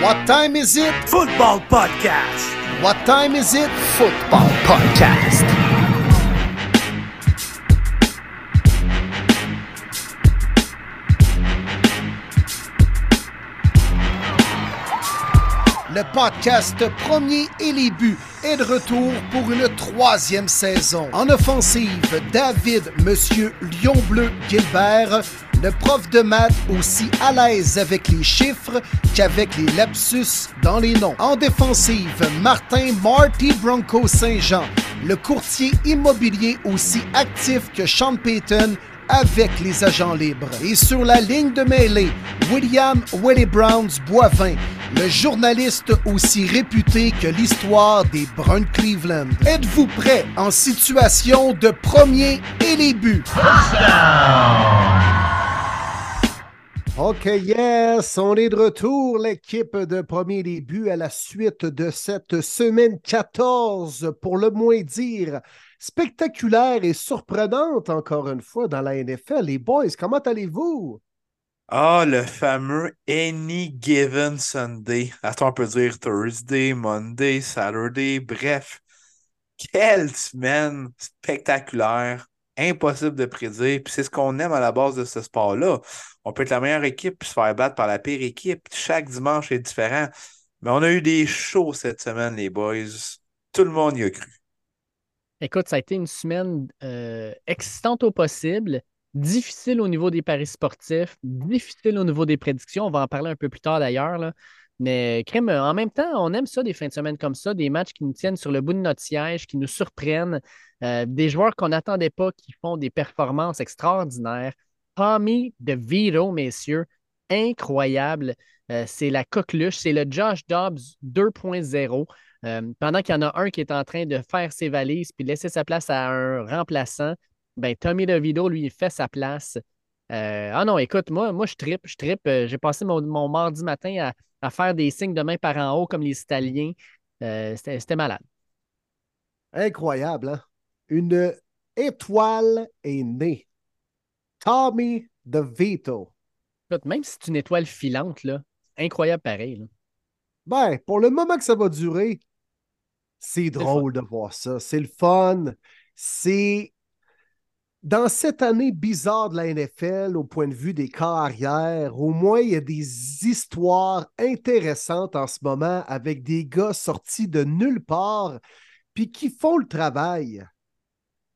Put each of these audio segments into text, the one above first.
What time is it? Football Podcast. What time is it? Football Podcast. Podcast Premier et les buts est de retour pour une troisième saison. En offensive, David Monsieur Lion Bleu Gilbert, le prof de maths aussi à l'aise avec les chiffres qu'avec les lapsus dans les noms. En défensive, Martin Marty Bronco Saint-Jean, le courtier immobilier aussi actif que Sean Payton avec les agents libres. Et sur la ligne de mêlée, William Willie Browns Boivin, le journaliste aussi réputé que l'histoire des Bruns Cleveland. Êtes-vous prêt en situation de premier et les buts? OK, yes, on est de retour, l'équipe de premier début à la suite de cette semaine 14, pour le moins dire, spectaculaire et surprenante encore une fois dans la NFL. Les boys, comment allez-vous? Ah, le fameux Any Given Sunday. Attends, on peut dire Thursday, Monday, Saturday, bref. Quelle semaine spectaculaire, impossible de prédire. Puis c'est ce qu'on aime à la base de ce sport-là. On peut être la meilleure équipe puis se faire battre par la pire équipe. Chaque dimanche est différent. Mais on a eu des shows cette semaine, les boys. Tout le monde y a cru. Écoute, ça a été une semaine euh, excitante au possible, difficile au niveau des paris sportifs, difficile au niveau des prédictions. On va en parler un peu plus tard d'ailleurs. Mais crème, en même temps, on aime ça, des fins de semaine comme ça, des matchs qui nous tiennent sur le bout de notre siège, qui nous surprennent, euh, des joueurs qu'on n'attendait pas, qui font des performances extraordinaires. Tommy DeVito, messieurs, incroyable. Euh, c'est la coqueluche, c'est le Josh Dobbs 2.0. Euh, pendant qu'il y en a un qui est en train de faire ses valises puis laisser sa place à un remplaçant, ben Tommy DeVito, lui, il fait sa place. Euh, ah non, écoute, moi, moi je trippe, je trippe. Euh, J'ai passé mon, mon mardi matin à, à faire des signes de main par en haut comme les Italiens. Euh, C'était c'était malade. Incroyable, hein? Une étoile est née. Tommy DeVito. Écoute, même si c'est une étoile filante, là, incroyable pareil. là. Ben, pour le moment que ça va durer, c'est drôle de voir ça. C'est le fun. C'est dans cette année bizarre de la NFL, au point de vue des carrières, au moins il y a des histoires intéressantes en ce moment avec des gars sortis de nulle part, puis qui font le travail.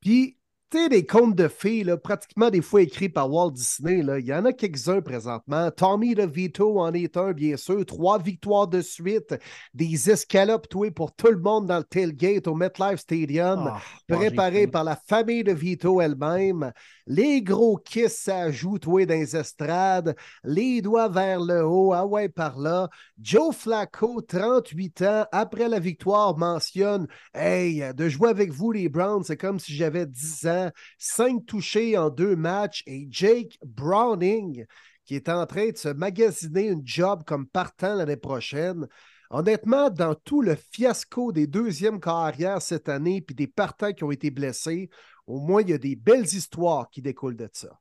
Puis, tu sais, des contes de fées, là, pratiquement des fois écrits par Walt Disney, là, il y en a quelques-uns présentement. Tommy DeVito en est un, bien sûr. Trois victoires de suite, des escalopes touées pour tout le monde dans le tailgate au MetLife Stadium, Ah, préparé j'ai par la famille de Vito elle-même. Les gros kiss, ça joue, toués dans les estrades. Les doigts vers le haut, ah ouais, par là. Joe Flacco, 38 ans, après la victoire, mentionne Hey, de jouer avec vous, les Browns, c'est comme si j'avais 10 ans. Cinq touchés en deux matchs. Et Jake Browning, qui est en train de se magasiner une job comme partant l'année prochaine. Honnêtement, dans tout le fiasco des deuxièmes carrières cette année, puis des partants qui ont été blessés, au moins, il y a des belles histoires qui découlent de ça.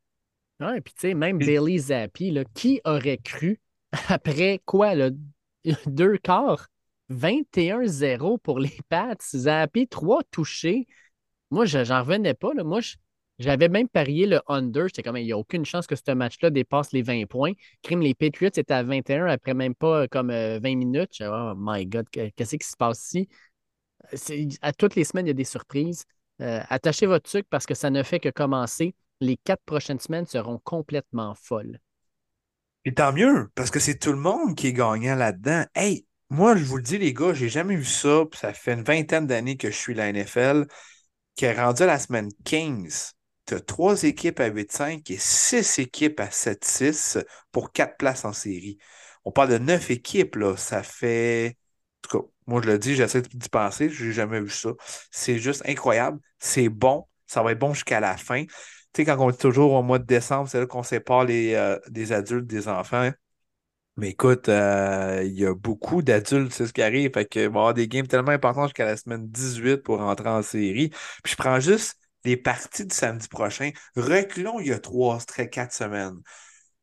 Ouais, puis tu sais, même Bailey Zappi, là, qui aurait cru après quoi, là, deux quarts, 21-0 pour les Pats, Zappi, trois touchés. Moi, je- j'en revenais pas. Là. Moi, j'avais même parié le under. J'étais comme, il n'y a aucune chance que ce match-là dépasse les 20 points. Crime, les Patriots étaient à 21 après même pas euh, comme euh, 20 minutes. J'étais, oh my God, que- qu'est-ce qui se passe ici? À toutes les semaines, il y a des surprises. Euh, attachez votre sucre parce que ça ne fait que commencer. Les quatre prochaines semaines seront complètement folles. Et tant mieux, parce que c'est tout le monde qui est gagnant là-dedans. Hey, moi, je vous le dis, les gars, j'ai jamais vu ça. ça fait une vingtaine d'années que je suis la NFL, qui est rendu à la semaine 15. Tu as trois équipes à 8-5 et six équipes à 7-6 pour quatre places en série. On parle de neuf équipes, là. Ça fait. En tout cas, moi, je le dis, j'essaie d'y penser. Je n'ai jamais vu ça. C'est juste incroyable. C'est bon. Ça va être bon jusqu'à la fin. Tu sais, quand on dit toujours au mois de décembre, c'est là qu'on sépare les, euh, adultes des enfants. Mais écoute, euh, il y a beaucoup d'adultes, c'est ce qui arrive. Fait que, va avoir des games tellement importants jusqu'à la semaine 18 pour rentrer en série. Puis je prends juste les parties du samedi prochain. Reculons il y a trois, quatre semaines.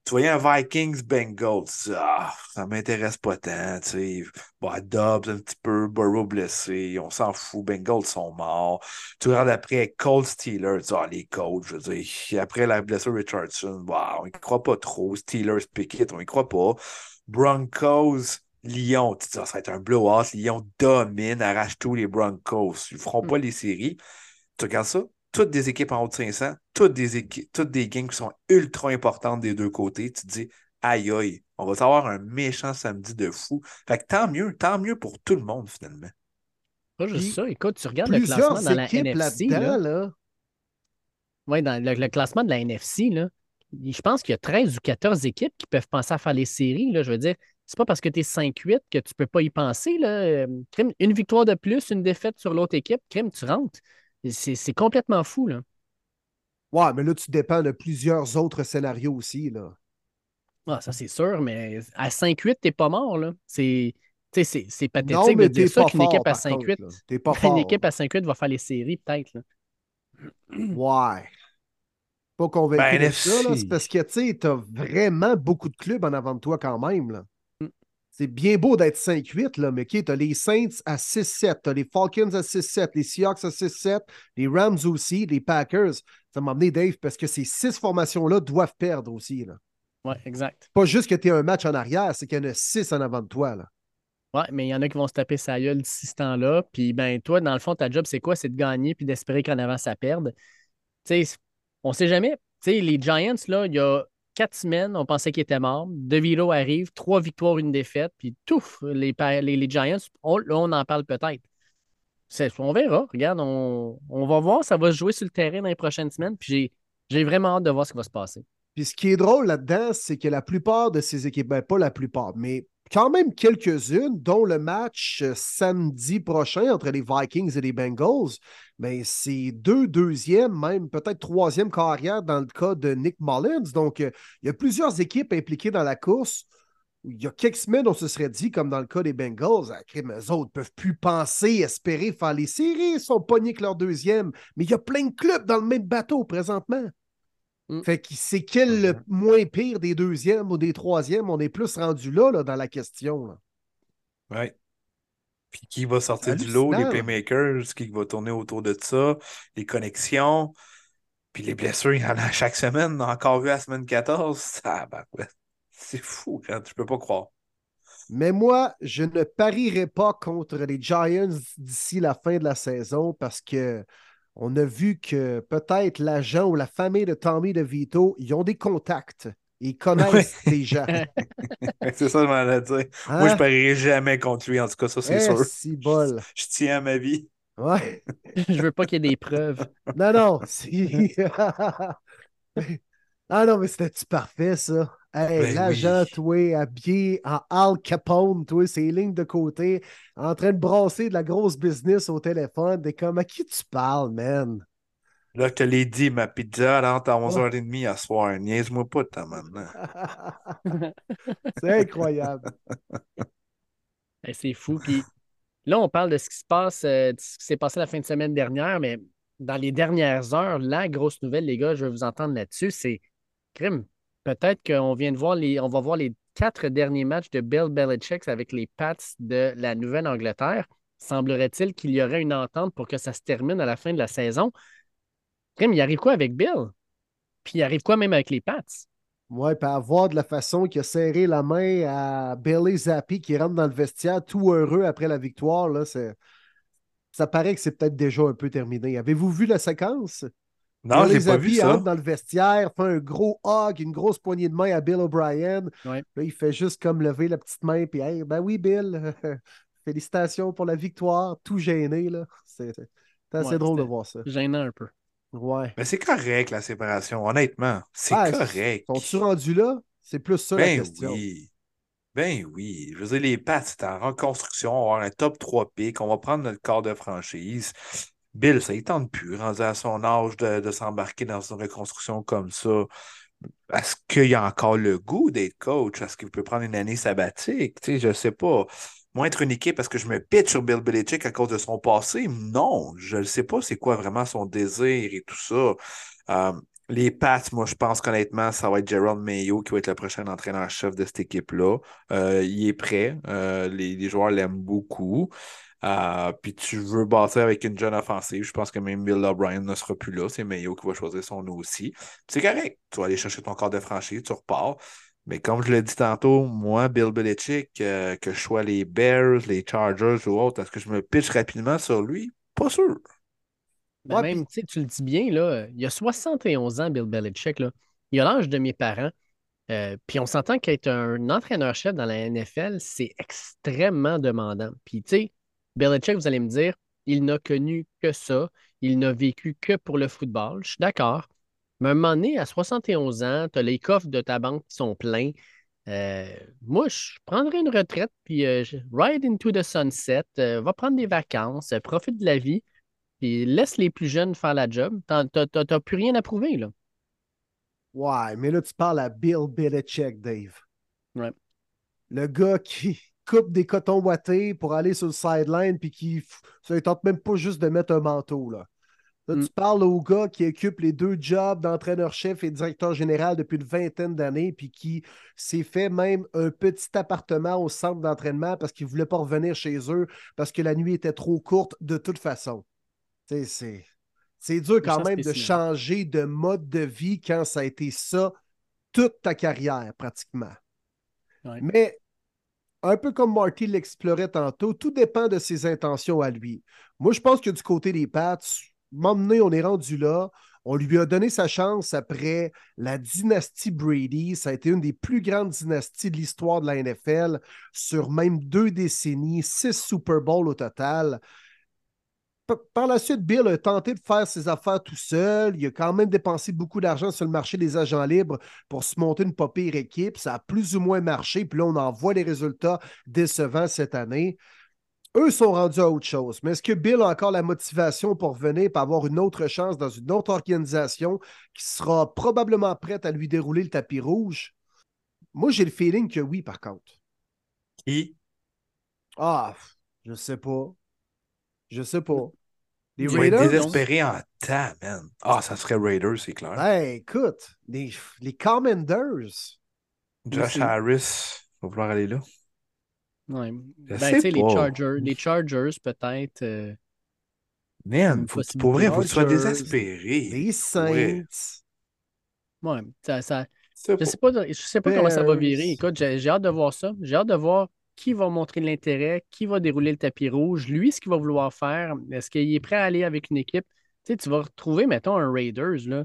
Tu voyais un Vikings Bengals, tu dis, ah, ça m'intéresse pas tant, tu sais. Bon, Dobbs un petit peu, Burrow blessé, on s'en fout, Bengals sont morts. Tu regardes après Cold Steelers, tu dis, ah, les Colts, je veux dire. Après la blessure Richardson, wow, on y croit pas trop. Steelers, Pickett, on y croit pas. Broncos, Lyon, tu dis, ah, ça va être un blowout. Lyon domine, arrache tous les Broncos. Ils feront pas les séries. Tu regardes ça, toutes des équipes en haut de 500, toutes des, équipes, toutes des games qui sont ultra importantes des deux côtés. Tu te dis, aïe aïe, on va avoir un méchant samedi de fou. Fait que tant mieux, tant mieux pour tout le monde finalement. Pas juste ça, écoute, tu regardes le classement dans la NFC. Là, Oui, dans le, classement de la NFC, là, je pense qu'il y a 13 ou 14 équipes qui peuvent penser à faire les séries. Là, je veux dire, c'est pas parce que tu es 5-8 que tu peux pas y penser. Là. Une victoire de plus, une défaite sur l'autre équipe, crime, tu rentres. C'est complètement fou, là. Ouais, mais là, tu dépends de plusieurs autres scénarios aussi, là. Ah, ça, c'est sûr, mais à 5-8, t'es pas mort, là. C'est. C'est pathétique de dire ça qu'une équipe à 5-8. pas Une équipe à 5-8 va faire les séries, peut-être. Ouais. Pas convaincu ben, de ça, C'est parce que tu as vraiment beaucoup de clubs en avant de toi quand même. Là. C'est bien beau d'être 5-8, là, mais tu as les Saints à 6-7, tu as les Falcons à 6-7, les Seahawks à 6-7, les Rams aussi, les Packers. Ça m'a amené, Dave, parce que ces six formations-là doivent perdre aussi. Là. Oui, exact. Pas juste que tu es un match en arrière, c'est qu'il y en a six en avant de toi. Là. Oui, mais il y en a qui vont se taper sa gueule d'ici ce temps-là. Puis, ben, toi, dans le fond, ta job, c'est quoi? C'est de gagner puis d'espérer qu'en avant, ça perde. Tu sais, on sait jamais. Tu sais, les Giants, là, il y a quatre semaines, on pensait qu'il était mort. DeVito arrive, trois victoires, une défaite, puis tout, les, Giants, on, on en parle peut-être. On verra. Regarde, on, va voir, ça va se jouer sur le terrain dans les prochaines semaines, puis j'ai vraiment hâte de voir ce qui va se passer. Puis ce qui est drôle là-dedans, c'est que la plupart de ces équipes, ben pas la plupart, mais quand même quelques-unes, dont le match euh, samedi prochain entre les Vikings et les Bengals, mais c'est deux deuxièmes, même peut-être troisième carrière dans le cas de Nick Mullins. Donc, euh, il y a plusieurs équipes impliquées dans la course. Il y a quelques semaines, on se serait dit, comme dans le cas des Bengals, ah, les autres ne peuvent plus penser, espérer faire les séries, ils sont pognés que leur deuxième. Mais il y a plein de clubs dans le même bateau présentement. Mm. Fait que c'est quel le moins pire des deuxièmes ou des troisièmes? On est plus rendu là, là dans la question. Oui. Puis qui va sortir du lot? Les playmakers, qui va tourner autour de ça, les connexions? Puis les blessures, il y en a chaque semaine. On a encore vu la semaine 14. C'est fou, quand je peux pas croire. Mais moi, je ne parierai pas contre les Giants d'ici la fin de la saison parce que on a vu que peut-être l'agent ou la famille de Tommy DeVito, ils ont des contacts. Ils connaissent des gens. c'est ça que je m'en ai dit. Moi, je ne hein? parierai jamais contre lui, en tout cas, ça, c'est eh, sûr. Si bol. Je, tiens à ma vie. Ouais. je veux pas qu'il y ait des preuves. Non, non. Si... ah non, mais c'était-tu parfait, ça? Hey, ben l'agent, toi, habillé en Al Capone, toi, ses lignes de côté, en train de brasser de la grosse business au téléphone. T'es comme, à qui tu parles, man? Là, je te l'ai dit, ma pizza rentre à 11h30 à soir. Niaise-moi pas de ta maintenant. C'est incroyable. C'est fou. Puis là, on parle de ce qui se passe, euh, de ce qui s'est passé la fin de semaine dernière, mais dans les dernières heures, la grosse nouvelle, les gars, je vais vous entendre là-dessus, c'est crime peut-être qu'on vient de voir les, on va voir les quatre derniers matchs de Bill Belichick avec les Pats de la Nouvelle-Angleterre. Semblerait-il qu'il y aurait une entente pour que ça se termine à la fin de la saison? Crime, il arrive quoi avec Bill? Puis il arrive quoi même avec les Pats? Oui, puis à voir de la façon qu'il a serré la main à Billy Zappi qui rentre dans le vestiaire tout heureux après la victoire, là, ça paraît que c'est peut-être déjà un peu terminé. Avez-vous vu la séquence? Non, j'ai pas vu ça. entre dans le vestiaire, fait un gros hug, une grosse poignée de main à Bill O'Brien. Là, il fait juste comme lever la petite main, puis hey, ben oui, Bill, félicitations pour la victoire, tout gêné. là. C'est assez drôle de voir ça. Gênant un peu. Ouais. Mais c'est correct, la séparation, honnêtement. C'est correct. Sont-tu rendus là? C'est plus ça ben la question. Oui. Ben oui. Je veux dire, les Pats, c'est en reconstruction. On va avoir un top 3 pick. On va prendre notre corps de franchise. Bill, ça ne tente plus, rendu à son âge, de, s'embarquer dans une reconstruction comme ça. Est-ce qu'il a encore le goût d'être coach? Est-ce qu'il peut prendre une année sabbatique? Je ne sais pas. Moi, être une équipe parce que je me pitch sur Bill Belichick à cause de son passé, non, je ne sais pas c'est quoi vraiment son désir et tout ça. Euh, Les Pats, moi, je pense qu'honnêtement, ça va être Gerald Mayo qui va être le prochain entraîneur-chef de cette équipe-là. Euh, il est prêt. Euh, les, joueurs l'aiment beaucoup. Euh, puis tu veux bâtir avec une jeune offensive. Je pense que même Bill O'Brien ne sera plus là. C'est Mayo qui va choisir son nom aussi. C'est correct. Tu vas aller chercher ton corps de franchise, tu repars. Mais comme je l'ai dit tantôt, moi, Bill Belichick, que je sois les Bears, les Chargers ou autre, est-ce que je me pitch rapidement sur lui? Pas sûr. Ben même, tu le dis bien, là, il y a 71 ans, Bill Belichick. Là. Il a l'âge de mes parents. Euh, puis on s'entend qu'être un entraîneur-chef dans la NFL, c'est extrêmement demandant. Puis tu sais, Belichick, vous allez me dire, il n'a connu que ça. Il n'a vécu que pour le football. Je suis d'accord. Mais à un moment donné, à 71 ans, tu as les coffres de ta banque qui sont pleins. Euh, moi, je prendrais une retraite, puis euh, ride into the sunset, va prendre des vacances, profite de la vie. Puis laisse les plus jeunes faire la job. T'as plus rien à prouver, là. Ouais, mais là, tu parles à Bill Belichick, Dave. Ouais. Le gars qui coupe des cotons ouatés pour aller sur le sideline, puis qui ne tente même pas juste de mettre un manteau, là. Là, tu mm. parles au gars qui occupe les deux jobs d'entraîneur-chef et directeur général depuis une vingtaine d'années, puis qui s'est fait même un petit appartement au centre d'entraînement parce qu'il ne voulait pas revenir chez eux parce que la nuit était trop courte de toute façon. C'est, c'est dur quand même de changer de mode de vie quand ça a été ça toute ta carrière, pratiquement. Mais un peu comme Marty l'explorait tantôt, tout dépend de ses intentions à lui. Moi, je pense que du côté des Pats, m'emmener, on est rendu là. On lui a donné sa chance après la dynastie Brady. Ça a été une des plus grandes dynasties de l'histoire de la NFL sur même deux décennies, six Super Bowls au total par la suite, Bill a tenté de faire ses affaires tout seul. Il a quand même dépensé beaucoup d'argent sur le marché des agents libres pour se monter une pas pire équipe. Ça a plus ou moins marché. Puis là, on en voit les résultats décevants cette année. Eux sont rendus à autre chose. Mais est-ce que Bill a encore la motivation pour venir pour avoir une autre chance dans une autre organisation qui sera probablement prête à lui dérouler le tapis rouge? Moi, j'ai le feeling que oui, par contre. Qui? Ah, je sais pas. Je sais pas. Les Raiders. désespérés en temps, man. Ah, ça serait Raiders, c'est clair. Ben, écoute, les, les Commanders. Josh Harris va vouloir aller là. Ouais. Ben, tu sais, les Chargers, les Chargers peut-être. Euh... Man, faut, pour vrai, il faut que tu sois désespéré. Les Saints. Ouais, ça, ça, je sais pas, je sais pas comment ça va virer. Écoute, j'ai hâte de voir ça. J'ai hâte de voir qui va montrer l'intérêt, qui va dérouler le tapis rouge, lui, ce qu'il va vouloir faire, est-ce qu'il est prêt à aller avec une équipe? Tu sais, tu vas retrouver, mettons, un Raiders, là.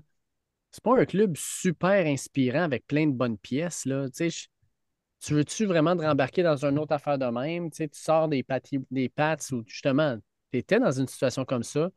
C'est pas un club super inspirant avec plein de bonnes pièces, là. Tu tu veux-tu vraiment te rembarquer dans une autre affaire de même? Tu sais, tu sors des, des pattes où, justement, tu étais dans une situation comme ça.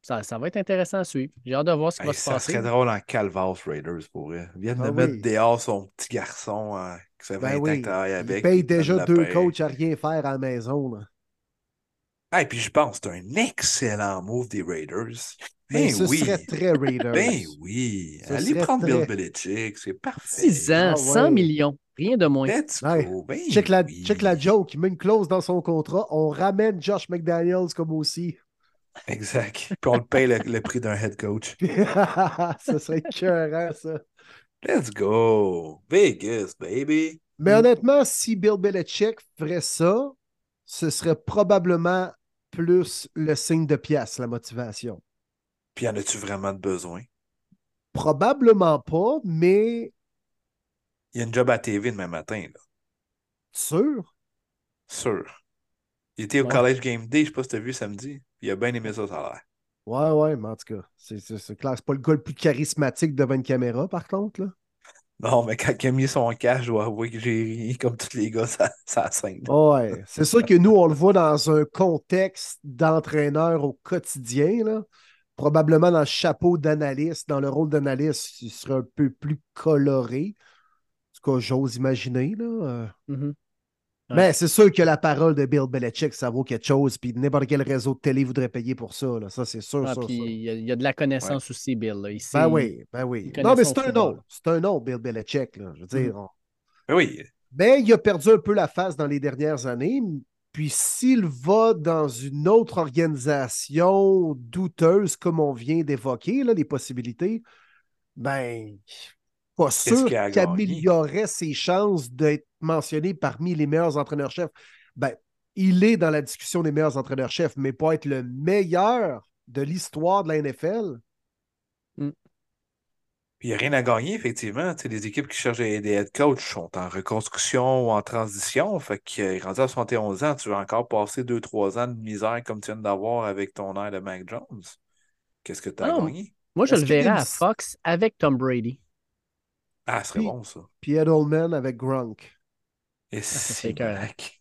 Ça, ça, va être intéressant à suivre. J'ai hâte de voir ce qui va se passer. Ça serait drôle en Calvas Raiders pour eux. Ils viennent ah de mettre dehors son petit garçon hein, qui fait 20 ben ans avec. Il paye déjà deux coachs à rien faire à la maison. Là. Et puis je pense que c'est un excellent move des Raiders. Ben, ce oui. serait très Raiders. Ben oui. Allez prendre Bill Belichick, c'est parfait. 6 ans, 100 ah millions. Rien de moins. Let's go. Ben check, la, check la joke. Il met une clause dans son contrat. On ramène Josh McDaniels comme aussi. Exact. Puis on le paye le, prix d'un head coach. ça serait écœurant, ça. Let's go. Vegas, baby. Mais honnêtement, si Bill Belichick ferait ça, ce serait probablement plus le signe de pièce, la motivation. Puis en as-tu vraiment de besoin? Probablement pas, mais. Il y a une job à TV demain matin, là. Sûr? Sûr. Il était au College Game Day, je sais pas si tu as vu samedi. Il a bien aimé ça, ça a l'air. Ouais, ouais, mais en tout cas, c'est clair. C'est pas le gars le plus charismatique devant une caméra, par contre. Là. Non, mais quand il a mis son cash, je dois avouer que j'ai ri comme tous les gars, ça, ça scène. Ouais, c'est sûr que nous, on le voit dans un contexte d'entraîneur au quotidien. Là. Probablement dans le chapeau d'analyste, dans le rôle d'analyste, il serait un peu plus coloré. En tout cas, j'ose imaginer. Là. Euh. Mm-hmm. Mais c'est sûr que la parole de Bill Belichick, ça vaut quelque chose, puis n'importe quel réseau de télé voudrait payer pour ça. Là. Ça, c'est sûr. Ah, puis il y, a de la connaissance aussi, Bill. Là. ben oui, ben oui. Non, mais c'est un nom. C'est un nom, Bill Belichick. Là. Je veux dire. Mm. Ben oui. Mais il a perdu un peu la face dans les dernières années. Puis s'il va dans une autre organisation douteuse, comme on vient d'évoquer, les possibilités, Ben, pas sûr qu'il améliorerait ses chances d'être mentionné parmi les meilleurs entraîneurs-chefs. Ben, il est dans la discussion des meilleurs entraîneurs-chefs, mais pas être le meilleur de l'histoire de la NFL. Puis il n'y a rien à gagner, effectivement. Tu sais, les équipes qui cherchent des, head coach sont en reconstruction ou en transition. Fait qu'il est rendu à 71 ans, tu veux encore passer 2-3 ans de misère comme tu viens d'avoir avec ton air de Mac Jones? Qu'est-ce que tu as Ah non, gagné? Moi, je le verrais à Fox avec Tom Brady. Ah, ce serait Puis- bon, ça. Puis Edelman avec Gronk. Et écœurant. Mac.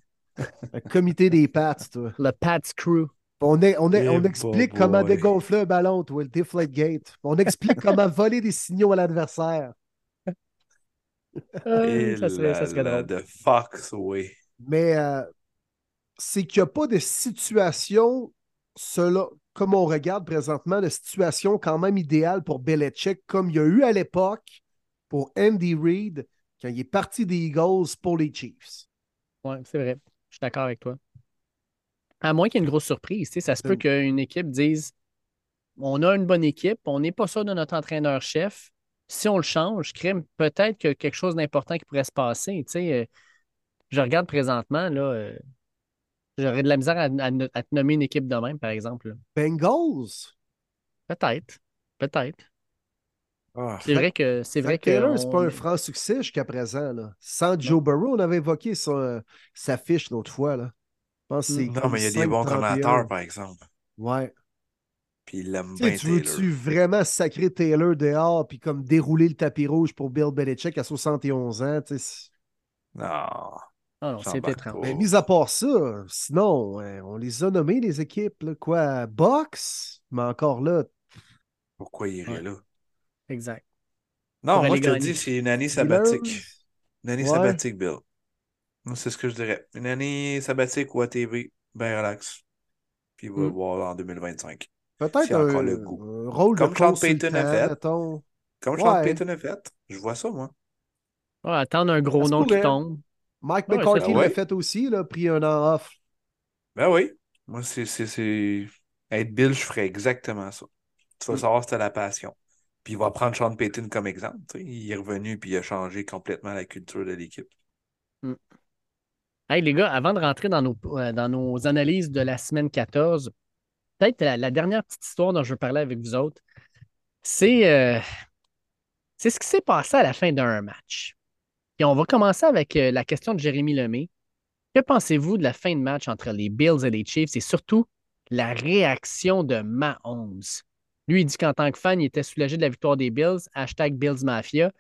Un comité des Pats, toi. Le Pat's Crew. On, est- on, est- Eh on explique comment dégonfler un ballon, toi, le Deflate Gate. On explique comment voler des signaux à l'adversaire. Et ça serait, ça serait la-. De Fox, oui. Mais euh, c'est qu'il n'y a pas de situation, cela, comme on regarde présentement, de situation quand même idéale pour Belichick, comme il y a eu à l'époque pour Andy Reid quand il est parti des Eagles pour les Chiefs. Oui, c'est vrai. Je suis d'accord avec toi. À moins qu'il y ait une grosse surprise. tu sais, Ça se peut qu'une équipe dise on a une bonne équipe, on n'est pas sûr de notre entraîneur-chef. Si on le change, crime, peut-être qu'il y a quelque chose d'important qui pourrait se passer. Tu sais, euh, je regarde présentement, là, euh, j'aurais de la misère à, à no- à te nommer une équipe de même, par exemple. là. Bengals? Peut-être. Peut-être. Ah, C'est vrai que c'est vrai que. Taylor, c'est pas un franc succès jusqu'à présent. Là. Sans Joe Burrow, on avait évoqué son- sa fiche l'autre fois. Là. Je pense que c'est non, mais il y a des 5, bons 31. coordonnateurs, par exemple. Ouais. Puis il l'aime bien, tu veux-tu vraiment sacrer Taylor dehors puis comme dérouler le tapis rouge pour Bill Belichick à 71 ans? Non. Ah non, c'est étrange. Mais mis à part ça, sinon, on les a nommés, les équipes. Là, quoi? Box? Mais encore là, Pourquoi il irait Ouais. là? Exact. Non, moi, je te dis, c'est une année sabbatique. Une année Ouais. sabbatique, Bill. Moi, c'est ce que je dirais. Une année sabbatique ou ATV, ben relax. Puis il va Mm. voir en 2025. Peut-être un, encore le goût. rôle Comme de Sean consultant, Payton a fait. mettons. Comme Sean Ouais. Payton a fait. Je vois ça, moi. Ouais, attendre un gros nom qui tombe. Mike Ouais, McCarthy l'a fait aussi, là, pris un an off. Ben oui. Moi, c'est. c'est- c'est- Être Bill, je ferais exactement ça. Tu vas Mm. savoir c'était la passion. Puis il va prendre Sean Payton comme exemple. Il est revenu puis il a changé complètement la culture de l'équipe. Hey les gars, avant de rentrer dans nos, euh, dans nos analyses de la semaine 14, peut-être la, dernière petite histoire dont je veux parler avec vous autres, c'est euh, ce qui s'est passé à la fin d'un match. Et on va commencer avec euh, la question de Jérémy Lemay. Que pensez-vous de la fin de match entre les Bills et les Chiefs et surtout la réaction de Mahomes? Lui, il dit qu'en tant que fan, il était soulagé de la victoire des Bills, hashtag Bills Mafia.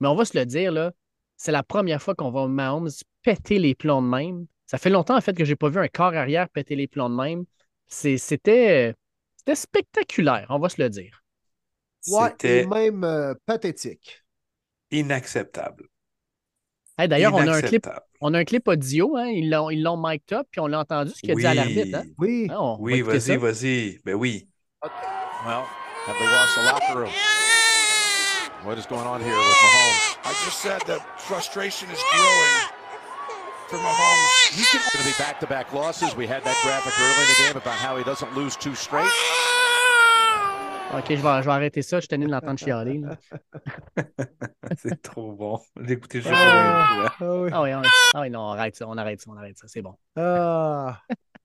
Mais on va se le dire, là, c'est la première fois qu'on voit Mahomes péter les plombs de même. Ça fait longtemps, en fait, que j'ai pas vu un corps arrière péter les plombs de même. C'est- C'était c'était spectaculaire, on va se le dire. Ouais, et C'était même euh, pathétique. inacceptable. Hey, D'ailleurs, on a un clip, on a un clip audio, hein, ils l'ont ils l'ont mic'd up, puis on l'a entendu ce qu'il a dit à l'arbitre. Hein? Oui. Ah, on va Oui, écouter vas-y, ça. vas-y. Ben oui. Well, have they lost the locker room? What is going on here with Mahomes? I just said that frustration is growing for Mahomes. He's going to be back-to-back losses. We had that graphic early in the game about how he doesn't lose two straight. OK, je vais, je vais arrêter ça. Je tenu de l'entendre chialer. là. C'est trop bon. L'écouter juste Ah, pour ah oui. Ah oui, ah oui. Ah oui, non, on arrête ça, on arrête ça, on arrête ça. C'est bon. Ah,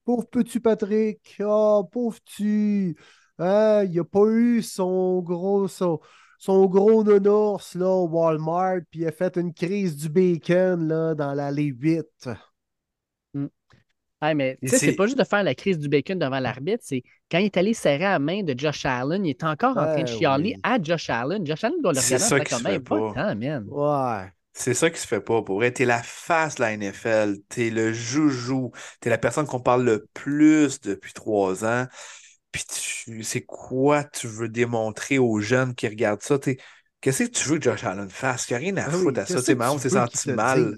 pauvre petit Patrick. Ah, pauvre petit. Ah, il n'a pas eu son gros, son, son gros nounours là, au Walmart, puis il a fait une crise du bacon là, dans l'allée 8. Ah, mais Et tu sais, c'est pas juste de faire la crise du bacon devant l'arbitre, c'est quand il est allé serrer la main de Josh Allen, il est encore en train de Ouais, chialer oui. à Josh Allen. Josh Allen doit le C'est regarder ça fait Hey, pas pas. le temps, man. Ouais. C'est ça qui se fait pas. Pour vrai, t'es la face de la NFL. T'es le joujou. T'es la personne qu'on parle le plus depuis trois ans. Puis tu, c'est quoi tu veux démontrer aux jeunes qui regardent ça? T'es- Qu'est-ce que tu veux que Josh Allen fasse? Il n'y a rien à Ah oui, foutre à ça. s'est veux qu'il senti mal.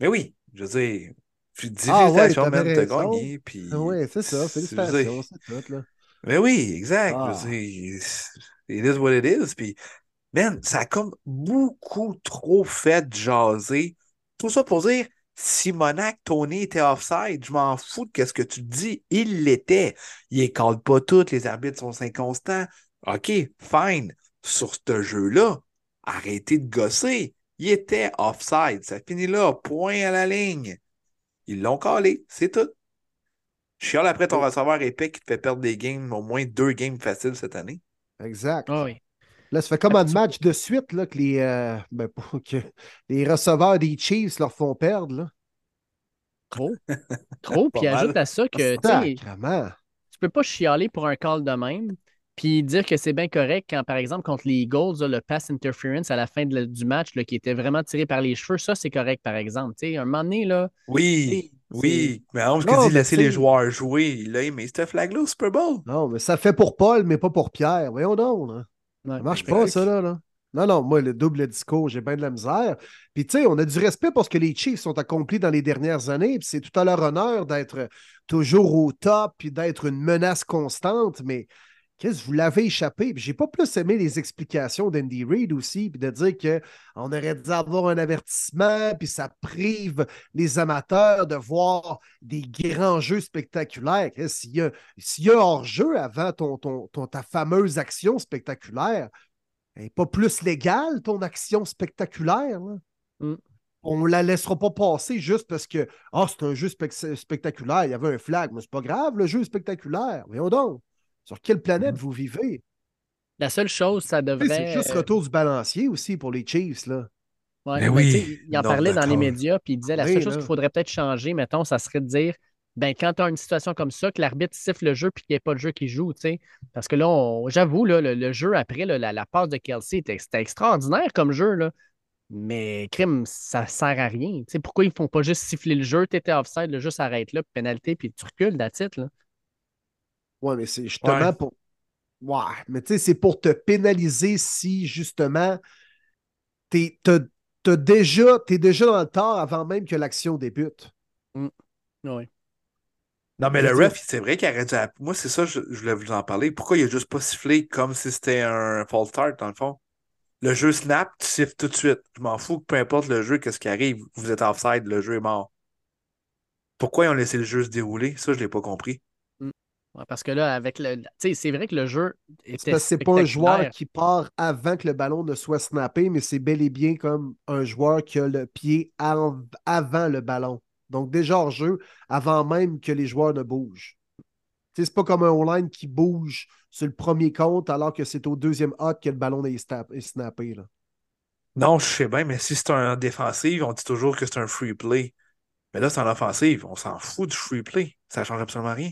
Mais oui, je veux dire, puis Ah ouais, félicitations, t'avais man, t'as gagné. Puis, Ah ouais, c'est ça. Félicitations, c'est tout. Là. mais oui, exact. Ah. Je veux dire, it is what it is. Puis, man, ça a comme beaucoup trop fait jaser. Tout ça pour dire, Simonac, Tony était offside. Je m'en fous de ce que tu dis. Il l'était. Il écarte pas toutes. Les arbitres sont inconstants. OK, fine. sur ce jeu-là. Arrêtez de gosser. Il était offside. Ça finit là, point à la ligne. Ils l'ont calé, c'est tout. Chial après ton receveur épais qui te fait perdre des games, au moins deux games faciles cette année. Exact. Ah oui. Là, ça fait comme un match de suite là, que, les, euh, ben, que les receveurs des Chiefs leur font perdre. Là. Trop. Trop. Puis ajoute à ça que tu sais, Sacrement. tu peux pas chialer pour un call de même. Puis dire que c'est bien correct quand, par exemple, contre les Eagles, là, le pass interference à la fin de- du match là, qui était vraiment tiré par les cheveux, ça, c'est correct, par exemple. Tu sais, un moment donné, là, Oui, oui. Mais on dit mais laisser les joueurs jouer. Il a aimé ce flag-là au Super Bowl. Non, mais ça fait pour Paul, mais pas pour Pierre. Voyons donc. Là. Ouais. Ça marche pas, ça, là, là. Non, non, moi, le double discours, j'ai bien de la misère. Puis, tu sais, on a du respect pour ce que les Chiefs ont accompli dans les dernières années. Puis, c'est tout à leur honneur d'être toujours au top, puis d'être une menace constante. Mais, qu'est-ce que vous l'avez échappé? Puis, j'ai pas plus aimé les explications d'Andy Reid aussi, puis de dire qu'on aurait dû avoir un avertissement, puis ça prive les amateurs de voir des grands jeux spectaculaires. Qu'est-ce- S'il y y a hors-jeu avant ton, ton, ton- ta fameuse action spectaculaire, elle n'est pas plus légale, ton action spectaculaire. là. Mm. On ne la laissera pas passer juste parce que ah, c'est un jeu spec- spectaculaire, il y avait un flag, mais c'est pas grave, le jeu est spectaculaire. Voyons donc. Sur quelle planète vous vivez? la seule chose, ça devrait. C'est juste euh, retour du balancier aussi pour les Chiefs. Là. Ouais, Mais ben, oui, il en non, parlait dans les médias, puis il disait la Oui, seule chose qu'il faudrait peut-être changer, mettons, ça serait de dire ben, quand tu as une situation comme ça, que l'arbitre siffle le jeu puis qu'il n'y ait pas de jeu qui joue, tu sais. Parce que là, j'avoue, là, le, le jeu après, là, la, la passe de Kelsey, était- c'était extraordinaire comme jeu, là. Mais crime, ça sert à rien. Tu sais, pourquoi ils font pas juste siffler le jeu? Tu étais offside, le jeu s'arrête là, puis pénalité, puis tu recules, that's it, là. Ouais, mais c'est justement Ouais. pour. Ouais, mais tu sais, c'est pour te pénaliser si justement t'es t'as- t'as déjà, t'es déjà dans le tort avant même que l'action débute. Ouais. Non, mais Je le ref, c'est vrai qu'il aurait dû. Moi, c'est ça, je, je voulais vous en parler. Pourquoi il a juste pas sifflé comme si c'était un false start, dans le fond? Le jeu snap, tu siffles tout de suite. Je m'en fous que peu importe le jeu, qu'est-ce qui arrive, vous êtes offside, le jeu est mort. Pourquoi ils ont laissé le jeu se dérouler? Ça, je l'ai pas compris. Ouais, parce que là, avec le. Tu sais, c'est vrai que le jeu C'est était. parce que c'est pas un joueur qui part avant que le ballon ne soit snappé, mais c'est bel et bien comme un joueur qui a le pied av- avant le ballon. Donc déjà hors jeu, avant même que les joueurs ne bougent. Tu sais, C'est pas comme un online qui bouge sur le premier compte alors que c'est au deuxième hot que le ballon est, snappé. Là. Non, je sais bien, mais si c'est un défensif, on dit toujours que c'est un free play. Mais là, c'est en offensive. On s'en fout du free play. Ça change absolument rien.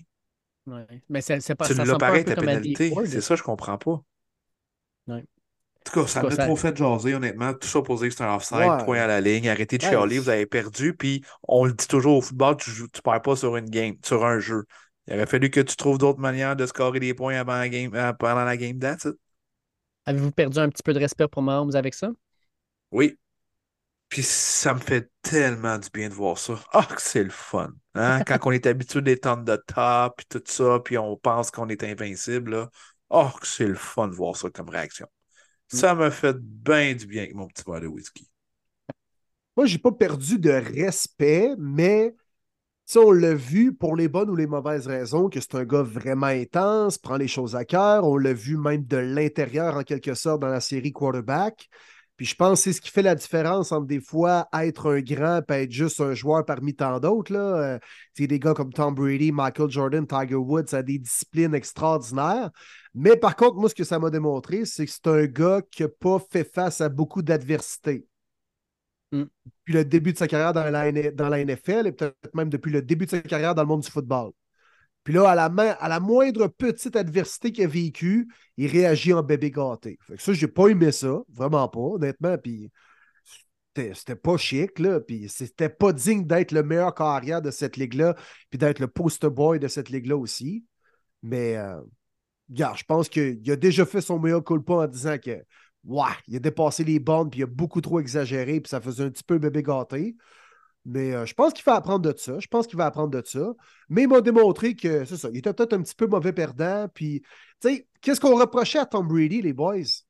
Ouais. Mais c'est c'est pas tu ça l'as pareil, ta pénalité. C'est ça, je comprends pas. Ouais. En tout cas, ça m'a trop fait jaser, honnêtement. Tout ça pour dire que c'est un offside, Ouais. point à la ligne. Arrêtez de Ouais, chialer, vous avez perdu. Puis on le dit toujours au football, tu tu perds pas sur une game, sur un jeu. Il aurait fallu que tu trouves d'autres manières de scorer des points avant la game, euh, pendant la game that's it. Avez-vous perdu un petit peu de respect pour Mahomes avec ça? Oui. Puis ça me fait tellement du bien de voir ça. Ah, que c'est le fun. Hein? Quand on est habitué des tonnes de top, puis tout ça, puis on pense qu'on est invincible, là. Oh, que c'est le fun de voir ça comme réaction. Ça me fait bien du bien avec mon petit verre de whisky. Moi, j'ai pas perdu de respect, mais on l'a vu pour les bonnes ou les mauvaises raisons que c'est un gars vraiment intense, prend les choses à cœur. On l'a vu même de l'intérieur en quelque sorte dans la série quarterback. Puis je pense que c'est ce qui fait la différence entre des fois être un grand et être juste un joueur parmi tant d'autres. Là. Euh, des gars comme Tom Brady, Michael Jordan, Tiger Woods, ça a des disciplines extraordinaires. Mais par contre, moi, ce que ça m'a démontré, c'est que c'est un gars qui n'a pas fait face à beaucoup d'adversité depuis le début de sa carrière dans la, N- dans la NFL et peut-être même depuis le début de sa carrière dans le monde du football. Puis là, à la, main, à la moindre petite adversité qu'il a vécue, il réagit en bébé gâté. Fait que ça, j'ai pas aimé ça, vraiment pas, honnêtement. Puis c'était pas chic, là. Puis c'était pas digne d'être le meilleur carrière de cette ligue-là, puis d'être le poster boy de cette ligue-là aussi. Mais, euh, je pense qu'il a déjà fait son meilleur culpa en disant que Ouais, il a dépassé les bornes, puis il a beaucoup trop exagéré, puis ça faisait un petit peu bébé gâté. Mais euh, je pense qu'il va apprendre de ça. Je pense qu'il va apprendre de ça. Mais il m'a démontré que c'est ça. Il était peut-être un petit peu mauvais perdant. Puis, tu sais, qu'est-ce qu'on reprochait à Tom Brady, les boys?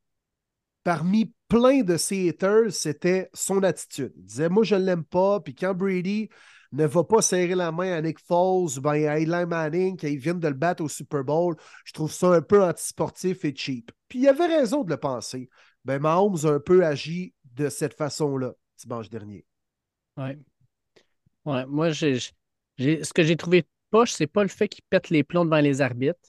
Parmi plein de ses haters, c'était son attitude. Il disait, moi, je ne l'aime pas. Puis quand Brady ne va pas serrer la main à Nick Foles ou bien à Eli Manning quand ils viennent de le battre au Super Bowl. Je trouve ça un peu antisportif et cheap. Puis il avait raison de le penser. Ben, Mahomes a un peu agi de cette façon-là, dimanche dernier. Ouais. Ouais, moi, j'ai, ce que j'ai trouvé poche, c'est pas le fait qu'il pète les plombs devant les arbitres.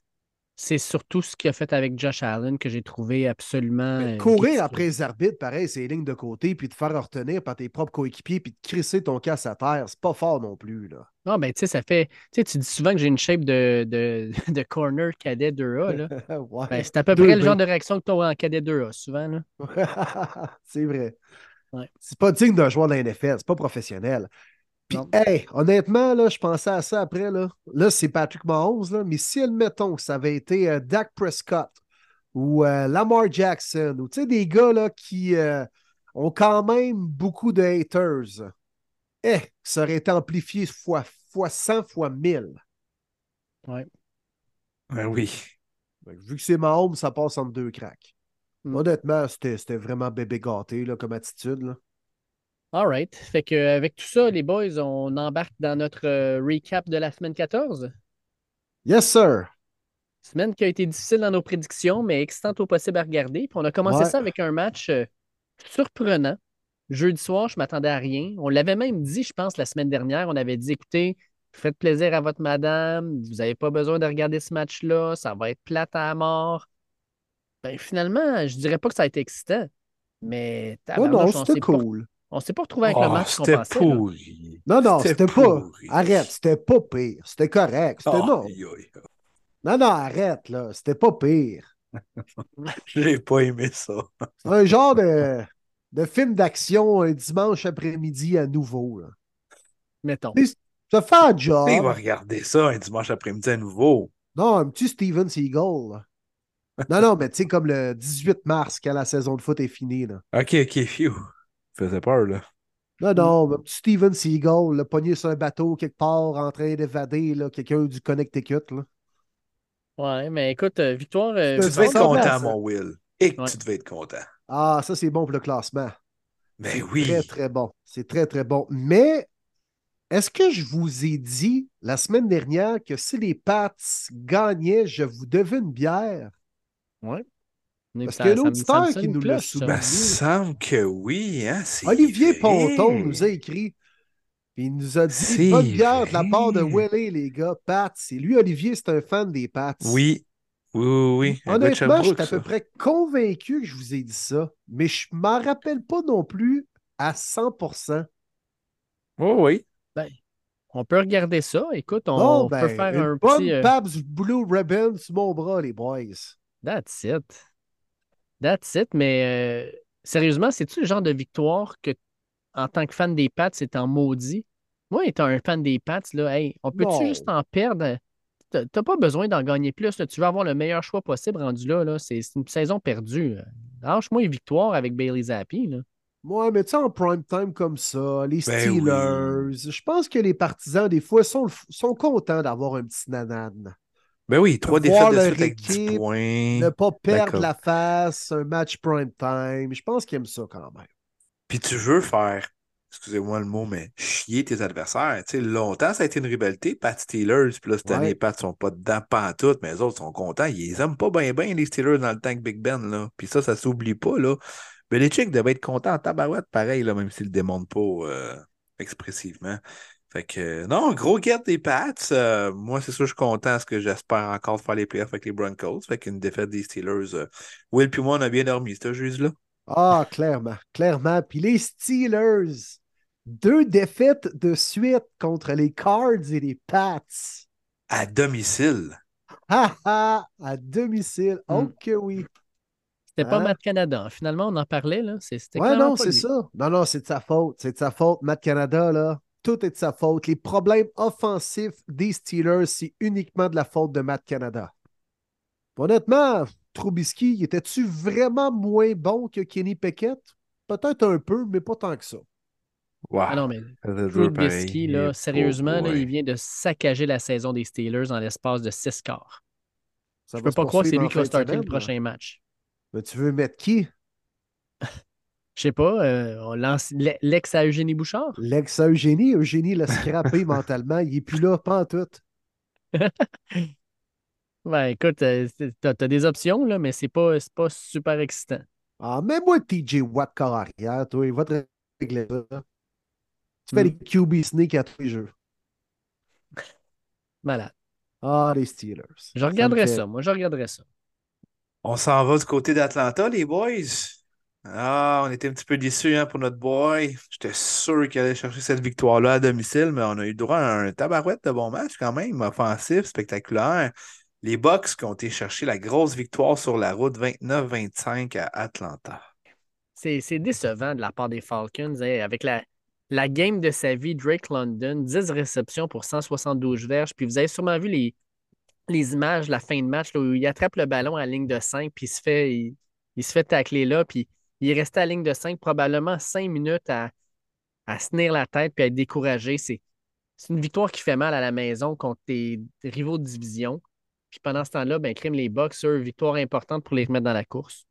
C'est surtout ce qu'il a fait avec Josh Allen que j'ai trouvé absolument. Mais euh, courir après les arbitres, pareil, c'est les lignes de côté, puis te faire retenir par tes propres coéquipiers, puis de crisser ton casse à terre, c'est pas fort non plus. Là. Ah, ben, tu sais, ça fait. Tu sais, tu dis souvent que j'ai une shape de, de, de corner cadet 2A. Là. ouais. Ben, c'est à peu Deux près le genre de réaction que tu as en cadet 2A, souvent. Là. c'est vrai. Ouais. C'est pas digne d'un joueur de la NFL, c'est pas professionnel. Puis, hey, honnêtement, là, je pensais à ça après. Là, là c'est Patrick Mahomes, là, mais si, admettons que ça avait été euh, Dak Prescott ou euh, Lamar Jackson, ou tu sais, des gars là, qui euh, ont quand même beaucoup de haters, eh, ça aurait été amplifié fois, fois 100, fois 1000. Ben oui. Que vu que c'est Mahomes, ça passe entre deux cracks. Mm. Honnêtement, c'était c'était vraiment bébé gâté là, comme attitude. Là. All right. Fait que, euh, avec tout ça, les boys, on embarque dans notre euh, recap de la semaine 14. Yes, sir. Semaine qui a été difficile dans nos prédictions, mais excitante au possible à regarder. Puis on a commencé Ouais. ça avec un match euh, surprenant. Jeudi soir, je m'attendais à rien. On l'avait même dit, je pense, la semaine dernière. On avait dit, écoutez, faites plaisir à votre madame. Vous n'avez pas besoin de regarder ce match-là. Ça va être plate à mort. Ben, finalement, je dirais pas que ça a été excitant. Mais Oh tabarnouche, non, on c'était cool. On s'est pas retrouvé avec le Oh, match qu'on c'était pensait. là. pourri. Non, non, c'était pas. Arrête, c'était pas pire. C'était correct. C'était Oh, non. Non, non, arrête, là. C'était pas pire. J'ai pas aimé ça. C'est un genre de, de film d'action un dimanche après-midi à nouveau. Là. Mettons. Ça fait un job. Il va regarder ça un dimanche après-midi à nouveau. Non, un petit Steven Seagal. là. Non, non, mais tu sais, comme le 18 mars, quand la saison de foot est finie. Là. Ok, ok, phew. Faisait peur, là. Non, non, Steven Seagal, le pogné sur un bateau quelque part en train d'évader, là, quelqu'un du Connecticut. Là. Ouais, mais écoute, euh, victoire. euh, Tu Tu devais être content, ça. mon Will. Et que Ouais. tu devais être content. Ah, ça, c'est bon pour le classement. C'est oui. Très, très bon. C'est très, très bon. Mais est-ce que je vous ai dit la semaine dernière que si les Pats gagnaient, je vous devais une bière? Parce Ça- qu'il y a un me- auditeur me qui nous l'a soumis. Ben, semble que oui, hein. c'est Olivier vrai. Ponton nous a écrit. Il nous a dit C'est bonne bière de la part de. Willie, les gars. Pats. Et lui, Olivier, c'est un fan des Pats. Oui. Oui, oui, oui. De Honnêtement, je suis à peu près convaincu que je vous ai dit ça, mais je m'en rappelle pas non plus à 100%. Oui, oui. On peut regarder ça. Écoute, on Bon, peut ben, faire une un bonne petit. euh, Pabs Blue Ribbon sur mon bras, les boys. That's it. That's it. Mais euh, sérieusement, c'est-tu le genre de victoire que, en tant que fan des Pats, c'est en maudit? Moi, étant un fan des Pats, là, hey, on peut-tu juste en perdre? T'as pas besoin d'en gagner plus. là. Tu veux avoir le meilleur choix possible rendu là. là. C'est c'est une saison perdue. là. Lâche-moi une victoire avec Bailey Zappi. Là. Moi, mais tu sais, en prime time comme ça, les Ben Steelers, je pense que les partisans, des fois, sont, sont contents d'avoir un petit nanane. Ben oui, trois défaites de suite avec 10 équipe, points. Ne pas perdre la face, un match prime time. Je pense qu'ils aiment ça quand même. Puis tu veux faire, excusez-moi le mot, mais chier tes adversaires. Tu sais, longtemps, ça a été une rivalité, Pat Steelers. Puis là, cette Ouais. année, les Pats sont pas dedans pantoute, mais les autres sont contents. Ils aiment pas bien, bien, les Steelers, dans le tank Big Ben. Là. Puis ça, ça s'oublie pas. Là. Belichick devait être content en tabarouette, pareil, là, même s'il le démontre pas euh, expressivement. Fait que, non, gros get des Pats. Euh, moi, c'est sûr, je suis content parce que j'espère encore faire les playoffs avec les Broncos. Fait qu'une défaite des Steelers. euh, Will puis moi, on a bien dormi, ce juge-là. Ah, clairement, clairement. Puis les Steelers, deux défaites de suite contre les Cards et les Pats. À domicile. Ha ha, à domicile. Mm. Oh que oui. C'était pas Hein? Matt Canada. Finalement, on en parlait. Là. C'était Ouais, non, c'est ça. Non, non, c'est de sa faute. C'est de sa faute. Matt Canada, là, tout est de sa faute. Les problèmes offensifs des Steelers, c'est uniquement de la faute de Matt Canada. Honnêtement, Trubisky, était-tu vraiment moins bon que Kenny Pickett? Peut-être un peu, mais pas tant que ça. Wow. Ah non, mais. Trubisky, là, sérieusement, là, il vient de saccager la saison des Steelers en l'espace de six quarts. Ça Je peux pas croire que c'est lui qui va starter le prochain match. Mais tu veux mettre qui? Je sais pas, euh, on lance l'e- l'ex à Eugénie Bouchard? L'ex à Eugénie, Eugénie l'a scrappé mentalement. Il n'est plus là, pas en tout. Ben écoute, euh, t'as, t'as des options, là, mais c'est pas, c'est pas super excitant. Ah, mais moi, TJ Watt, corps arrière, toi, il va te régler ça. Tu fais Mm. les QB sneak à tous les jeux. Malade. Ah, les Steelers. Je Ça me regarderais fait- ça, moi, je regarderais ça. On s'en va du côté d'Atlanta, les boys. Ah, on était un petit peu déçus hein, pour notre boy. J'étais sûr qu'il allait chercher cette victoire-là à domicile, mais on a eu droit à un tabarouette de bon match quand même, offensif, spectaculaire. Les Bucks qui ont été chercher la grosse victoire sur la route 29-25 à Atlanta. C'est, décevant de la part des Falcons. hein, avec la, la game de sa vie, Drake London, 10 réceptions pour 172 verges. Puis vous avez sûrement vu les, les images la fin de match où il attrape le ballon à ligne de 5, puis il se fait, il se fait tacler là, puis il est resté à la ligne de 5 probablement 5 minutes à, à se tenir la tête puis à être découragé. C'est, une victoire qui fait mal à la maison contre tes, rivaux de division. Puis pendant ce temps-là, ben, crime les Bucks, eux, victoire importante pour les remettre dans la course.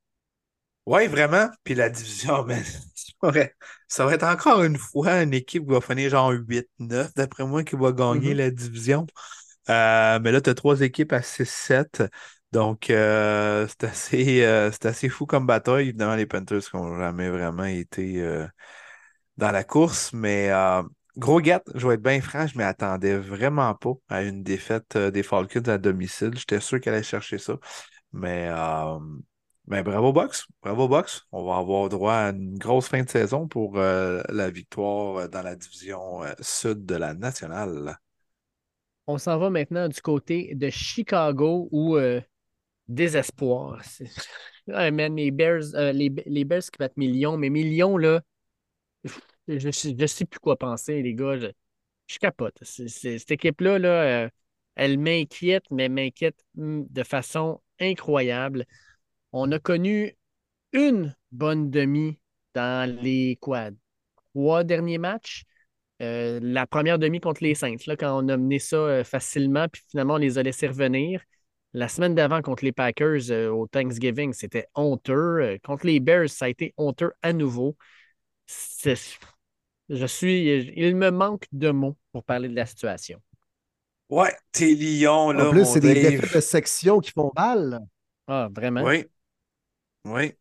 Oui, vraiment. Puis la division, man, ça va- être encore une fois une équipe qui va finir genre 8-9, d'après moi, qui va gagner Mhm. la division. Euh, mais là, tu as trois équipes à 6-7. Donc, euh, c'est assez, euh, assez fou comme bataille. Évidemment, les Panthers n'ont jamais vraiment été euh, dans la course. Mais gros gâte, je vais être bien franc, je ne m'attendais vraiment pas à une défaite des Falcons à domicile. J'étais sûr qu'elle allait chercher ça. Mais, mais bravo Box, bravo Box. On va avoir droit à une grosse fin de saison pour la victoire dans la division sud de la nationale. On s'en va maintenant du côté de Chicago où désespoir. Les Bears, euh, les, les Bears qui battent millions, mais millions, là, je je sais plus quoi penser, les gars. Je, je capote. Cette équipe-là, là, euh, elle m'inquiète, mais m'inquiète hum, de façon incroyable. On a connu une bonne demi dans les quoi, trois derniers matchs. Euh, la première demi contre les Saints, là, quand on a mené ça euh, facilement, puis finalement on les a laissés revenir. La semaine d'avant contre les Packers euh, au Thanksgiving, c'était honteux. Euh, contre les Bears, ça a été honteux à nouveau. Je suis, il me manque de mots pour parler de la situation. Ouais, tes Lions, là, En plus, c'est des défaites de section qui font mal. Ah, vraiment? Oui. Oui.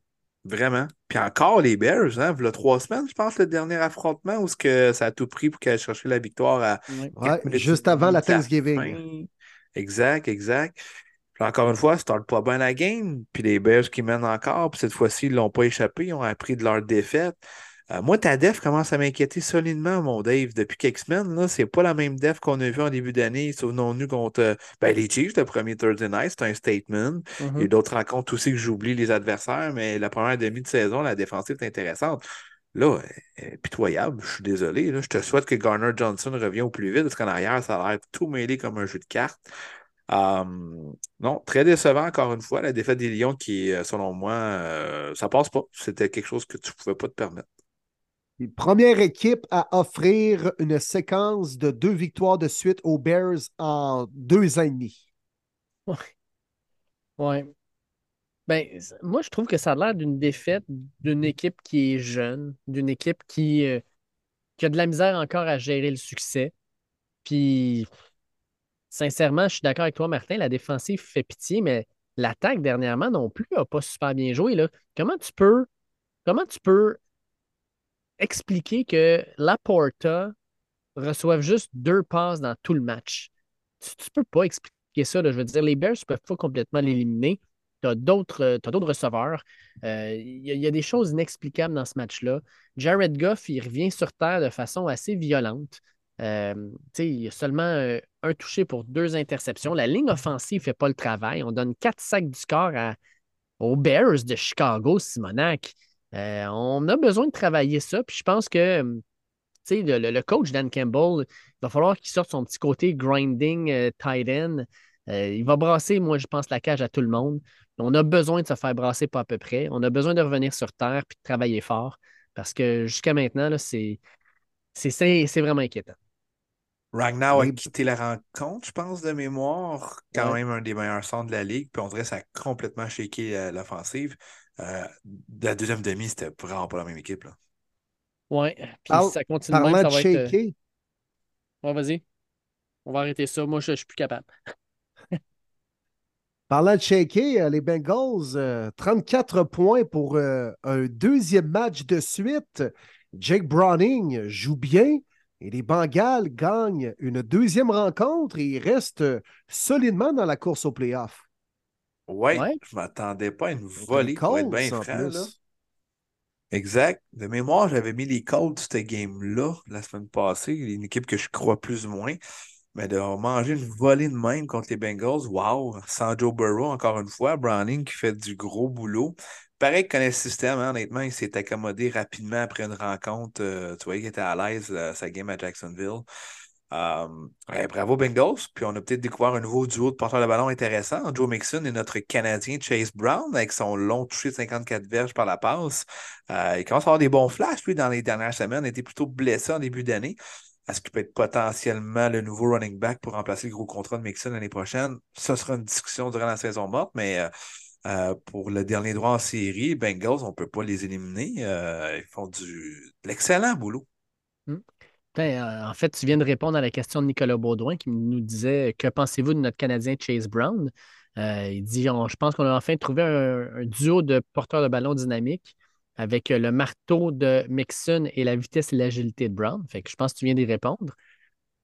Vraiment. Puis encore les Bears, hein, il y a trois semaines, je pense, le dernier affrontement où ce que ça a tout pris pour qu'elle aille chercher la victoire à Ouais. Juste avant la Thanksgiving. Exact, exact. Puis encore une fois, ça start pas bien la game. Puis les Bears qui mènent encore, puis cette fois-ci, ils l'ont pas échappé, ils ont appris de leur défaite. Euh, moi, ta def commence à m'inquiéter solidement, mon Dave. Depuis quelques semaines, là, c'est pas la même def qu'on a vu en début d'année. Souvenons-nous contre euh, ben, les Chiefs, le premier Thursday night, c'est un statement. Il y a Mhm. eu d'autres rencontres aussi que j'oublie les adversaires, mais la première demi de saison, la défensive est intéressante. Là, pitoyable, je suis désolé. là. Je te souhaite que Garner Johnson revienne au plus vite, parce qu'en arrière, ça a l'air tout mêlé comme un jeu de cartes. Euh, non, très décevant encore une fois, la défaite des Lions qui, euh, selon moi, euh, ça passe pas. C'était quelque chose que tu pouvais pas te permettre. Et Première équipe à offrir une séquence de deux victoires de suite aux Bears en deux ans et demi. Ouais. Ben, c- moi, je trouve que ça a l'air d'une défaite d'une équipe qui est jeune, d'une équipe qui, euh, qui a de la misère encore à gérer le succès. Puis, sincèrement, je suis d'accord avec toi, Martin, la défensive fait pitié, mais l'attaque dernièrement non plus n'a pas super bien joué, là. Comment tu peux, comment tu peux expliquer que Laporta reçoivent juste deux passes dans tout le match? Tu, tu peux pas expliquer ça. Je veux dire, les Bears ne peuvent pas complètement l'éliminer. Tu as d'autres euh, d'autres receveurs. Euh, Il y, y a des choses inexplicables dans ce match-là. Jared Goff, il revient sur terre de façon assez violente. Euh, il y a seulement euh, un touché pour deux interceptions. La ligne offensive ne fait pas le travail. On donne quatre sacs du score à- aux Bears de Chicago, Simonac. Euh, on a besoin de travailler ça. Puis je pense que le, le- coach Dan Campbell, il va falloir qu'il sorte son petit côté grinding tight end. Il va brasser, moi, je pense, la cage à tout le monde. On a besoin de se faire brasser pas à peu près. On a besoin de revenir sur terre puis de travailler fort. Parce que jusqu'à maintenant, c'est vraiment inquiétant. Ragnar a quitté la rencontre, je pense, de mémoire. Quand Ouais. même un des meilleurs centres de la ligue. Puis on dirait que ça a complètement shaké euh, l'offensive. euh, la deuxième demi, c'était vraiment pas la même équipe. Là. Ouais. Puis si ça continue même, de ça va être. euh, Ouais, vas-y. On va arrêter ça. Moi, je, je suis plus capable. parlant de shaker, euh, les Bengals, euh, 34 points pour euh, un deuxième match de suite. Jake Browning joue bien et les Bengals gagnent une deuxième rencontre et ils restent euh, solidement dans la course au playoff. Ouais, Ouais. je m'attendais pas à une volée Les pour être bien en franc. Exact. De mémoire, j'avais mis les Colts cette game-là la semaine passée, une équipe que je crois plus ou moins. Mais de manger une volée de même contre les Bengals, wow, sans Joe Burrow, encore une fois, Browning qui fait du gros boulot. Pareil qu'il connaît le système, hein, honnêtement, il s'est accommodé rapidement après une rencontre. euh, tu vois qu'il était à l'aise, euh, sa game à Jacksonville. Ouais, bravo Bengals. Puis on a peut-être découvert un nouveau duo de porteurs de ballon intéressant. Joe Mixon et notre Canadien Chase Brown avec son long touché de 54 verges par la passe. Euh, il commence à avoir des bons flashs, lui, dans les dernières semaines. Il était plutôt blessé en début d'année. Est-ce qu'il peut être potentiellement le nouveau running back pour remplacer le gros contrat de Mixon l'année prochaine? Ça sera une discussion durant la saison morte, mais euh, pour le dernier droit en série, Bengals, on ne peut pas les éliminer. Euh, ils font du, de l'excellent boulot. Putain, euh, en fait, tu viens de répondre à la question de Nicolas Baudouin qui nous disait Que pensez-vous de notre Canadien Chase Brown? Il dit Je pense qu'on a enfin trouvé un, duo de porteurs de ballon dynamique avec le marteau de Mixon et la vitesse et l'agilité de Brown. Fait que je pense que tu viens d'y répondre.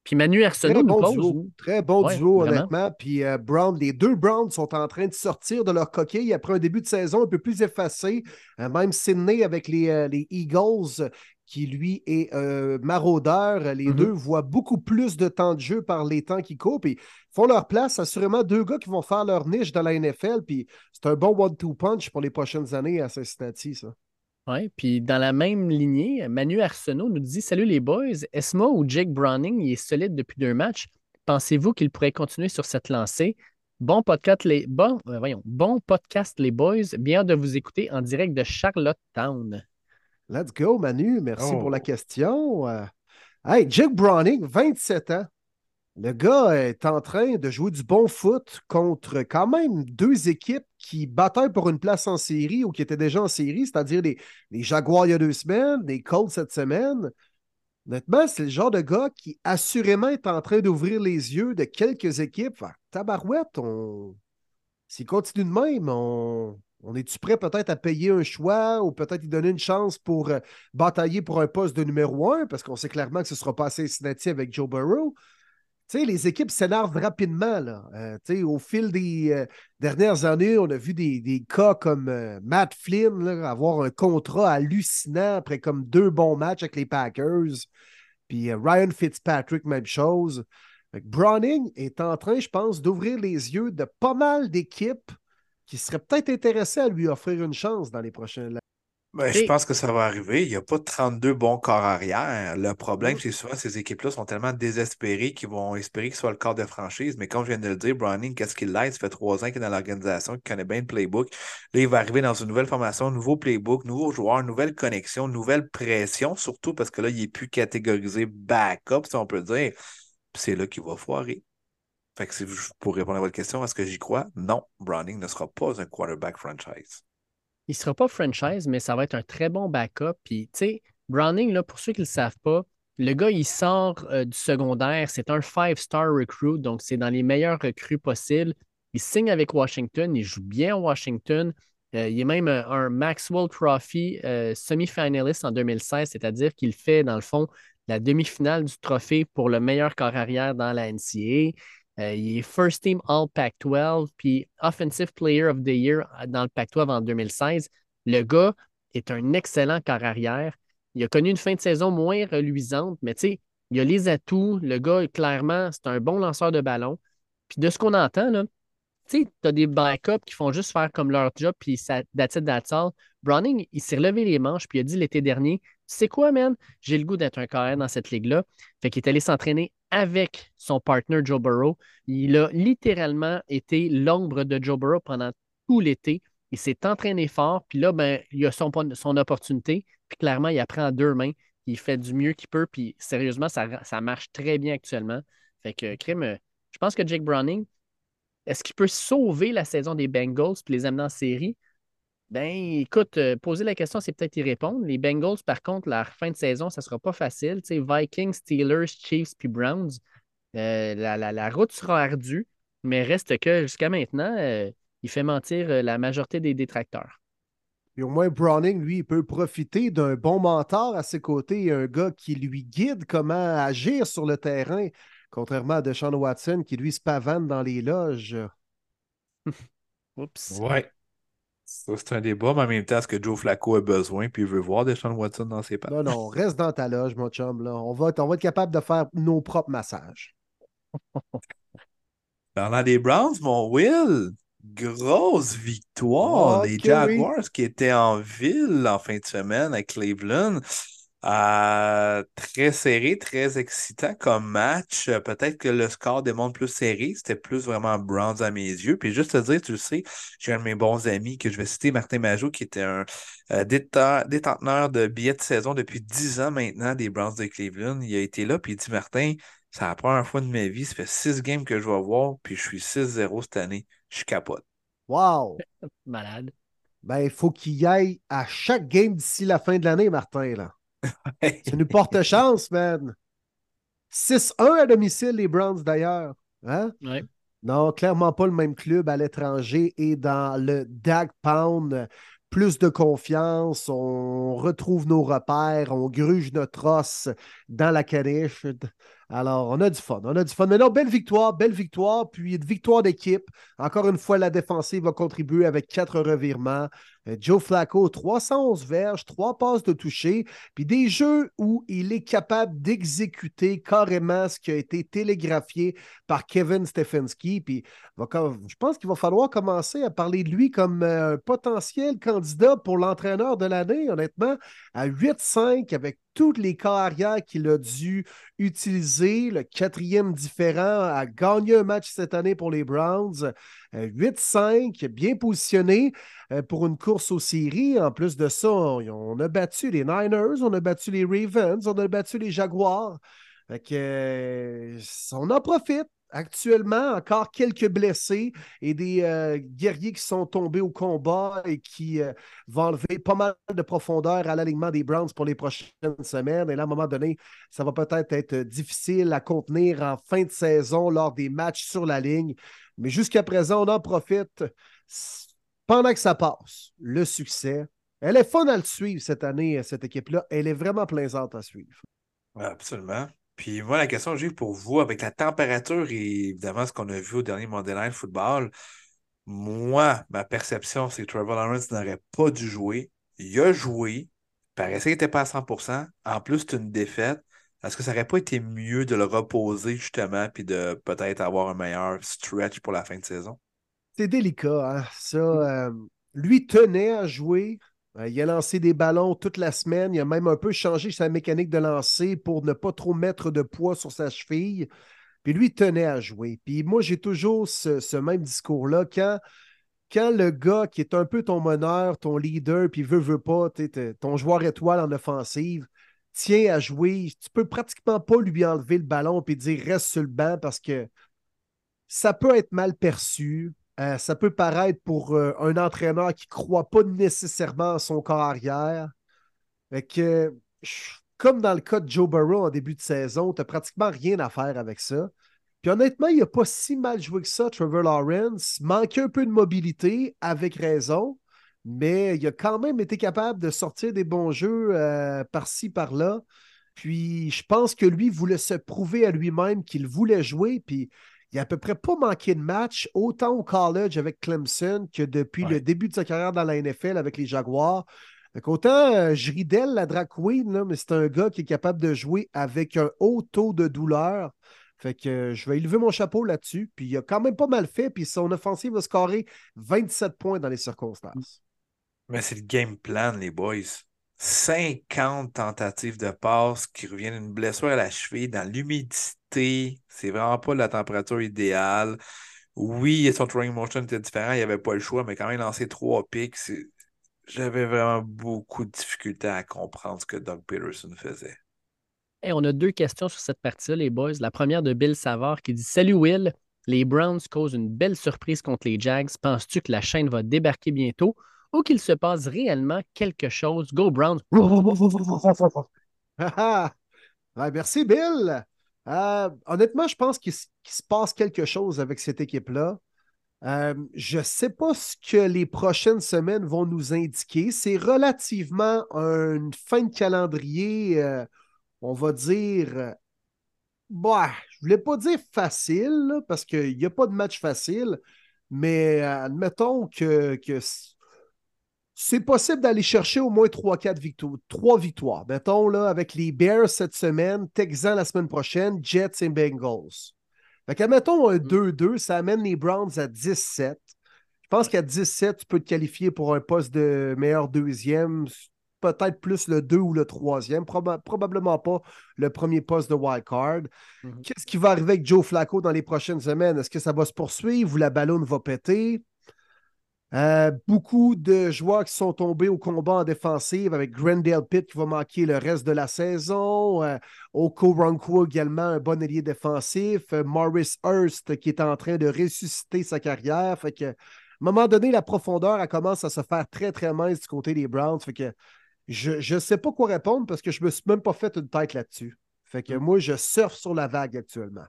Puis Manu Arsenault Très bon pose. duo. Très bon Ouais, duo, vraiment. honnêtement. Puis euh, Brown, les deux Browns sont en train de sortir de leur coquille après un début de saison un peu plus effacé. Euh, même Sydney avec les, euh, les Eagles, qui lui est maraudeur. Les Mhm. deux voient beaucoup plus de temps de jeu par les temps qui courent. Puis font leur place. Assurément, deux gars qui vont faire leur niche dans la NFL. Puis c'est un bon one-two punch pour les prochaines années à Cincinnati, ça. Oui, puis dans la même lignée, Manu Arsenault nous dit Salut les boys, Esma ou Jake Browning, il est solide depuis deux matchs. Pensez-vous qu'il pourrait continuer sur cette lancée? Bon podcast, les, bon, euh, voyons, bon podcast, les boys. Bien de vous écouter en direct de Charlottetown. Let's go, Manu. Merci Oh. pour la question. Euh, hey, Jake Browning, 27 ans. Le gars est en train de jouer du bon foot contre quand même deux équipes qui bataillent pour une place en série ou qui étaient déjà en série, c'est-à-dire les, les Jaguars il y a deux semaines, les Colts cette semaine. Honnêtement, c'est le genre de gars qui assurément est en train d'ouvrir les yeux de quelques équipes. Fait, tabarouette, on... s'il continue de même, on, est-tu prêt peut-être à payer un choix ou peut-être lui donner une chance pour euh, batailler pour un poste de numéro un? Parce qu'on sait clairement que ce ne sera pas assez Cincinnati avec Joe Burrow. Les équipes s'énervent rapidement. Là. Euh, au fil des euh, dernières années, on a vu des, des cas comme euh, Matt Flynn avoir un contrat hallucinant après comme deux bons matchs avec les Packers. Puis Ryan Fitzpatrick, même chose. Browning est en train, je pense, d'ouvrir les yeux de pas mal d'équipes qui seraient peut-être intéressées à lui offrir une chance dans les prochaines Ben, je pense que ça va arriver. Il n'y a pas 32 bons corps arrière. Le problème, c'est souvent ces équipes-là sont tellement désespérées qu'ils vont espérer qu'il soit le corps de franchise. Mais comme je viens de le dire, Browning, qu'est-ce qu'il l'aide? Ça fait trois ans qu'il est dans l'organisation, qu'il connaît bien le playbook. Là, il va arriver dans une nouvelle formation, nouveau playbook, nouveaux joueurs, nouvelle connexion, nouvelle pression, surtout parce que là, il n'est plus catégorisé backup, si on peut dire. C'est là qu'il va foirer. Fait que pour répondre à votre question, est-ce que j'y crois? Non, Browning ne sera pas un quarterback franchise. Il ne sera pas franchise, mais ça va être un très bon backup. Puis, tu sais, Browning, là, pour ceux qui ne le savent pas, le gars, il sort euh, du secondaire. C'est un five-star recruit, donc c'est dans les meilleurs recrues possibles. Il signe avec Washington, il joue bien à Washington. Euh, il est même euh, un Maxwell Trophy semi-finaliste en 2016, c'est-à-dire qu'il fait, dans le fond, la demi-finale du trophée pour le meilleur corps arrière dans la NCAA. Euh, il est First Team All Pac-12, puis Offensive Player of the Year dans le Pac-12 en 2016. Le gars est un excellent corps arrière. Il a connu une fin de saison moins reluisante, mais tu sais, il a les atouts. Le gars, clairement, c'est un bon lanceur de ballon. Puis de ce qu'on entend, tu sais, as des backups qui font juste faire comme leur job, puis ça, that's it. Browning, il s'est relevé les manches, puis il a dit l'été dernier C'est quoi, man? J'ai le goût d'être un carré dans cette ligue-là. Fait qu'il est allé s'entraîner avec son partner Joe Burrow. Il a littéralement été l'ombre de Joe Burrow pendant tout l'été. Il s'est entraîné fort, puis là, ben, il a son, son opportunité. Puis clairement, il apprend à deux mains. Il fait du mieux qu'il peut, puis sérieusement, ça, ça marche très bien actuellement. Fait que, crime, euh, je pense que Jake Browning, est-ce qu'il peut sauver la saison des Bengals puis les amener en série? Ben, écoute, euh, poser la question, c'est peut-être y répondre. Les Bengals, par contre, leur fin de saison, ça ne sera pas facile. Tu sais, Vikings, Steelers, Chiefs puis Browns, euh, la, la- la route sera ardue, mais reste que jusqu'à maintenant, euh, il fait mentir euh, la majorité des détracteurs. Et au moins, Browning, lui, il peut profiter d'un bon mentor à ses côtés, un gars qui lui guide comment agir sur le terrain, contrairement à Deshaun Watson, qui lui se pavane dans les loges. Oups. Ouais. Ça, c'est un débat, mais en même temps, est-ce que Joe Flacco a besoin puis il veut voir Deshaun Watson dans ses pattes? Non, non, reste dans ta loge, mon chum. Là. On, va être, on va être capable de faire nos propres massages. Parlant des Browns, mon Will, grosse victoire. Ok, Les oui. Jaguars qui étaient en ville en fin de semaine à Cleveland. Euh, très serré, très excitant comme match. Euh, Peut-être que le score démontre plus serré. C'était plus vraiment Browns à mes yeux. Puis juste te dire, tu le sais, j'ai un de mes bons amis que je vais citer, Martin Majot, qui était un euh, détenteur de billets de saison depuis 10 ans maintenant des Browns de Cleveland. Il a été là, puis il dit Martin, c'est la première fois de ma vie. Ça fait 6 games que je vais voir, puis je suis 6-0 cette année. Je capote. Wow! Malade. Ben, il faut qu'il y aille à chaque game d'ici la fin de l'année, Martin. Là. Ça nous porte chance, man. 6-1 à domicile, les Browns, d'ailleurs. Hein? Ouais. Non, clairement pas le même club à l'étranger et dans le Dag Pound. Plus de confiance, on retrouve nos repères, on gruge notre os dans la caniche. Alors, on a du fun, on a du fun. Mais non, belle victoire, belle victoire, puis une victoire d'équipe. Encore une fois, la défensive va contribuer avec quatre revirements. Euh, Joe Flacco, 311 verges, trois passes de toucher, puis des jeux où il est capable d'exécuter carrément ce qui a été télégraphié par Kevin Stefanski. Puis je pense qu'il va falloir commencer à parler de lui comme euh, un potentiel candidat pour l'entraîneur de l'année, honnêtement, à 8-5 avec tous les carrières qu'il a dû utiliser, le quatrième différent, a gagné un match cette année pour les Browns. Euh, 8-5, bien positionné euh, pour une course aux séries. En plus de ça, on, a battu les Niners, on a battu les Ravens, on a battu les Jaguars. Euh, on en profite. Actuellement, encore quelques blessés et des euh, guerriers qui sont tombés au combat et qui euh, vont enlever pas mal de profondeur à l'alignement des Browns pour les prochaines semaines. Et là, à un moment donné, ça va peut-être être difficile à contenir en fin de saison lors des matchs sur la ligne. Mais jusqu'à présent, on en profite pendant que ça passe. Le succès. Elle est fun à le suivre cette année, cette équipe-là. Elle est vraiment plaisante à suivre. Absolument. Puis moi, la question que j'ai pour vous, avec la température et évidemment ce qu'on a vu au dernier Monday Night Football, moi, ma perception, c'est que Trevor Lawrence n'aurait pas dû jouer. Il a joué, paraissait qu'il n'était pas à 100%. En plus, c'est une défaite. Est-ce que ça n'aurait pas été mieux de le reposer justement puis de peut-être avoir un meilleur stretch pour la fin de saison? C'est délicat, hein? Ça, euh, lui tenait à jouer. Euh, il a lancé des ballons toute la semaine. Il a même un peu changé sa mécanique de lancer pour ne pas trop mettre de poids sur sa cheville. Puis lui tenait à jouer. Puis moi, j'ai toujours ce, même discours-là. Quand, quand le gars qui est un peu ton meneur, ton leader, puis veut, veut pas, t'es- t'es- ton joueur étoile en offensive, tient à jouer, tu peux pratiquement pas lui enlever le ballon puis dire reste sur le banc parce que ça peut être mal perçu. Euh, ça peut paraître pour euh, un entraîneur qui ne croit pas nécessairement à son corps arrière. Que, comme dans le cas de Joe Burrow en début de saison, tu n'as pratiquement rien à faire avec ça. Puis honnêtement, il n'a pas si mal joué que ça, Trevor Lawrence. Manquait un peu de mobilité, avec raison, mais il a quand même été capable de sortir des bons jeux euh, par-ci, par-là. Puis je pense que lui voulait se prouver à lui-même qu'il voulait jouer. Puis il a à peu près pas manqué de match, autant au college avec Clemson que depuis Ouais. le début de sa carrière dans la NFL avec les Jaguars. Fait qu'autant euh, la drag queen, là, mais c'est un gars qui est capable de jouer avec un haut taux de douleur. Fait que euh, je vais élever mon chapeau là-dessus. Puis il a quand même pas mal fait. Puis son offensive va scorer 27 points dans les circonstances. Mais c'est le game plan, les boys. 50 tentatives de passe qui reviennent d'une blessure à la cheville dans l'humidité. C'est vraiment pas la température idéale. Oui, son throwing motion était différent, il n'y avait pas le choix, mais quand même lancé trois pics, j'avais vraiment beaucoup de difficultés à comprendre ce que Doug Peterson faisait. Hey, on a deux questions sur cette partie-là, les boys. La première de Bill Savard qui dit Salut Will, les Browns causent une belle surprise contre les Jags. Penses-tu que la chaîne va débarquer bientôt? Ou qu'il se passe réellement quelque chose. Go Browns! Merci, Bill. Euh, honnêtement, je pense qu'il se passe quelque chose avec cette équipe-là. Euh, je ne sais pas ce que les prochaines semaines vont nous indiquer. C'est relativement une fin de calendrier, euh, on va dire. bah, je ne voulais pas dire facile, parce qu'il n'y a pas de match facile, mais admettons que, que c'est possible d'aller chercher au moins 3-4 victoires. 3 victoires. Mettons, là, avec les Bears cette semaine, Texans la semaine prochaine, Jets et Bengals. Fait qu'admettons un 2-2, ça amène les Browns à 17. Je pense qu'à 17, tu peux te qualifier pour un poste de meilleur deuxième, peut-être plus le 2 ou le troisième, proba- probablement pas le premier poste de wild card. Mhm. Qu'est-ce qui va arriver avec Joe Flacco dans les prochaines semaines? Est-ce que ça va se poursuivre ou la ballonne va péter? Euh, beaucoup de joueurs qui sont tombés au combat en défensive avec Grendale Pitt qui va manquer le reste de la saison. Euh, Oko Ronquo également, un bon ailier défensif. Euh, Morris Hurst qui est en train de ressusciter sa carrière. Fait que, à un moment donné, la profondeur elle commence à se faire très, très mince du côté des Browns. Fait que je ne sais pas quoi répondre parce que je ne me suis même pas fait une tête là-dessus. Fait que moi, je surfe sur la vague actuellement.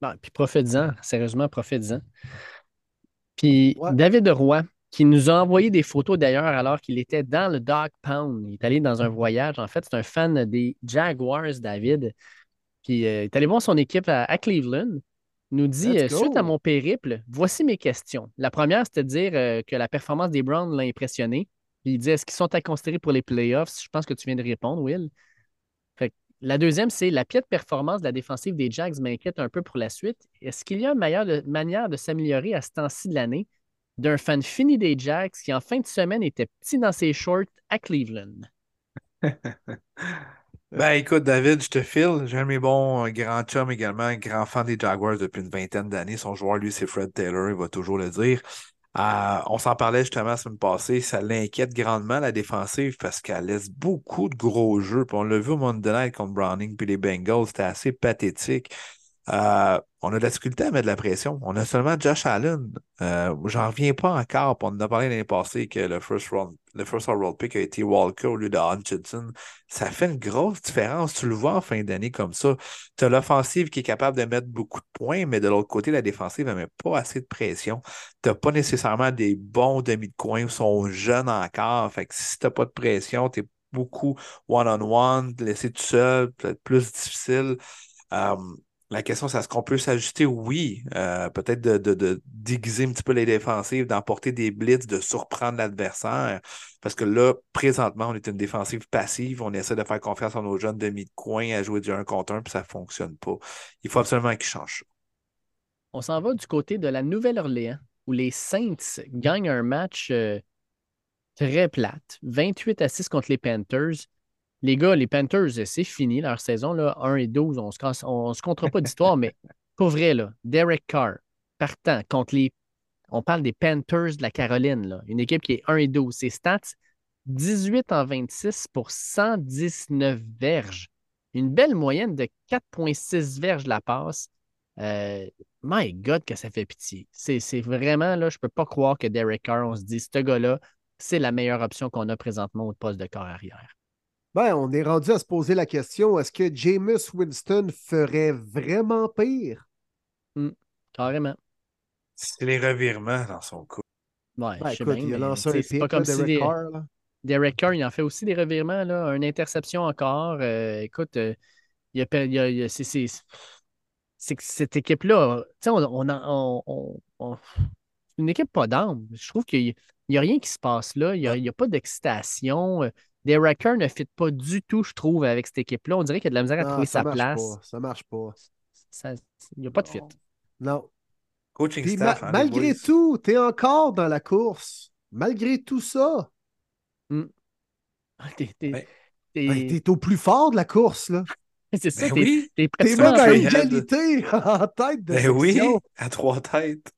Bon, puis profite-en, sérieusement, profite-en. Puis Ouais. David Roy, qui nous a envoyé des photos d'ailleurs alors qu'il était dans le Dog Pound. Il est allé dans un voyage. En fait, c'est un fan des Jaguars, David. Puis euh, il est allé voir son équipe à, à Cleveland. Il nous dit euh. Suite à mon périple, voici mes questions. La première, c'était de dire euh, que la performance des Browns l'a impressionné. Puis il dit Est-ce qu'ils sont à considérer pour les playoffs? Je pense que tu viens de répondre, Will. La deuxième, c'est la piètre performance de la défensive des Jags m'inquiète un peu pour la suite. Est-ce qu'il y a une meilleure manière de s'améliorer à ce temps-ci de l'année d'un fan fini des Jags qui, en fin de semaine, était petit dans ses shorts à Cleveland? Ben écoute, David, je te file. J'ai un mes bons euh, grands chums également, grand fan des Jaguars depuis une vingtaine d'années. Son joueur, lui, c'est Fred Taylor, il va toujours le dire. Euh, on s'en parlait justement la semaine passée. Ça l'inquiète grandement, la défensive, parce qu'elle laisse beaucoup de gros jeux. On l'a vu au Monday Night contre Browning puis les Bengals. C'était assez pathétique. Euh, on a de la difficulté à mettre de la pression. On a seulement Josh Allen. Euh, J'en reviens pas encore. On en a parlé l'année passée que le first round, le first round pick a été Walker au lieu de Hutchinson. Ça fait une grosse différence. Tu le vois en fin d'année comme ça. Tu as l'offensive qui est capable de mettre beaucoup de points, mais de l'autre côté, la défensive ne met pas assez de pression. Tu n'as pas nécessairement des bons demi de coin ou sont jeunes encore. Fait que si tu n'as pas de pression, tu es beaucoup one-on-one, laissé tout seul, peut-être plus difficile. Euh, la question, c'est est-ce qu'on peut s'ajuster? Oui. Euh, peut-être de, de- de déguiser un petit peu les défensives, d'emporter des blitz, de surprendre l'adversaire. Parce que là, présentement, on est une défensive passive. On essaie de faire confiance à nos jeunes demi de coin à jouer du 1 contre 1, puis ça ne fonctionne pas. Il faut absolument qu'ils changent. On s'en va du côté de la Nouvelle-Orléans, où les Saints gagnent un match euh, très plate, 28 à 6 contre les Panthers. Les gars, les Panthers, c'est fini leur saison, là, 1 et 12. On ne se, on se comptera pas d'histoire, mais pour vrai, là, Derek Carr, partant contre les. On parle des Panthers de la Caroline, là, une équipe qui est 1 et 12. Ses stats, 18 en 26 pour 119 verges. Une belle moyenne de 4,6 verges de la passe. Euh, my God, que ça fait pitié. C'est c'est vraiment, là, je ne peux pas croire que Derek Carr, on se dit, ce gars-là, c'est la meilleure option qu'on a présentement au poste de corps arrière. Ben, on est rendu à se poser la question est-ce que Jameis Winston ferait vraiment pire? Carrément. C'est les revirements dans son cas. Ouais, Ben, je sais écoute, bien, il a lancé un pic, pas comme si Derek des- Carr. là. Derek Carr, il en fait aussi des revirements, là, une interception encore. Euh, écoute, euh, il y a, per- il y a- il y a- c'est, c'est- c'est que cette équipe-là, tu sais, on, on, en- on- on- une équipe pas d'âme. Je trouve qu'il n'y a rien qui se passe là. Il n'y a, il y a pas d'excitation. Derek Carr ne fit pas du tout, je trouve, avec cette équipe-là. On dirait qu'il y a de la misère à Non, trouver ça sa marche place. pas. Ça marche pas. Ça- il n'y a pas de fit. Non. Coaching Puis staff, ma- hein, malgré boys? tout, tu es encore dans la course. Malgré tout ça, T'es, t'es- ben, au plus fort de la course. là. c'est ça, Ben t'es, oui. t'es Tu es pratiquement même à égalité en tête de Ben oui, à trois têtes.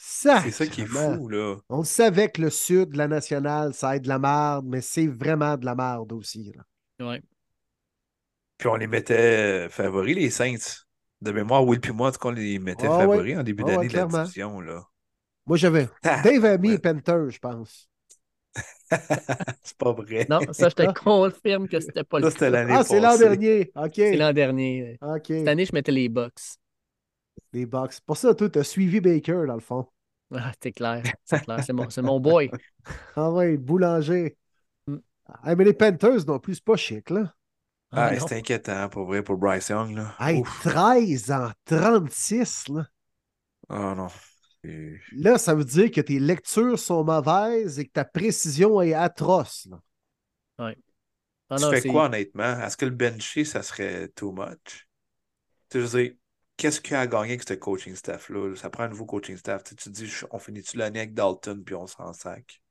C'est ça qui est fou, là. On le savait que le sud de la nationale, ça aide de la merde, mais c'est vraiment de la merde aussi. là. Ouais. Puis on les mettait euh, favoris, les Saints. De mémoire, Will puis moi, en tout cas, on les mettait Ah ouais. favoris en début Ah ouais, d'année de la division, là. Moi, j'avais. Ah, Dave a mis ouais. Panther, je pense. c'est pas vrai. Non, ça, je te confirme que c'était pas Ça, le c'était cas. l'année Ah, c'est l'an dernier. OK. C'est l'an dernier. OK. Cette année, je mettais les Bucks. Les Bucks. Pour ça, toi, tu as suivi Baker, dans le fond. Ah, c'est clair. C'est clair. C'est mon, c'est mon boy. Ah ouais, boulanger. Mm. Ah, mais les Panthers non plus, c'est pas chic, là. Ah, Ah, c'est inquiétant, pour vrai, pour Bryce Young. Là. Hey, Ouf. 13 en 36, là. Ah non. Là, ça veut dire que tes lectures sont mauvaises et que ta précision est atroce. là. Ah, tu non, fais quoi, honnêtement? Est-ce que le bencher, ça serait too much? Tu sais, je veux dire, qu'est-ce qu'il y a à gagner avec ce coaching staff-là? Ça prend un nouveau coaching staff. Tu, sais, tu te dis, on finit-tu l'année avec Dalton puis on s'en sac?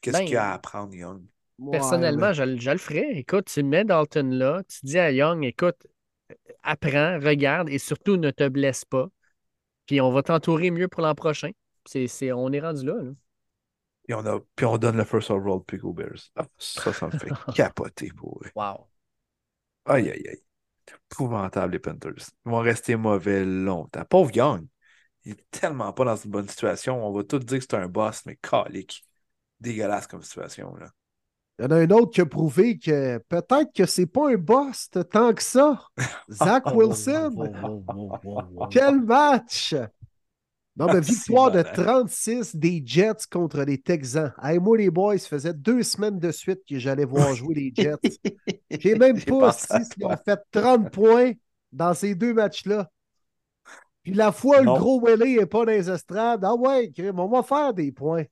Qu'est-ce Ben, qu'il y a à apprendre, Young? Ouais, Personnellement, mais- je, le- je le ferais. Écoute, tu mets Dalton là, tu dis à Young, écoute, apprends, regarde et surtout ne te blesse pas. Puis on va t'entourer mieux pour l'an prochain. C'est, c'est, on est rendu là. là. Puis on, a, puis on donne le first overall pick aux Bears. Ah, ça, ça me fait capoter pour eux. Wow. Aïe, aïe, aïe. Épouvantable, les Panthers. Ils vont rester mauvais longtemps. Pauvre Young. Il est tellement pas dans une bonne situation. On va tous dire que c'est un boss, mais calique. Dégueulasse comme situation. Là. Il y en a un autre qui a prouvé que peut-être que c'est pas un boss tant que ça. Zach Wilson. Quel match! Non, mais Ah, victoire de malade. 36 des Jets contre les Texans. Hey, moi, les boys, ça faisait deux semaines de suite que j'allais voir jouer les Jets. J'ai même pas si ils ont fait 30 points dans ces deux matchs-là. Puis la fois, Non. le gros Willy n'est pas dans les estrades. Ah ouais, on va faire des points.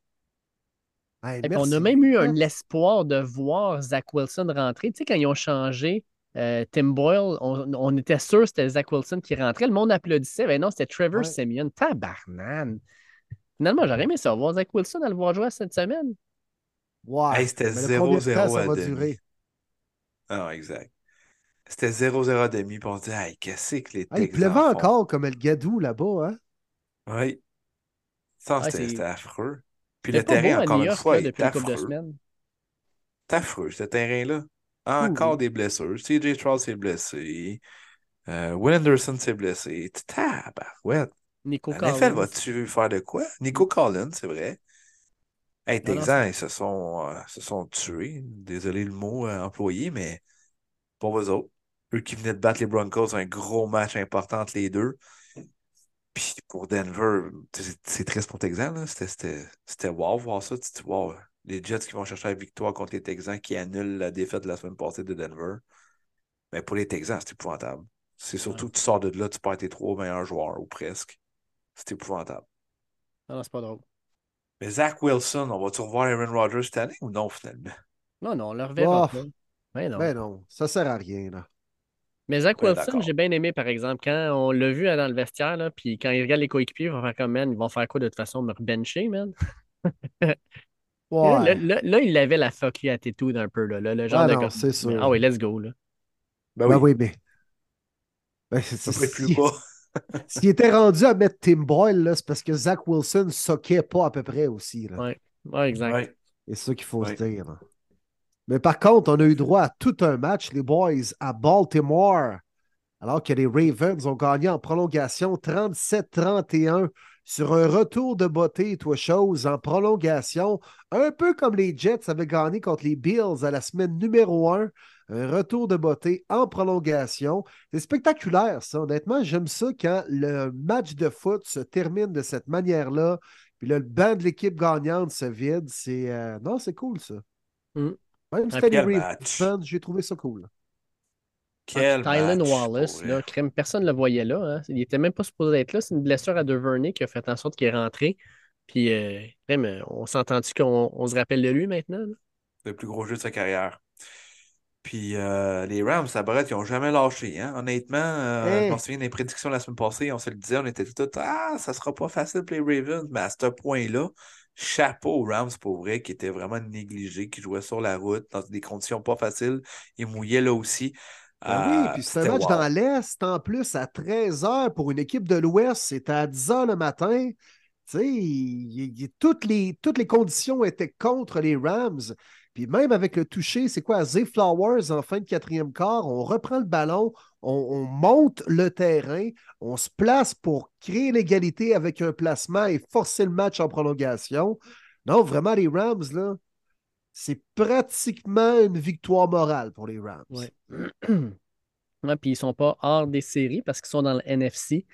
Hey, on a même eu un espoir de voir Zach Wilson rentrer. Tu sais, quand ils ont changé euh, Tim Boyle, on, on était sûr que c'était Zach Wilson qui rentrait. Le monde applaudissait. Mais non, c'était Trevor Ouais. Simeon. Tabarnan. Finalement, j'aurais aimé ça, voir Zach Wilson à le voir jouer cette semaine. Hey, c'était Mais le combien de 0-0 temps ça à va demi. durer? Ah, exact. C'était 0-0 à demi. Puis on se dit, hey, qu'est-ce que les Hey, il pleuvait encore comme le gadou là-bas. Hein? Oui. Ça, c'était affreux. Puis le beau terrain, encore une fois, là, est affreux. semaines. C'est affreux, ce terrain-là. Encore des blessures. CJ Stroud s'est blessé. Euh, Will Anderson s'est blessé. Tabarouette. Nico La NFL Collins. va-tu faire de quoi? Nico Collins, c'est vrai. Hey, Texans, ils se sont, euh, se sont tués. Désolé le mot euh, employé, mais pour eux autres. Eux qui venaient de battre les Broncos, un gros match important entre les deux. Puis pour Denver, c'est triste pour Texans. C'était- wow voir ça. Tu wow, les Jets qui vont chercher la victoire contre les Texans qui annulent la défaite de la semaine passée de Denver. Mais pour les Texans, c'est épouvantable. C'est surtout que tu sors de là, tu perds tes trois meilleurs joueurs, ou presque. C'est épouvantable. Non, non, c'est pas drôle. Mais Zach Wilson, on va-tu revoir Aaron Rodgers cette année ou non, finalement? Non, non, on le reverra Oh. Mais non. Ben non, ça sert à rien. Là. Mais Zach Ouais, Wilson, j'ai bien aimé, par exemple, quand on l'a vu dans le vestiaire, là, puis quand il regarde les coéquipiers, il va faire comme, man, ils vont faire quoi de toute façon? Me rebencher, man? Ouais. Là, là- là, il avait la fuck you attitude un peu, là, le, le genre Ah de non, c'est sûr. Ah oui, let's go, là. Ben Ben oui, oui, mais. Ben, c'est- plus bas. S'il était rendu à mettre Tim Boyle, là, c'est parce que Zach Wilson soquait pas à peu près aussi. Là. Ouais. Ouais, exact. Ouais. C'est ça qu'il faut Ouais. se dire. là. Mais par contre, on a eu droit à tout un match, les boys, à Baltimore. Alors que les Ravens ont gagné en prolongation 37-31 sur un retour de beauté, toi chose, en prolongation. Un peu comme les Jets avaient gagné contre les Bills à la semaine numéro 1. Un retour de beauté en prolongation. C'est spectaculaire, ça. Honnêtement, j'aime ça quand le match de foot se termine de cette manière-là. Puis là, le banc de l'équipe gagnante se vide. C'est euh, non, c'est cool, ça. Mm. Même fans, j'ai trouvé ça cool. Quel Tylen match, Wallace, là, crème, personne ne le voyait là. hein. Il était même pas supposé être là. C'est une blessure à Duvernay qui a fait en sorte qu'il est rentré. Puis, euh, euh, on s'entend-tu qu'on on se rappelle de lui maintenant? là? le plus gros jeu de sa carrière. Puis euh, les Rams, ça paraît, ils n'ont jamais lâché. Hein? Honnêtement, euh, Hey. je me souviens des prédictions la semaine passée, on se le disait, on était tous Ah, ça sera pas facile pour les Ravens, mais à ce point-là, chapeau aux Rams pour vrai, qui étaient vraiment négligés, qui jouaient sur la route dans des conditions pas faciles. Ils mouillaient là aussi. Ben oui, Euh, puis c'est un match wow. dans l'Est, en plus, à 13h pour une équipe de l'Ouest, c'était à 10h le matin. Tu sais, il- il- toutes, les, toutes les conditions étaient contre les Rams. Puis même avec le toucher, c'est quoi, Zay Flowers en fin de quatrième quart, on reprend le ballon, on, on monte le terrain, on se place pour créer l'égalité avec un placement et forcer le match en prolongation. Non, vraiment, les Rams, là, c'est pratiquement une victoire morale pour les Rams. Ouais. ouais, puis ils sont pas hors des séries parce qu'ils sont dans le NFC.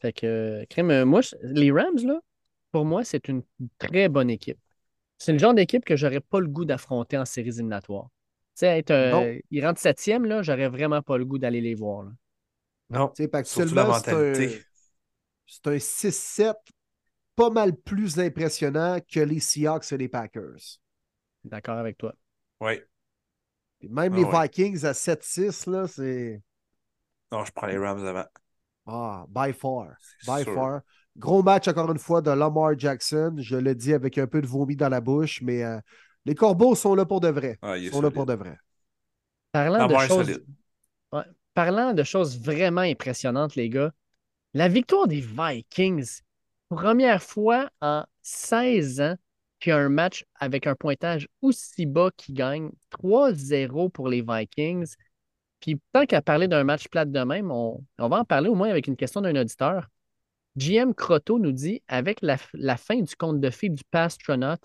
Fait que, crème, euh, moi, les Rams, là, pour moi, c'est une très bonne équipe. C'est le genre d'équipe que j'aurais pas le goût d'affronter en séries éliminatoires. Tu sais, être, euh, ils rentrent septième, là, j'aurais vraiment pas le goût d'aller les voir. là. Non. La c'est un, mentalité. c'est un 6-7 pas mal plus impressionnant que les Seahawks et les Packers. D'accord avec toi. Oui. Même Ah les ouais. Vikings à 7-6, là, c'est. Non, je prends les Rams avant. Ah, by far. By sûr. far. Gros match, encore une fois, de Lamar Jackson. Je le dis avec un peu de vomi dans la bouche, mais euh, les Corbeaux sont là pour de vrai. Ah, Ils sont là pour de vrai. Parlant de Lamar choses. Ouais. Parlant de choses vraiment impressionnantes, les gars, la victoire des Vikings, première fois en 16 ans a un match avec un pointage aussi bas qui gagne 3-0 pour les Vikings. Puis tant qu'à parler d'un match plate de même, on, va en parler au moins avec une question d'un auditeur. JM Croteau nous dit Avec la, fin du conte de fées du Pastronaut,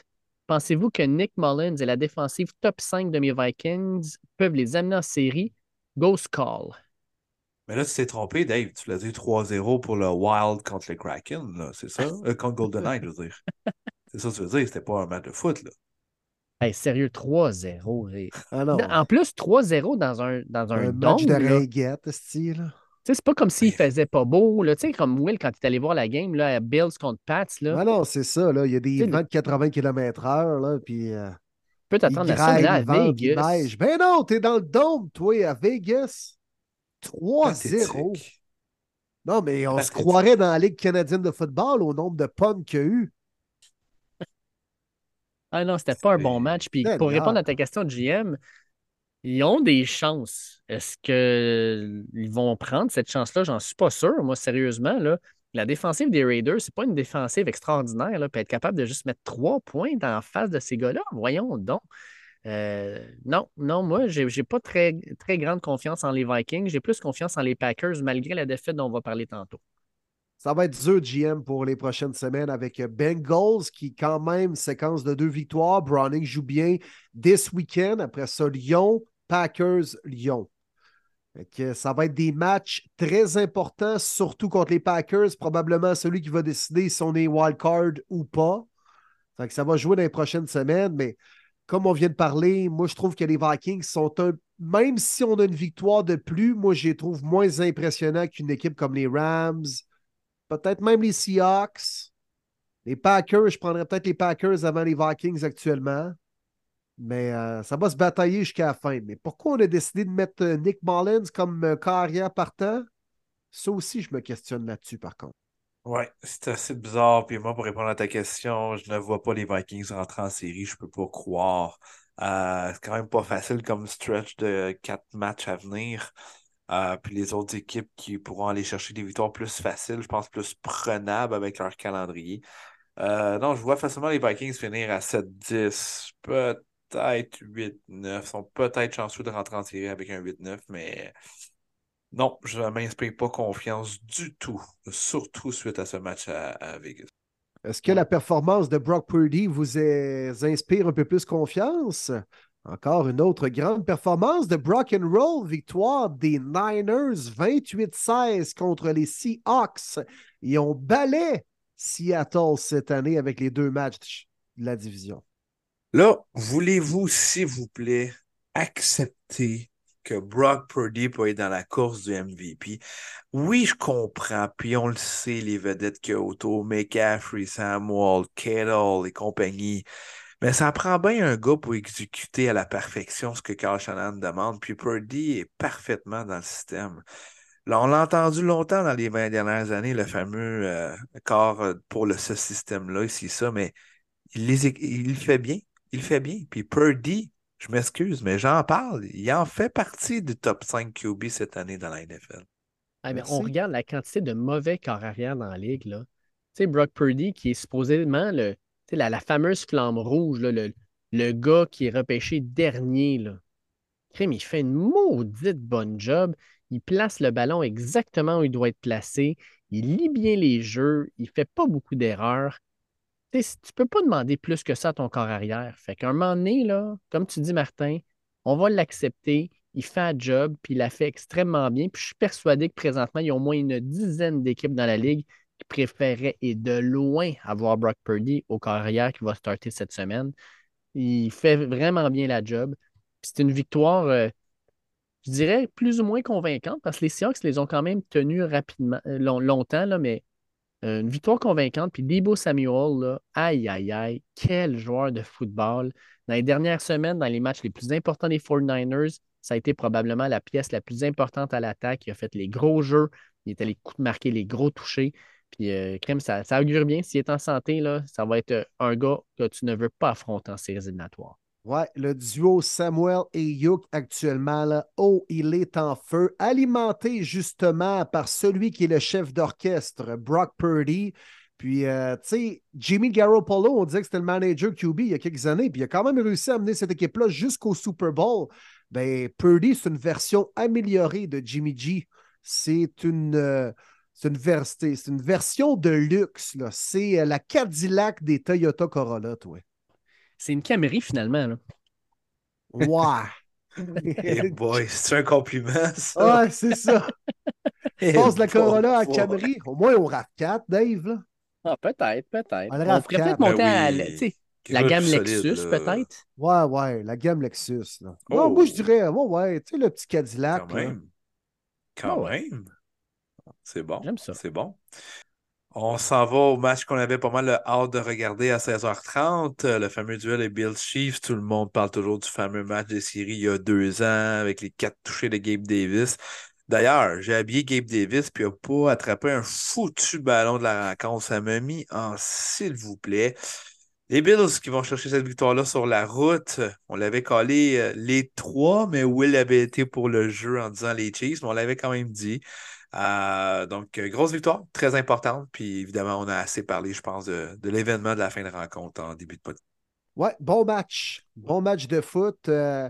pensez-vous que Nick Mullins et la défensive top 5 de mes Vikings peuvent les amener en série? Ghost Call. Mais là, tu t'es trompé, Dave. Tu l'as dit 3-0 pour le Wild contre le Kraken, c'est ça? Euh, contre Golden Knight, je veux dire. C'est ça que tu veux dire, c'était pas un match de foot, là. Hey, sérieux, 3-0. Ray. Ah non. En plus, 3-0 dans un, dans un, un dôme, match de là. ringuette, style. Tu sais, C'est pas comme s'il faisait pas beau. Là. Tu sais, comme Will, quand il est allé voir la game là, à Bills contre Pats, là, Ah non, c'est ça, là. Il y a des vents de 80 km/h, là, puis euh, tu peux il t'attendre à ça, à il vente, il Vegas. neige. Ben non, t'es dans le dôme, toi, à Vegas. 3-0. Pathétique. Non, mais on se croirait dans la Ligue canadienne de football au nombre de pommes qu'il y a eu. Ah non, c'était pas un bon match. Puis pour répondre à ta question, GM, ils ont des chances. Est-ce qu'ils vont prendre cette chance-là? J'en suis pas sûr. Moi, sérieusement, là, la défensive des Raiders, c'est pas une défensive extraordinaire. Là, puis être capable de juste mettre trois points en face de ces gars-là, voyons donc. Euh, non, non, moi, j'ai j'ai pas très, très grande confiance en les Vikings. J'ai plus confiance en les Packers, malgré la défaite dont on va parler tantôt. Ça va être dur, GM, pour les prochaines semaines avec Bengals qui, quand même, séquence de deux victoires. Browning joue bien this week-end. Après ça, Lyon, Packers, Lyon. Que ça va être des matchs très importants, surtout contre les Packers. Probablement celui qui va décider si on est wildcard ou pas. Ça va jouer dans les prochaines semaines, mais comme on vient de parler, moi, je trouve que les Vikings sont un. Même si on a une victoire de plus, moi, je les trouve moins impressionnants qu'une équipe comme les Rams, peut-être même les Seahawks. Les Packers, je prendrais peut-être les Packers avant les Vikings actuellement. Mais euh, ça va se batailler jusqu'à la fin. Mais pourquoi on a décidé de mettre euh, Nick Mullins comme euh, carrière partant? Ça aussi, je me questionne là-dessus, par contre. Ouais, c'est assez bizarre. Puis moi, pour répondre à ta question, je ne vois pas les Vikings rentrer en série. Je peux pas croire. C'est quand même pas facile comme stretch de quatre matchs à venir. Euh, puis les autres équipes qui pourront aller chercher des victoires plus faciles, je pense plus prenables avec leur calendrier. Euh, non, je vois facilement les Vikings finir à 7-10, peut-être 8-9. Ils sont peut-être chanceux de rentrer en série avec un 8-9, mais non, je ne m'inspire pas confiance du tout, surtout suite à ce match à, Vegas. Est-ce que la performance de Brock Purdy vous inspire un peu plus confiance? Encore une autre grande performance de Brock and Roll, victoire des Niners 28-16 contre les Seahawks. Ils ont balai Seattle cette année avec les deux matchs de la division. Là, voulez-vous, s'il vous plaît, accepter que Brock Purdy peut être dans la course du MVP? Oui, je comprends, puis on le sait, les vedettes qu'il y autour, McCaffrey, Samuel, Kittle et compagnie. Mais ça prend bien un gars pour exécuter à la perfection ce que Carl Shannon demande, puis Purdy est parfaitement dans le système. Là, on l'a entendu longtemps dans les 20 dernières années, le fameux euh, corps euh, pour le, ce système-là, ici, ça, mais il, les, fait bien. Il le fait bien. Puis Purdy, je m'excuse, mais j'en parle. Il en fait partie du top 5 QB cette année dans la NFL. Ah, mais Merci. on regarde la quantité de mauvais corps arrière dans la ligue. Là. Tu sais, Brock Purdy, qui est supposément le, la, fameuse flamme rouge, là, le, le gars qui est repêché dernier. Là. Crime, il fait une maudite bonne job. Il place le ballon exactement où il doit être placé. Il lit bien les jeux. Il fait pas beaucoup d'erreurs. tu tu peux pas demander plus que ça à ton corps arrière. Fait qu'à un moment donné, comme tu dis, Martin, on va l'accepter. Il fait un job, puis il l'a fait extrêmement bien. Puis je suis persuadé que présentement, il y a au moins une dizaine d'équipes dans la ligue qui préféraient et de loin avoir Brock Purdy au corps arrière qui va starter cette semaine. Il fait vraiment bien la job. C'est une victoire, euh, je dirais, plus ou moins convaincante parce que les Seahawks les ont quand même tenus rapidement, euh, long- longtemps, là, mais euh, une victoire convaincante. Puis Debo Samuel, là, aïe, aïe, aïe, quel joueur de football. Dans les dernières semaines, dans les matchs les plus importants des 49ers, ça a été probablement la pièce la plus importante à l'attaque. Il a fait les gros jeux, il coups de marquer, les gros touchés. Puis, euh, ça, ça augure bien. S'il est en santé, là, ça va être euh, un gars que tu ne veux pas affronter en séries éliminatoires. Ouais, le duo Samuel et Youk actuellement, là, oh, il est en feu, alimenté justement par celui qui est le chef d'orchestre, Brock Purdy. Puis, euh, tu sais, Jimmy Garoppolo, on disait que c'était le manager QB il y a quelques années, puis il a quand même réussi à amener cette équipe-là jusqu'au Super Bowl. Ben, Purdy, c'est une version améliorée de Jimmy G. C'est une, euh, c'est une, c'est une version de luxe. là. C'est euh, la Cadillac des Toyota Corolla, toi. C'est une Camry finalement. là. Ouais. Hey boy, c'est un compliment, ça. Ouais, c'est ça. Hey Passe de la. Corolla à Camry. Au moins, on rate 4, Dave. Là. Ah, peut-être, peut-être. On On pourrait peut-être monter à Ben oui. Quelque la gamme Lexus, peut-être. Ouais, ouais, la gamme Lexus. Là. Oh. Non, moi, je dirais, ouais, ouais, tu sais, le petit Cadillac. Quand là. même. Quand Ah ouais. même. C'est bon. J'aime ça. C'est bon. On s'en va au match qu'on avait pas mal le hâte de regarder à 16h30. euh, Le fameux duel des Bills Chiefs. Tout le monde parle toujours du fameux match des séries il y a deux ans avec les quatre touchés de Gabe Davis. D'ailleurs, j'ai habillé Gabe Davis puis il n'a pas attrapé un foutu ballon de la rencontre. Ça m'a mis en s'il vous plaît. Les Bills qui vont chercher cette victoire-là sur la route. On l'avait collé euh, les trois, mais Will avait été pour le jeu en disant les Chiefs, mais on l'avait quand même dit. Euh, donc, euh, grosse victoire, très importante. Puis évidemment, on a assez parlé, je pense, de, l'événement de la fin de rencontre en début de podcast. Ouais, bon match. Bon match de foot. Euh,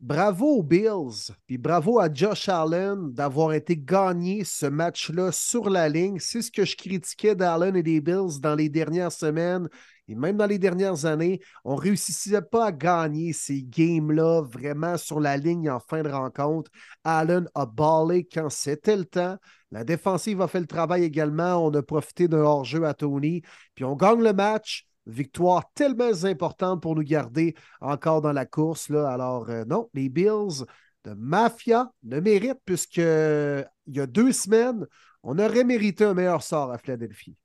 bravo aux Bills. Puis bravo à Josh Allen d'avoir été gagné ce match-là sur la ligne. C'est ce que je critiquais d'Allen et des Bills dans les dernières semaines et même dans les dernières années. On ne réussissait pas à gagner ces games-là vraiment sur la ligne en fin de rencontre. Allen a ballé quand c'était le temps. La défensive a fait le travail également. On a profité d'un hors-jeu à Tony. Puis on gagne le match. Victoire tellement importante pour nous garder encore dans la course. Alors, euh, non, les Bills de Mafia le méritent puisque euh, y a deux semaines, on aurait mérité un meilleur sort à Philadelphie.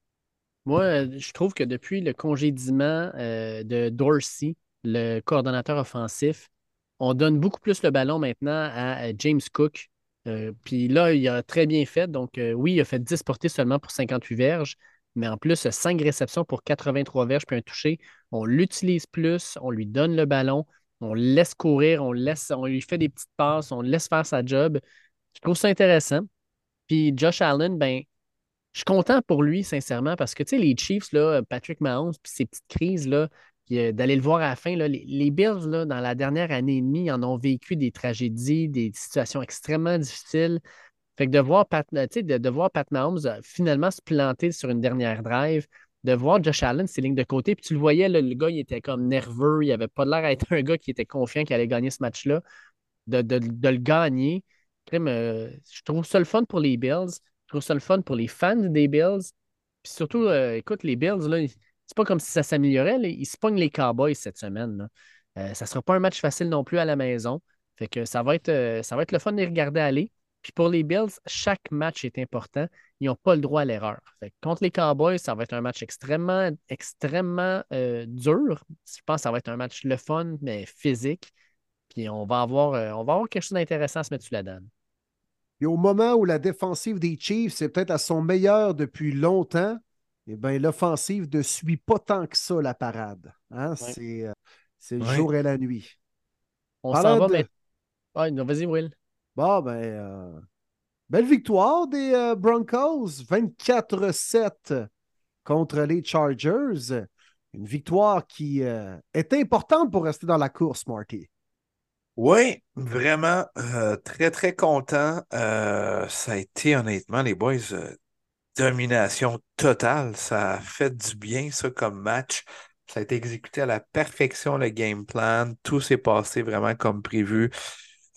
Moi, euh, je trouve que depuis le congédiement euh, de Dorsey, le coordonnateur offensif, on donne beaucoup plus le ballon maintenant à euh, James Cook. Puis là, il a très bien fait. Donc, oui, il a fait 10 portées seulement pour 58 verges, mais en plus, 5 réceptions pour 83 verges puis un touché. On l'utilise plus, on lui donne le ballon, on laisse courir, on, laisse, on lui fait des petites passes, on laisse faire sa job. Je trouve ça intéressant. Puis Josh Allen, ben, je suis content pour lui, sincèrement, parce que, tu les Chiefs, là, Patrick Mahomes, puis ces petites crises, là, euh, d'aller le voir à la fin, les, Bills, dans la dernière année et demie, en ont vécu des tragédies, des situations extrêmement difficiles. Fait que de voir Pat, euh, de, de Mahomes euh, finalement se planter sur une dernière drive, de voir Josh Allen, ses lignes de côté, puis tu le voyais, le gars, il était comme nerveux, il avait pas l'air d'être un gars qui était confiant qu'il allait gagner ce match-là, de, le gagner. Je trouve ça le fun pour les Bills. Trouve le fun pour les fans des Bills. Puis surtout, euh, écoute, les Bills, là, c'est pas comme si ça s'améliorait. Ils se pognent les Cowboys cette semaine. là. Euh, ça sera pas un match facile non plus à la maison. Fait que ça va être, euh, ça va être le fun de les regarder aller. Puis pour les Bills, chaque match est important. Ils n'ont pas le droit à l'erreur. Contre les Cowboys, ça va être un match extrêmement, extrêmement euh, dur. Je pense que ça va être un match le fun, mais physique. Puis on va avoir, on va avoir quelque chose d'intéressant à se mettre sous la dame. Et au moment où la défensive des Chiefs est peut-être à son meilleur depuis longtemps, eh bien, l'offensive ne suit pas tant que ça la parade. Hein? C'est, euh, c'est le Ouais. jour et la nuit. On Parlant s'en va de-. Ouais, non, vas-y, Will. Bon, ben, euh, belle victoire des euh, Broncos, 24-7 contre les Chargers. Une victoire qui euh, est importante pour rester dans la course, Marty. Oui, vraiment euh, très, très content. Euh, ça a été honnêtement, les boys, euh, domination totale. Ça a fait du bien, ça, comme match. Ça a été exécuté à la perfection, le game plan. Tout s'est passé vraiment comme prévu.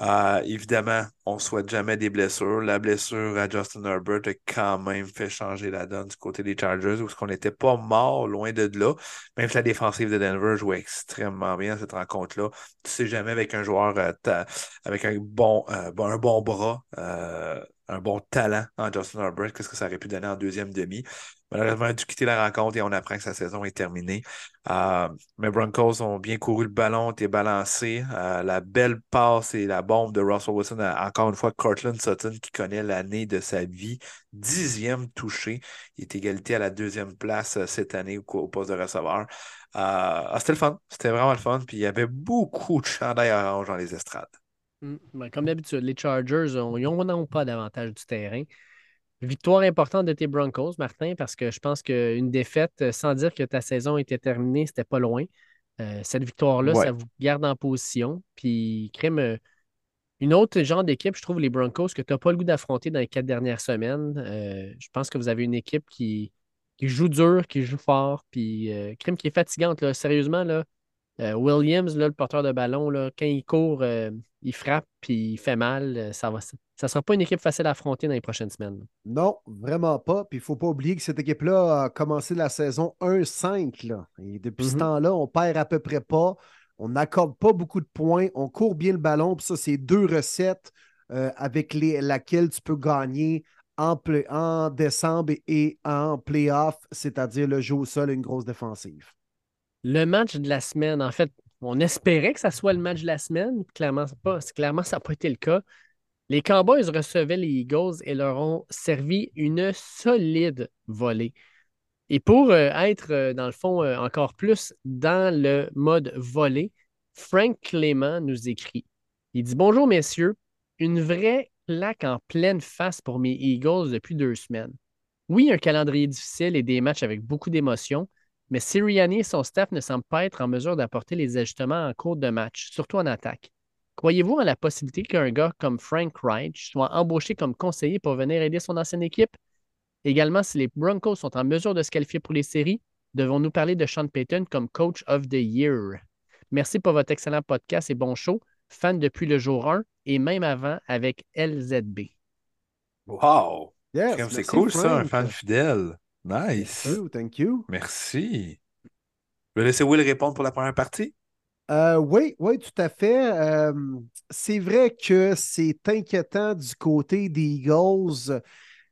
Euh, évidemment, on ne souhaite jamais des blessures. La blessure à Justin Herbert a quand même fait changer la donne du côté des Chargers, où on n'était pas mort loin de là. Même si la défensive de Denver jouait extrêmement bien cette rencontre-là. Tu sais jamais avec un joueur euh, avec un bon, euh, un bon bras, un bon talent en Justin Herbert, qu'est-ce que ça aurait pu donner en deuxième demi? Malheureusement, il a dû quitter la rencontre et on apprend que sa saison est terminée. Euh, mais Broncos ont bien couru le ballon, été balancé. Euh, la belle passe et la bombe de Russell Wilson, encore une fois, Cortland Sutton qui connaît l'année de sa vie, dixième touché. Il est égalité à la deuxième place euh, cette année au, poste de receveur. Ah, c'était le fun, c'était vraiment le fun. Puis il y avait beaucoup de chandails orange dans les estrades. Mm, ben, comme d'habitude, les Chargers, n'ont pas davantage du terrain. Victoire importante de tes Broncos, Martin, parce que je pense qu'une défaite, euh, sans dire que ta saison était terminée, c'était pas loin. Euh, cette victoire-là, ça vous garde en position. Puis, crème, euh, une autre genre d'équipe, je trouve, les Broncos, que tu n'as pas le goût d'affronter dans les quatre dernières semaines. je pense que vous avez une équipe qui, joue dur, qui joue fort, puis crème qui est fatigante. Là. Sérieusement, là, Williams, là, le porteur de ballon, là, quand il court, il frappe puis il fait mal, euh, ça ne ça sera pas une équipe facile à affronter dans les prochaines semaines. Non, vraiment pas. Puis il ne faut pas oublier que cette équipe-là a commencé la saison 1-5. Et depuis ce mm-hmm. temps-là, on perd à peu près pas. On n'accorde pas beaucoup de points. On court bien le ballon. Puis ça, c'est deux recettes euh, avec les, laquelle tu peux gagner en, en décembre et en playoff, c'est-à-dire le jeu au sol et une grosse défensive. Le match de la semaine, en fait, on espérait que ça soit le match de la semaine. Clairement, pas, clairement ça n'a pas été le cas. Les Cowboys recevaient les Eagles et leur ont servi une solide volée. Et pour euh, être, euh, dans le fond, euh, encore plus dans le mode volée, Frank Clément nous écrit. Il dit Bonjour, messieurs. Une vraie claque en pleine face pour mes Eagles depuis deux semaines. Oui, un calendrier difficile et des matchs avec beaucoup d'émotions, mais Sirianni et son staff ne semblent pas être en mesure d'apporter les ajustements en cours de match, surtout en attaque. Croyez-vous en la possibilité qu'un gars comme Frank Reich soit embauché comme conseiller pour venir aider son ancienne équipe? Également, si les Broncos sont en mesure de se qualifier pour les séries, devons-nous parler de Sean Payton comme Coach of the Year? Merci pour votre excellent podcast et bon show. Fan depuis le jour 1 et même avant avec LZB. Wow! c'est cool ça, un fan fidèle. Nice. Thank you, thank you. Merci. Je vais laisser Will répondre pour la première partie. Euh, oui, oui, tout à fait. Euh, c'est vrai que c'est inquiétant du côté des Eagles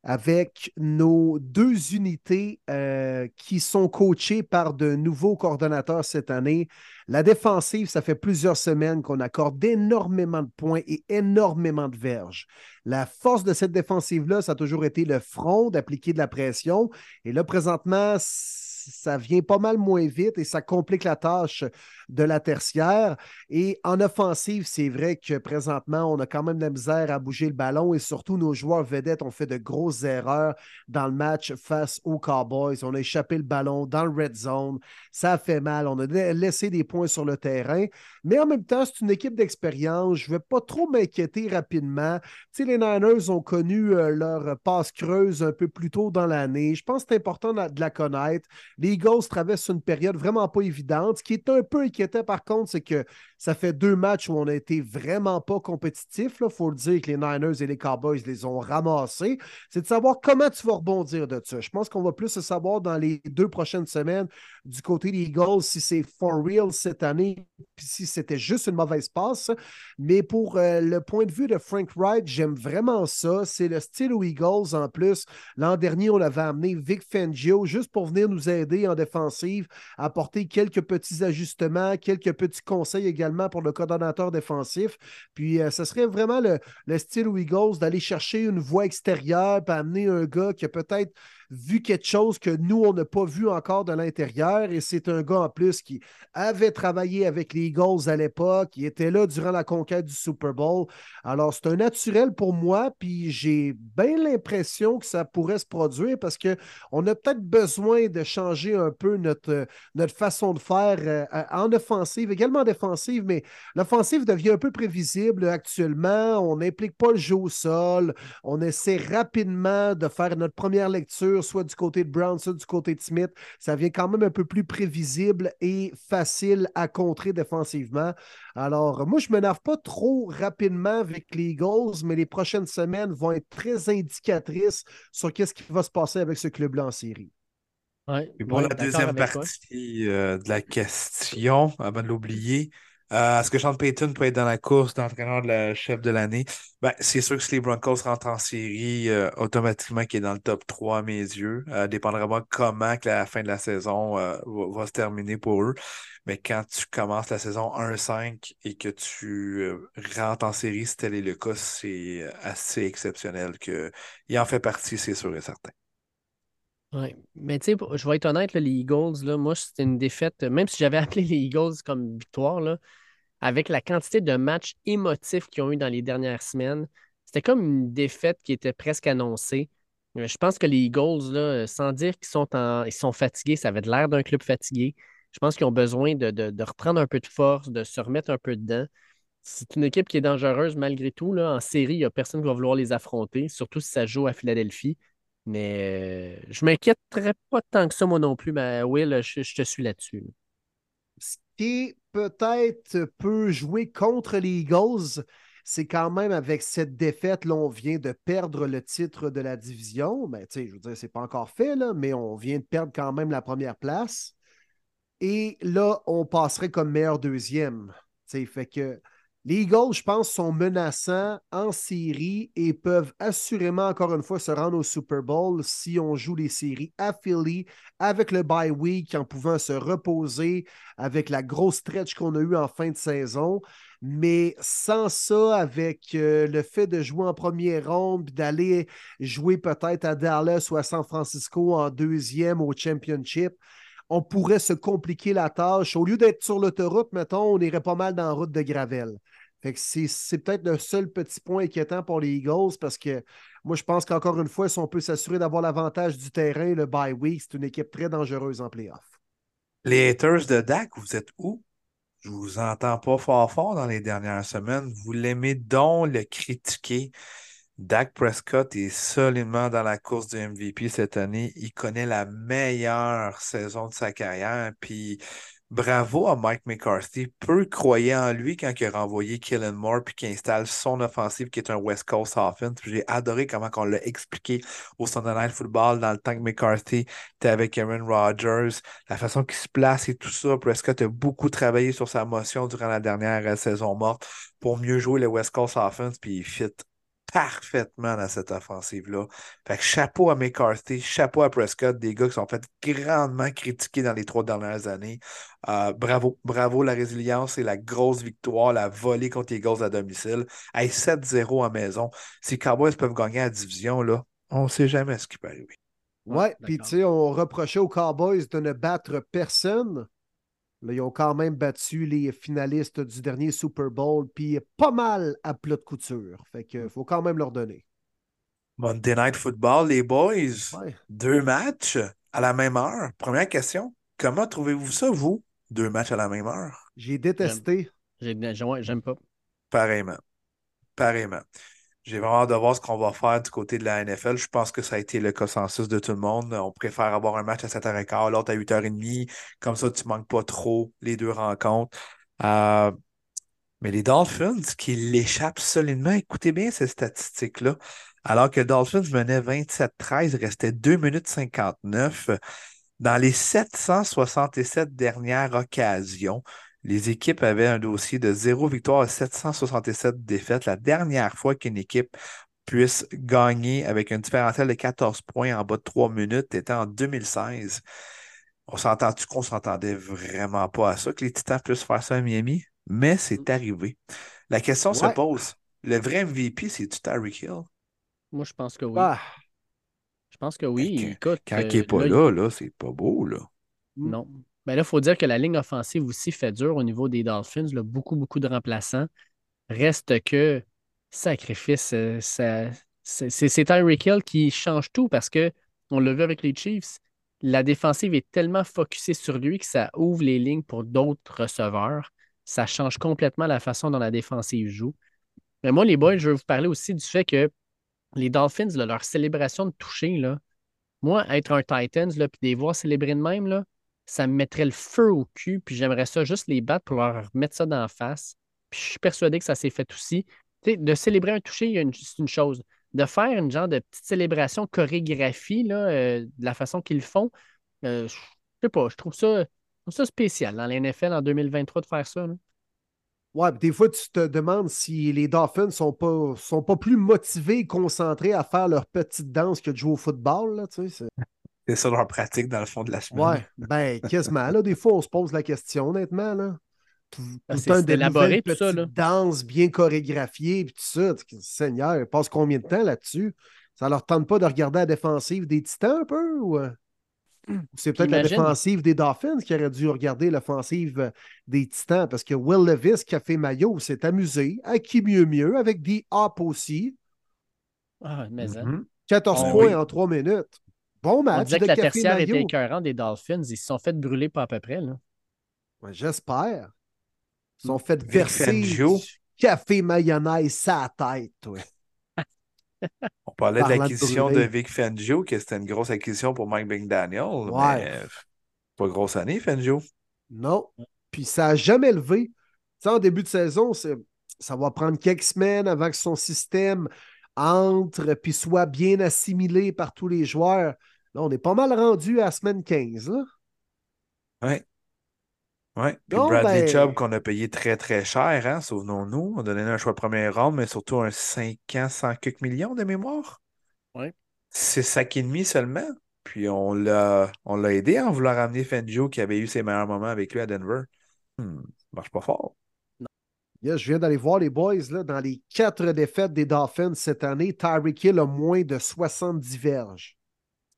avec nos deux unités euh, qui sont coachées par de nouveaux coordonnateurs cette année. La défensive, ça fait plusieurs semaines qu'on accorde énormément de points et énormément de verges. La force de cette défensive-là, ça a toujours été le front d'appliquer de la pression. Et là, présentement, ça vient pas mal moins vite et ça complique la tâche de la tertiaire. Et en offensive, c'est vrai que présentement, on a quand même de la misère à bouger le ballon et surtout nos joueurs vedettes ont fait de grosses erreurs dans le match face aux Cowboys. On a échappé le ballon dans le red zone. Ça a fait mal. On a laissé des points sur le terrain. Mais en même temps, c'est une équipe d'expérience. Je ne vais pas trop m'inquiéter rapidement. Tu sais, les Niners ont connu euh, leur passe creuse un peu plus tôt dans l'année. Je pense que c'est important de la connaître. Les Eagles traversent une période vraiment pas évidente. Qui est un peu inquiétant, par contre, c'est que ça fait deux matchs où on a été vraiment pas compétitifs. Il faut le dire que les Niners et les Cowboys les ont ramassés. C'est de savoir comment tu vas rebondir de ça. Je pense qu'on va plus se savoir dans les deux prochaines semaines du côté des Eagles si c'est for real cette année, puis si c'était juste une mauvaise passe. Mais pour euh, le point de vue de Frank Wright, j'aime vraiment ça. C'est le style aux Eagles en plus. L'an dernier, on avait amené Vic Fangio juste pour venir nous aider en défensive, apporter quelques petits ajustements, quelques petits conseils également pour le coordonnateur défensif. Puis, euh, ce serait vraiment le, style Eagles d'aller chercher une voie extérieure, puis amener un gars qui a peut-être vu quelque chose que nous, on n'a pas vu encore de l'intérieur. Et c'est un gars en plus qui avait travaillé avec les Eagles à l'époque, qui était là durant la conquête du Super Bowl. Alors, c'est un naturel pour moi, puis j'ai bien l'impression que ça pourrait se produire parce qu'on a peut-être besoin de changer un peu notre, notre façon de faire euh, en offensive, également en défensive, mais l'offensive devient un peu prévisible actuellement. On n'implique pas le jeu au sol. On essaie rapidement de faire notre première lecture, soit du côté de Brown, soit du côté de Smith. Ça vient quand même un peu plus prévisible et facile à contrer défensivement. Alors, moi, je ne m'énerve pas trop rapidement avec les Eagles, mais les prochaines semaines vont être très indicatrices sur qu'est-ce qui va se passer avec ce club-là en série. et pour la deuxième partie euh, de la question, avant de l'oublier, euh, est-ce que Sean Payton peut être dans la course d'entraîneur de la chef de l'année? Ben, c'est sûr que si les Broncos rentrent en série, euh, automatiquement qui est dans le top 3 à mes yeux. Euh, dépendra comment que la fin de la saison va, se terminer pour eux. Mais quand tu commences la saison 1-5 et que tu rentres en série, si tel est le cas, c'est assez exceptionnel. Que... Il en fait partie, c'est sûr et certain. Oui, mais tu sais, je vais être honnête, les Eagles, là, moi, c'était une défaite, même si j'avais appelé les Eagles comme victoire, là, avec la quantité de matchs émotifs qu'ils ont eu dans les dernières semaines, c'était comme une défaite qui était presque annoncée. Je pense que les Eagles, là, sans dire qu'ils sont, en, ils sont fatigués, ça avait l'air d'un club fatigué. Je pense qu'ils ont besoin de, de, reprendre un peu de force, de se remettre un peu dedans. C'est une équipe qui est dangereuse malgré tout. Là. En série, il n'y a personne qui va vouloir les affronter, surtout si ça joue à Philadelphie. Mais euh, je m'inquiéterais pas tant que ça, moi non plus, mais Will, je, je te suis là-dessus. Ce qui peut-être peut jouer contre les Eagles, c'est quand même avec cette défaite, là, on vient de perdre le titre de la division. Ben, je veux dire, c'est pas encore fait, là, mais on vient de perdre quand même la première place. Et là, on passerait comme meilleur deuxième. Tu sais, fait que les Eagles, je pense, sont menaçants en série et peuvent assurément, encore une fois, se rendre au Super Bowl si on joue les séries à Philly avec le bye week en pouvant se reposer avec la grosse stretch qu'on a eue en fin de saison. Mais sans ça, avec euh, le fait de jouer en première ronde, d'aller jouer peut-être à Dallas ou à San Francisco en deuxième au championship, on pourrait se compliquer la tâche. Au lieu d'être sur l'autoroute, mettons, on irait pas mal dans la route de Gravel. C'est peut-être le seul petit point inquiétant pour les Eagles parce que moi, je pense qu'encore une fois, si on peut s'assurer d'avoir l'avantage du terrain, le bye week, c'est une équipe très dangereuse en playoff. Les haters de Dak, vous êtes où? Je vous entends pas fort fort dans les dernières semaines. Vous l'aimez donc le critiquer. Dak Prescott est solidement dans la course du MVP cette année. Il connaît la meilleure saison de sa carrière. Puis bravo à Mike McCarthy. Peu croyait en lui quand il a renvoyé Kellen Moore puis qu'il installe son offensive qui est un West Coast offense. J'ai adoré comment on l'a expliqué au Sunday Night Football dans le temps que McCarthy était avec Aaron Rodgers, la façon qu'il se place et tout ça. Prescott a beaucoup travaillé sur sa motion durant la dernière euh, saison morte pour mieux jouer le West Coast offense puis il fit parfaitement dans cette offensive-là. Fait que chapeau à McCarthy, chapeau à Prescott, des gars qui sont fait grandement critiqués dans les trois dernières années. Euh, bravo, bravo la résilience et la grosse victoire, la volée contre les Eagles à domicile. Hey, 7-0 à maison. Si les Cowboys peuvent gagner la division, là, on ne sait jamais ce qui peut arriver. Ouais, puis tu sais, on reprochait aux Cowboys de ne battre personne ils ont quand même battu les finalistes du dernier Super Bowl, puis pas mal à plat de couture. Fait que faut quand même leur donner. Monday Night Football, les boys. Deux matchs à la même heure. Première question. Comment trouvez-vous ça, vous? Deux matchs à la même heure? J'ai détesté. J'aime pas. Pareillement. Pareillement. J'ai vraiment hâte de voir ce qu'on va faire du côté de la NFL. Je pense que ça a été le consensus de tout le monde. On préfère avoir un match à 7h15, l'autre à 8h30. Comme ça, tu manques pas trop les deux rencontres. Euh, mais les Dolphins qui l'échappent solidement, écoutez bien ces statistiques-là. Alors que Dolphins menait 27-13, il restait 2 minutes 59. Dans les 767 dernières occasions, les équipes avaient un dossier de 0 victoire et 767 défaites. La dernière fois qu'une équipe puisse gagner avec un différentiel de 14 points en bas de 3 minutes était en 2016. On s'entend-tu qu'on s'entendait vraiment pas à ça, que les Titans puissent faire ça à Miami? Mais c'est arrivé. La question se pose. Le vrai MVP, c'est-tu Tyreek Hill? Moi, je pense que oui. Ah. Je pense que oui. Mais Écoute, Quand euh, il n'est pas là, là, c'est pas beau, là. Non. Mais là, il faut dire que la ligne offensive aussi fait dur au niveau des Dolphins. là. beaucoup, beaucoup de remplaçants. Reste que, sacrifice, euh, c'est Tyreek Hill qui change tout parce que, on l'a vu avec les Chiefs, la défensive est tellement focusée sur lui que ça ouvre les lignes pour d'autres receveurs. Ça change complètement la façon dont la défensive joue. Mais moi, les boys, je veux vous parler aussi du fait que les Dolphins, leur célébration de toucher, là, moi, être un Titans, puis les voir célébrer de même, là, ça me mettrait le feu au cul, puis j'aimerais ça juste les battre pour leur mettre ça d'en face. Puis je suis persuadé que ça s'est fait aussi. De célébrer un toucher, c'est une chose. De faire une genre de petite célébration chorégraphie, là, euh, de la façon qu'ils le font, euh, je sais pas, je trouve ça, ça spécial dans la NFL en 2023 de faire ça. là. Ouais, des fois, tu te demandes si les Dolphins sont pas, sont pas plus motivés et concentrés à faire leur petite danse que de jouer au football. Là, tu sais, c'est- ça leur pratique dans le fond de la semaine. ouais, ben, quasiment. Là, des fois, on se pose la question, honnêtement. Là. Tout, Ah, c'est- c'est de élaboré, tout ça, là. danses bien chorégraphiées, puis tout ça. Seigneur, ils passent combien de temps là-dessus? Ça leur tente pas de regarder la défensive des Titans un peu? Ou, euh? C'est peut-être la défensive des Dolphins qui aurait dû regarder l'offensive euh, des Titans parce que Will Levis, Café Mayo, s'est amusé. À qui mieux mieux, avec des hop aussi. Ah, mais hein. Mhm. 14 Oh, points oui. en 3 minutes. Bon On match disait de que la Café tertiaire était écœurante des Dolphins. Ils se sont fait brûler pas à peu près. Là. Ouais, J'espère. Ils sont fait verser du café mayonnaise sa tête. toi. On parlait de de l'acquisition de brûler. Vic Fangio, que c'était une grosse acquisition pour Mike McDaniel. Ouais. Mais pas grosse année, Fangio. Non. Puis ça n'a jamais levé. Tu sais, en début de saison, ça va prendre quelques semaines avant que son système entre puis soit bien assimilé par tous les joueurs. Là, on est pas mal rendu à la semaine 15. Là. Ouais. Ouais. Puis Non, Bradley ben- Chubb, qu'on a payé très, très cher, hein, souvenons-nous. On a donné un choix de première ronde, mais surtout un 5 ans, 100 quelques millions de mémoire. Ouais. C'est sac et demi seulement. Puis on l'a on l'a aidé en voulant ramener Fangio, qui avait eu ses meilleurs moments avec lui à Denver. Hmm, ça marche pas fort. Yeah, je viens d'aller voir les boys. Là, dans les quatre défaites des Dolphins cette année, Tyreek Hill a moins de 70 verges.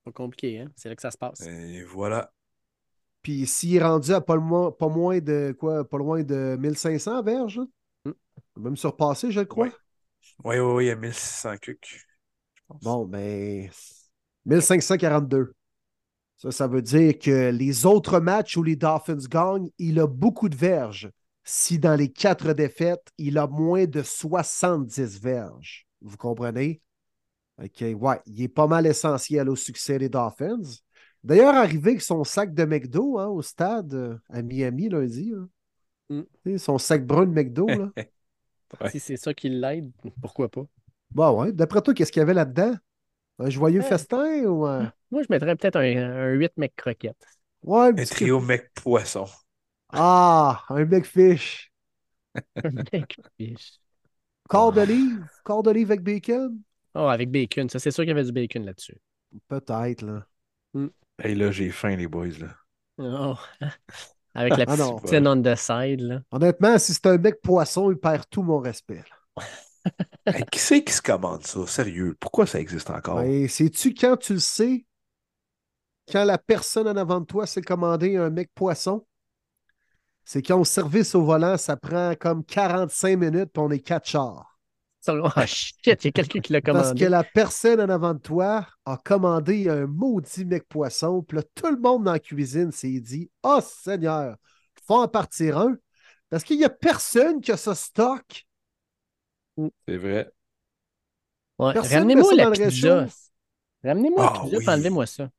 Pas compliqué, hein? C'est là que ça se passe. Et voilà. Puis s'il est rendu à pas, moins, pas moins de quoi, pas loin de 1500 verges, même surpassé, je le crois. Oui, oui, oui, il y a 1600 cucs. Bon, ben 1542. Ça, ça veut dire que les autres matchs où les Dolphins gagnent, il a beaucoup de verges. Si dans les quatre défaites, il a moins de 70 verges. Vous comprenez? OK, ouais, il est pas mal essentiel au succès des Dolphins. D'ailleurs, arrivé avec son sac de McDo hein, au stade euh, à Miami lundi. là. Mm. Son sac brun de McDo. Là. Ouais. Si c'est ça qui l'aide, pourquoi pas? bon, ouais. D'après toi, qu'est-ce qu'il y avait là-dedans? Un joyeux Ouais. festin ou un. Moi, je mettrais peut-être un, un 8 mec croquette. Ouais, un trio mec poisson. Ah, un McFish. Un mec fiche. Corps d'olive. Corps d'olive avec bacon. Oh, avec bacon. Ça, c'est sûr qu'il y avait du bacon là-dessus. Peut-être, là. Hey, là, j'ai faim, les boys. Là. Oh. Avec la Ah petite poutine on the side, là. Honnêtement, si c'est un mec poisson, il perd tout mon respect. là. Hey, qui c'est qui se commande ça? Sérieux, pourquoi ça existe encore? Ben, sais-tu quand tu le sais? Quand la personne en avant de toi s'est commandé un mec poisson? C'est au service au volant, ça prend comme 45 minutes puis on est quatre chars. Ah shit, il y a quelqu'un qui l'a Parce commandé. que la personne en avant de toi a commandé un maudit mec poisson. Puis là, tout le monde dans la cuisine s'est dit Oh Seigneur, faut en partir un. Parce qu'il n'y a personne qui a ce stock. C'est vrai. Ouais, Ramenez-moi la le pizza. Ramenez-moi Ah la pizza, oui. puis enlevez-moi ça.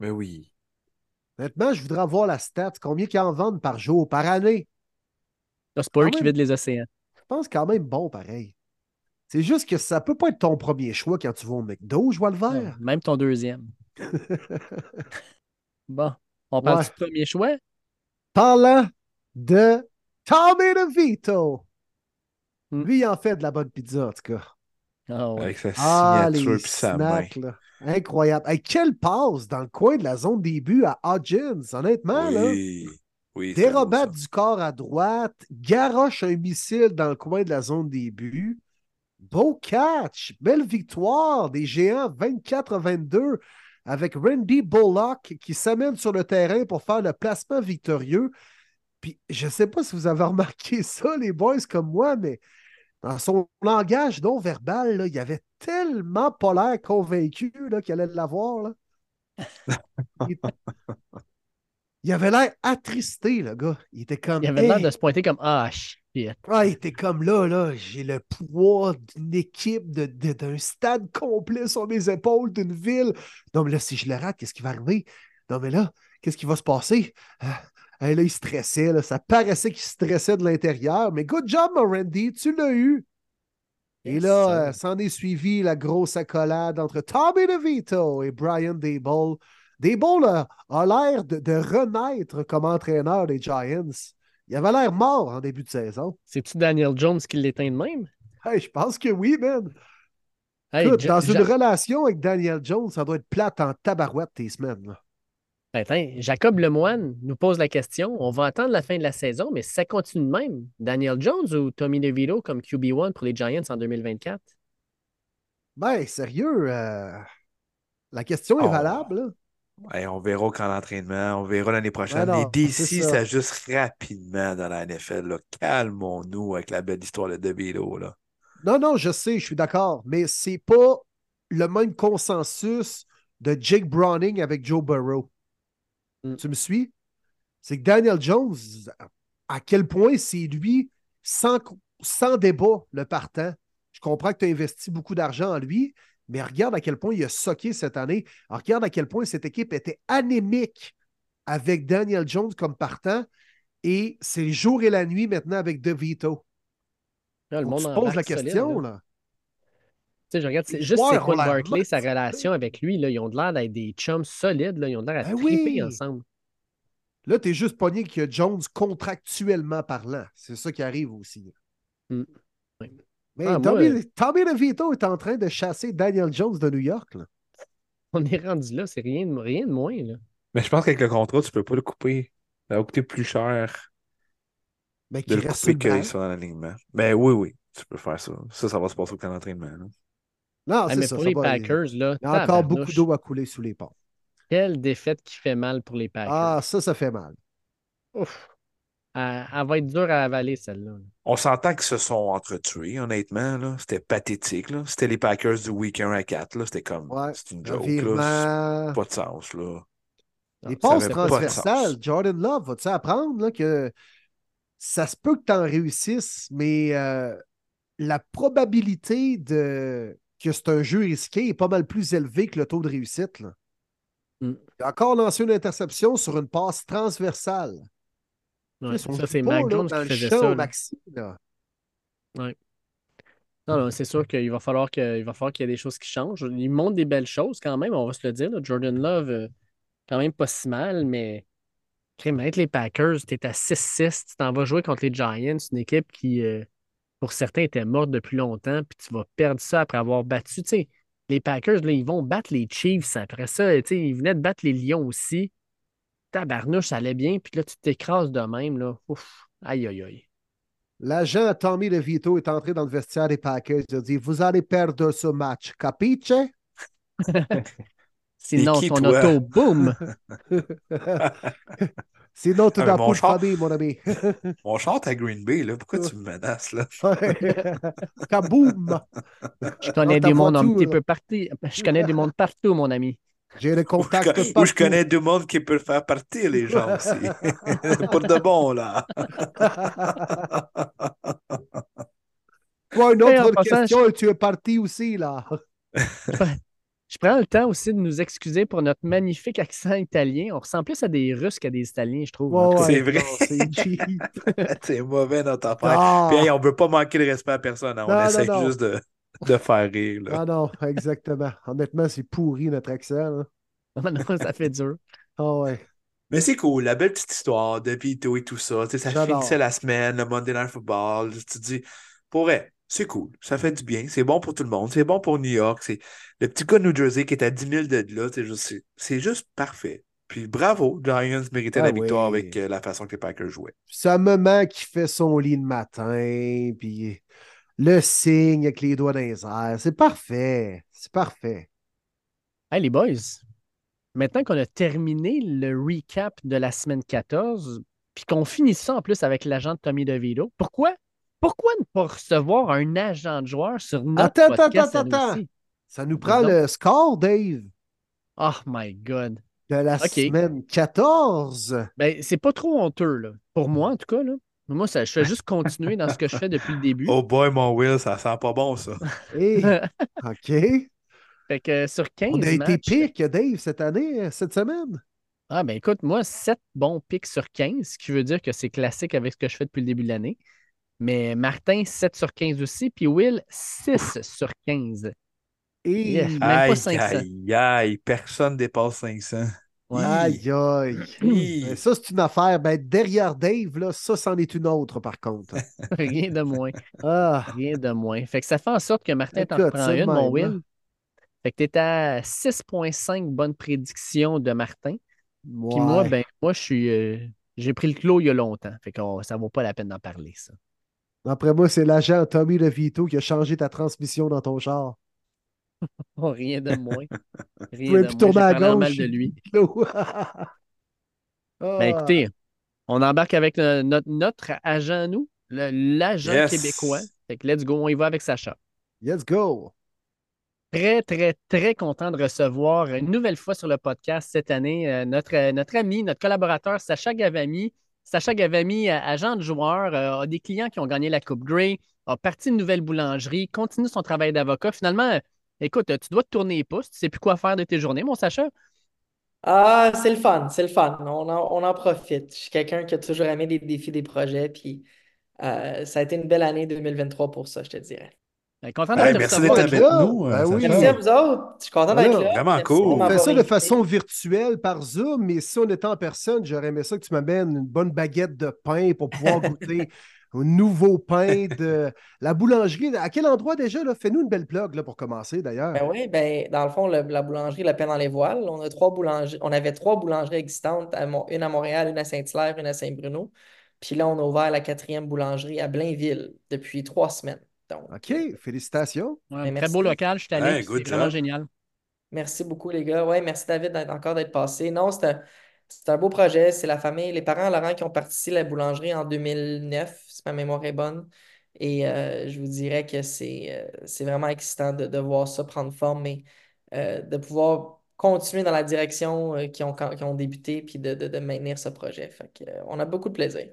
Mais oui. Honnêtement, je voudrais avoir la stat. Combien qu'ils en vendent par jour, par année? C'est pas eux qui vident les océans. Je pense quand même bon, pareil. C'est juste que ça peut pas être ton premier choix quand tu vas au McDo, je vois le vert. même ton deuxième. Bon, on parle Ouais. du premier choix? Parlant de Tommy DeVito. Hmm. Lui, il en fait de la bonne pizza, en tout cas. Ah ouais. Avec sa Ah, signature les puis sa main. snacks, là. Incroyable. Hey, quelle passe dans le coin de la zone début à Hodgins, honnêtement, là. Oui. Oui, c'est beau, Dérobate du corps à droite, garoche un missile dans le coin de la zone début. Beau catch, belle victoire des géants 24 à 22 avec Randy Bullock qui s'amène sur le terrain pour faire le placement victorieux. Puis je ne sais pas si vous avez remarqué ça, les boys, comme moi, mais dans son langage non verbal, là, il avait tellement pas l'air convaincu qu'il allait l'avoir. il... il avait l'air attristé, le gars. Il était comme. Il avait l'air de se pointer comme Ah, shit. Ah, il était comme là, là, j'ai le poids d'une équipe, de- de- d'un stade complet sur mes épaules, d'une ville. Non, mais là, si je le rate, qu'est-ce qui va arriver? Non, mais là, qu'est-ce qui va se passer? Ah, ah, là, il stressait, là, ça paraissait qu'il stressait de l'intérieur, mais good job, Randy, tu l'as eu. Et là, euh, s'en est suivi la grosse accolade entre Tommy DeVito et Brian Dable. Dable a, a l'air de, de renaître comme entraîneur des Giants. Il avait l'air mort en début de saison. C'est-tu Daniel Jones qui l'éteint de même? Hey, je pense que oui, man. Hey, Écoute, Ja- dans une relation avec Daniel Jones, ça doit être plate en tabarouette tes semaines. là. Attends, Jacob Lemoine nous pose la question. On va attendre la fin de la saison, mais si ça continue de même, Daniel Jones ou Tommy DeVito comme QB1 pour les Giants en 2024? Ben, sérieux, euh, la question est Oh. valable. là. Hey, on verra quand l'entraînement, on verra l'année prochaine. Ben non, Les DC ça. s'ajustent rapidement dans la NFL. là. Calmons-nous avec la belle histoire de DeVito. Là. Non, non, je sais, je suis d'accord, mais c'est pas le même consensus de Jake Browning avec Joe Burrow. Mm. Tu me suis? C'est que Daniel Jones, à quel point c'est lui, sans, sans débat, le partant. Je comprends que tu as investi beaucoup d'argent en lui, mais regarde à quel point il a socké cette année. Alors, regarde à quel point cette équipe était anémique avec Daniel Jones comme partant. Et c'est le jour et la nuit maintenant avec DeVito. Là, le monde pose la solide, question, là. là. Tu sais, je regarde, c'est juste ont l'air Barkley, sa relation avec lui, là, ils ont de l'air d'être des chums solides, là, ils ont de l'air à Ben triper oui. ensemble. Là, tu es juste pogné que Jones contractuellement parlant. C'est ça qui arrive aussi. Mm. Mais Ah, Tommy, moi- Tommy DeVito est en train de chasser Daniel Jones de New York. là. On est rendu là, c'est rien de, rien de moins. Là. Mais je pense qu'avec le contrat, tu peux pas le couper. Ça va coûter plus cher Mais de qui le couper qu'il soit dans l'alignement. Ben oui, oui, tu peux faire ça. Ça, ça va se passer au camp d'entraînement. là. Non, Ah, c'est mais ça. pour ça les Packers, là, Il y a encore beaucoup d'eau à couler sous les ponts. Quelle défaite qui fait mal pour les Packers. Ah, ça, ça fait mal. Ouf. Elle, elle va être dure à avaler, celle-là. On s'entend qu'ils se sont entretués, honnêtement. là. C'était pathétique. là. C'était les Packers du week 1 à 4. là. C'était comme. Ouais. C'est une Un joke. Là. virement. C'est Pas de sens. Là. Les passes transversales. Jordan Love, vas-tu apprendre là, que ça se peut que tu en réussisses, mais euh, la probabilité de que c'est un jeu risqué est pas mal plus élevée que le taux de réussite. Là. Mm. A encore lancé une interception sur une passe transversale. Ouais, ça, c'est qui faisait ça. là. maxi, là. Non, non, c'est sûr qu'il va falloir va qu'il y ait des choses qui changent. Il montre des belles choses quand même, on va se le dire. là. Jordan Love, euh, quand même pas si mal, mais avec les Packers, tu es à 6-6, tu t'en vas jouer contre les Giants, une équipe qui, euh, pour certains, était morte depuis longtemps, puis tu vas perdre ça après avoir battu. Les Packers, là, ils vont battre les Chiefs après ça. Ils venaient de battre les Lions aussi. Tabarnouche, ça allait bien, puis là, tu t'écrases de même. Là. Ouf, aïe, aïe, aïe. L'agent Tommy DeVito est entré dans le vestiaire des Packers. Il a dit Vous allez perdre ce match. Capiche? Sinon, qui, ton auto, boum! Sinon, tu n'as mon pas de famille, mon ami. On chante à Green Bay. Là. Pourquoi tu me menaces? Là? Kaboum Je connais des mondes un petit peu partout. Je connais des mondes partout, mon ami. J'ai le Où contact je, où partout. je connais du monde qui peut faire partir les gens aussi. Pour de bon, là. Toi, une autre passant, question tu es parti aussi, là. Je prends le temps aussi de nous excuser pour notre magnifique accent italien. On ressemble plus à des Russes qu'à des Italiens, je trouve. Cas, C'est vrai. C'est mauvais notre affaire. Ah, Puis hey, on veut pas manquer de respect à personne. hein. On Non, non, essaie non. juste de, de faire rire. Là. ah non, exactement. Honnêtement, c'est pourri notre accent. là. non, non, ça fait dur. Ah ouais. Mais c'est cool, la belle petite histoire de Vito et tout ça. Tu sais, ça finissait la semaine, le Monday Night Football. Tu te dis, pour vrai, c'est cool. Ça fait du bien. C'est bon pour tout le monde. C'est bon pour New York. C'est le petit gars de New Jersey qui est à 10 000 de là. C'est juste, parfait. Puis bravo, Giants méritait Ah la victoire oui. avec euh, la façon que les Packers jouaient. C'est un moment qui fait son lit le matin, puis Le signe avec les doigts dans les airs. C'est parfait. C'est parfait. Hey, les boys, maintenant qu'on a terminé le recap de la semaine 14, puis qu'on finit ça en plus avec l'agent de Tommy DeVito, pourquoi, pourquoi ne pas recevoir un agent de joueur sur notre Attends, podcast attends, attends. aussi? Ça nous prend le score, Dave, Oh my God. de la semaine 14. Ben, c'est pas trop honteux, là. Pour moi, en tout cas, là. Moi, ça, je fais juste continuer dans ce que je fais depuis le début. Oh boy, mon Will, ça sent pas bon, ça. OK. Fait que sur 15 On a été pique, Dave, cette année, cette semaine. Ah, ben écoute, moi, 7 bons pics sur 15, ce qui veut dire que c'est classique avec ce que je fais depuis le début de l'année. Mais Martin, 7 sur 15 aussi, puis Will, 6 sur 15. Et Yeah. Même pas Aïe, 500. aïe, aïe, personne dépasse 500. Ouais. aïe, aïe. Ben, Ça, c'est une affaire. Ben, derrière Dave, là, ça, c'en est une autre, par contre. Rien de moins. Ah, Rien de moins. Fait que ça fait en sorte que Martin t'en c'est une, mon Will. Fait que t'es à 6,5 bonnes prédictions de Martin. Puis moi, ben, moi, je suis. euh, j'ai pris le clos il y a longtemps. Fait que ça vaut pas la peine d'en parler, ça. Après moi, c'est l'agent Tommy DeVito qui a changé ta transmission dans ton char. Oh, rien de moins. Rien de plus moins. tourner J'ai à parlé en gauche. mal de lui. Ah. Ben écoutez, on embarque avec le- notre, notre agent, nous, l'agent Yes. québécois. Fait que let's go, on y va avec Sacha. Let's go. Très, très, très content de recevoir une nouvelle fois sur le podcast cette année euh, notre, notre ami, notre collaborateur Sacha Gavami. Sacha Gavami, euh, agent de joueur, euh, a des clients qui ont gagné la Coupe Grey, a parti une nouvelle boulangerie, continue son travail d'avocat. Finalement, écoute, tu dois te tourner les pouces, tu sais plus quoi faire de tes journées, mon Sacha? Ah, c'est le fun, c'est le fun. On en, on en profite. Je suis quelqu'un qui a toujours aimé des défis, des projets, puis euh, ça a été une belle année 2023 pour ça, je te dirais. Ben, content Hey, merci d'être avec là. nous. Ben euh, oui. Sacha. Merci à vous autres. Je suis content d'être là. vraiment Merci cool. On fait ça de façon virtuelle par Zoom, mais si on était en personne, j'aurais aimé ça que tu m'amènes une bonne baguette de pain pour pouvoir goûter un nouveau pain de la boulangerie. À quel endroit déjà? Fais-nous une belle plug là, pour commencer d'ailleurs. Ben oui, ben, dans le fond, le- la boulangerie La Peine dans les Voiles, on a trois boulangeries, on avait trois boulangeries existantes, à Mon- une à Montréal, une à Saint-Hilaire, une à Saint-Bruno. Puis là, on a ouvert la quatrième boulangerie à Blainville depuis trois semaines. Donc, OK, félicitations. Ouais, Ben, très merci. beau local, je suis allé, Hey, good c'est vraiment job. génial. Merci beaucoup, les gars. Ouais, merci David d'être- encore d'être passé. Non, c'est un, c'est un beau projet. C'est la famille, les parents Laurent qui ont parti la boulangerie en 2009, si ma mémoire est bonne. Et euh, je vous dirais que c'est euh, c'est vraiment excitant de, de voir ça prendre forme et euh, de pouvoir continuer dans la direction euh, qu'ils ont, qu'ils ont débuté puis de, de- de maintenir ce projet. Fait que, euh, on a beaucoup de plaisir.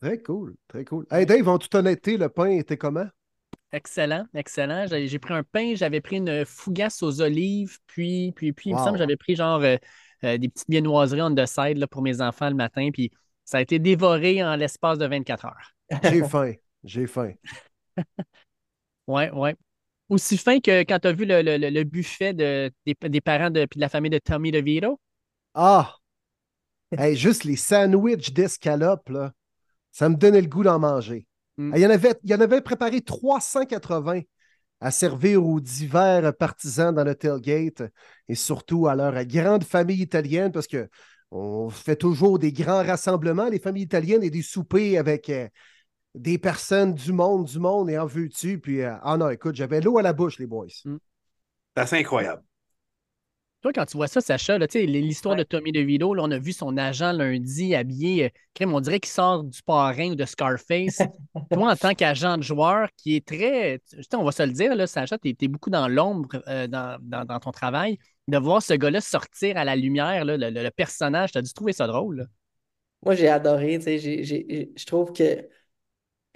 Très cool, très cool. Hey Dave, en toute honnêteté, le pain était comment? Excellent, excellent. J'ai pris un pain, j'avais pris une fougasse aux olives, puis, puis, puis, il me semble que j'avais pris genre euh, des petites viennoiseries on the side là, pour mes enfants le matin, puis ça a été dévoré en l'espace de 24 heures. J'ai faim, j'ai faim. Ouais, ouais. Aussi fin que quand tu as vu le, le- le- buffet de, des, des parents de, puis de la famille de Tommy DeVito? Ah! Hey, juste les sandwichs d'escalope, là, ça me donnait le goût d'en manger. Mm. Il y en avait, il y en avait préparé 380 à servir aux divers partisans dans le tailgate et surtout à leur grande famille italienne parce que on fait toujours des grands rassemblements, les familles italiennes, et des soupers avec euh, des personnes du monde, du monde, et en veux-tu? Puis, euh, ah non, écoute, j'avais l'eau à la bouche, les boys. C'est assez incroyable. Toi, quand tu vois ça, Sacha, là, tu sais, l'histoire Ouais. de Tommy DeVito, là, on a vu son agent lundi habillé, euh, crème, on dirait qu'il sort du parrain ou de Scarface. Toi, en tant qu'agent de joueur, qui est très, on va se le dire, là, Sacha, tu es, beaucoup dans l'ombre euh, dans, dans- dans ton travail. De voir ce gars-là sortir à la lumière, là, le, le- le personnage, tu as dû trouver ça drôle. Moi, j'ai adoré. je trouve que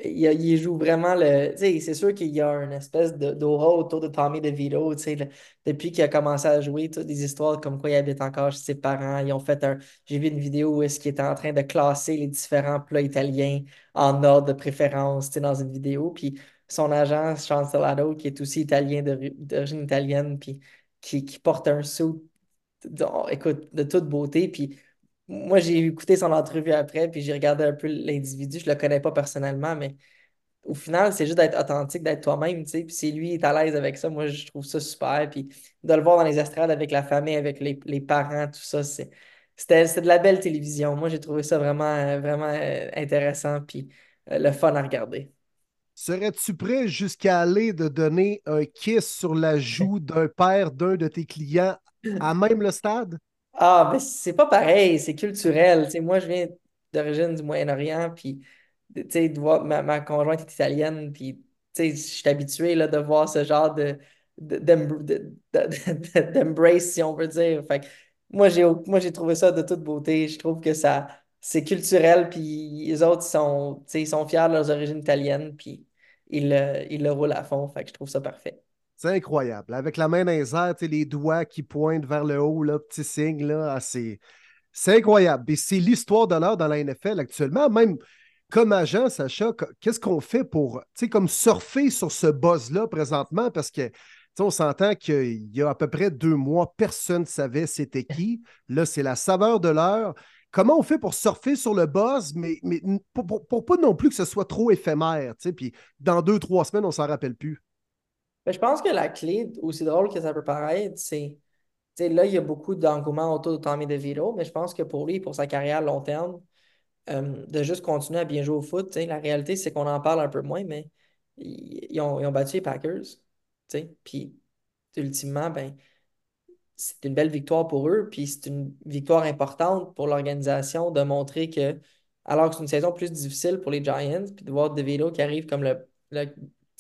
il, il joue vraiment le. C'est sûr qu'il y a une espèce d'aura autour de Tommy DeVito. le- depuis qu'il a commencé à jouer, toutes des histoires comme quoi il habite encore chez ses parents. Ils ont fait un. J'ai vu une vidéo où est-ce qu'il était en train de classer les différents plats italiens en ordre de préférence dans une vidéo. Puis son agent, Chancellado, qui est aussi italien d'ori- d'origine italienne, puis qui, qui porte un de- écoute, de toute beauté. Puis moi, j'ai écouté son entrevue après, puis j'ai regardé un peu l'individu. Je le connais pas personnellement, mais au final, c'est juste d'être authentique, d'être toi-même, tu sais. Puis si lui est à l'aise avec ça, moi, je trouve ça super. Puis de le voir dans les estrades avec la famille, avec les, les parents, tout ça, c'est, c'était, de la belle télévision. Moi, j'ai trouvé ça vraiment, vraiment euh, intéressant, puis euh, le fun à regarder. serais-tu prêt jusqu'à aller de donner un kiss sur la joue d'un père d'un de tes clients à même le stade? Ah, mais c'est pas pareil, c'est culturel. Moi, je viens d'origine du Moyen-Orient, puis tu sais, de voir- ma, ma conjointe est italienne, puis tu sais, je suis habitué là, de voir ce genre de, de- de- de- de- d'embrace, si on veut dire. Fait que moi, j'ai, trouvé ça de toute beauté. Je trouve que ça, c'est culturel, puis les autres, ils sont, ils sont fiers de leurs origines italiennes, puis ils, le- ils le roulent à fond. Fait que je trouve ça parfait. C'est incroyable. Avec la main dans les airs, les doigts qui pointent vers le haut, là, petit signe, ah, c'est, incroyable. Et c'est l'histoire de l'heure dans la NFL actuellement. Même comme agent, Sacha, qu- qu'est-ce qu'on fait pour, comme surfer sur ce buzz-là présentement? Parce que, on s'entend qu'il y a à peu près deux mois, personne ne savait c'était qui. Là, c'est la saveur de l'heure. Comment on fait pour surfer sur le buzz, mais, pour, pour- pour pas non plus que ce soit trop éphémère, puis dans deux, trois semaines, on s'en rappelle plus. Mais je pense que la clé, aussi drôle que ça peut paraître, c'est, là, il y a beaucoup d'engouement autour de Tommy DeVito, mais je pense que pour lui, pour sa carrière à long terme, euh, de juste continuer à bien jouer au foot, la réalité, c'est qu'on en parle un peu moins, mais ils, ont, ont battu les Packers, puis ultimement, ben, c'est une belle victoire pour eux, puis c'est une victoire importante pour l'organisation de montrer que, alors que c'est une saison plus difficile pour les Giants, puis de voir DeVito qui arrive comme le, le,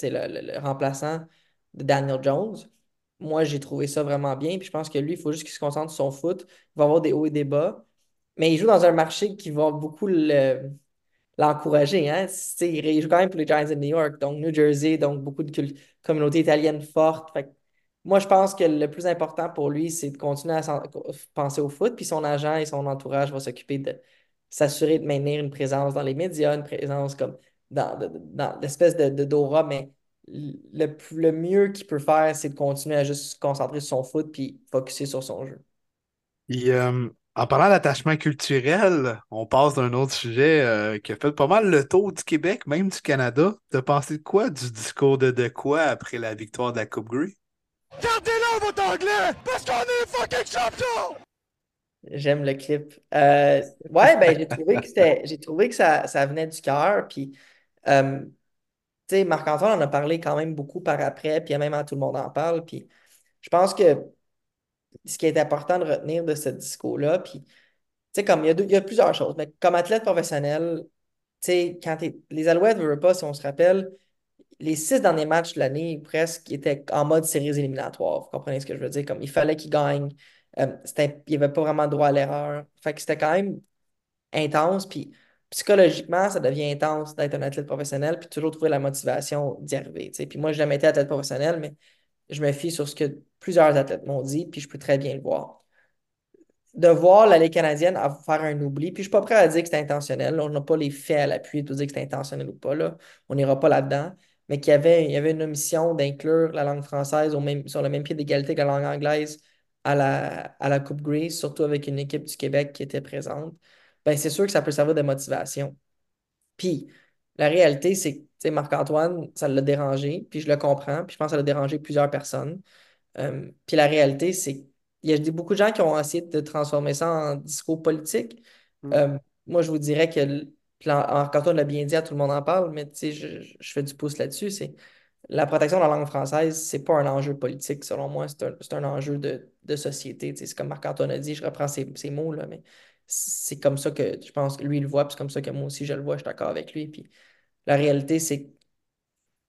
le- le remplaçant de Daniel Jones, moi j'ai trouvé ça vraiment bien, puis je pense que lui, il faut juste qu'il se concentre sur son foot, il va avoir des hauts et des bas, mais il joue dans un marché qui va beaucoup le l'encourager. Hein? Il joue quand même pour les Giants de New York, donc New Jersey, donc beaucoup de cul- communauté italienne forte. Fait que moi, je pense que le plus important pour lui, c'est de continuer à penser au foot, puis son agent et son entourage vont s'occuper de s'assurer de maintenir une présence dans les médias, une présence comme dans l'espèce de, de d'aura, mais le, le mieux qu'il peut faire, c'est de continuer à juste se concentrer sur son foot puis focuser sur son jeu. Puis, euh, en parlant d'attachement culturel, on passe d'un autre sujet euh, qui a fait pas mal le tour du Québec, même du Canada. T'as pensé de quoi du discours de De quoi après la victoire de la Coupe Grey? Gardez-le, votre anglais, parce qu'on est fucking champions! J'aime le clip. Euh, ouais, ben j'ai trouvé que c'était, j'ai trouvé que ça, ça venait du cœur. Puis, euh, sais, Marc-Antoine en a parlé quand même beaucoup par après, puis même tout le monde en parle. Puis, je pense que ce qui est important de retenir de ce discours-là, puis, comme il y a, il y a plusieurs choses, mais comme athlète professionnel, quand les Alouettes, veulent pas, si on se rappelle, les six derniers matchs de l'année, presque, étaient en mode séries éliminatoires. Vous comprenez ce que je veux dire? Comme il fallait qu'ils gagnent. Euh, il n'y avait pas vraiment droit à l'erreur. Fait que c'était quand même intense. Puis psychologiquement, ça devient intense d'être un athlète professionnel, puis toujours trouver la motivation d'y arriver. Puis moi, j'ai jamais été athlète professionnel, mais je me fie sur ce que plusieurs athlètes m'ont dit, puis je peux très bien le voir de voir la Ligue canadienne à faire un oubli. Puis je suis pas prêt à dire que c'est intentionnel. On n'a pas les faits à l'appui pour dire que c'est intentionnel ou pas. Là. On n'ira pas là-dedans. Mais qu'il y avait, il y avait une omission d'inclure la langue française même, sur le même pied d'égalité que la langue anglaise à la, à la Coupe Grey, surtout avec une équipe du Québec qui était présente. Ben, c'est sûr que ça peut servir de motivation. Puis la réalité, c'est que Marc-Antoine, ça l'a dérangé, puis je le comprends, puis je pense que ça l'a dérangé plusieurs personnes. Euh, puis la réalité, c'est qu'il y a beaucoup de gens qui ont essayé de transformer ça en discours politique. Mm. Euh, moi, je vous dirais que, on l'a bien dit, à tout le monde en parle, mais je, je- fais du pouce là-dessus, c'est la protection de la langue française, c'est pas un enjeu politique, selon moi, c'est un, un enjeu de, de société. C'est comme Marc-Antoine a dit, je reprends ses, ses mots, là, mais c'est comme ça que je pense que lui, il le voit, puis c'est comme ça que moi aussi, je le vois, je suis d'accord avec lui. Puis la réalité, c'est que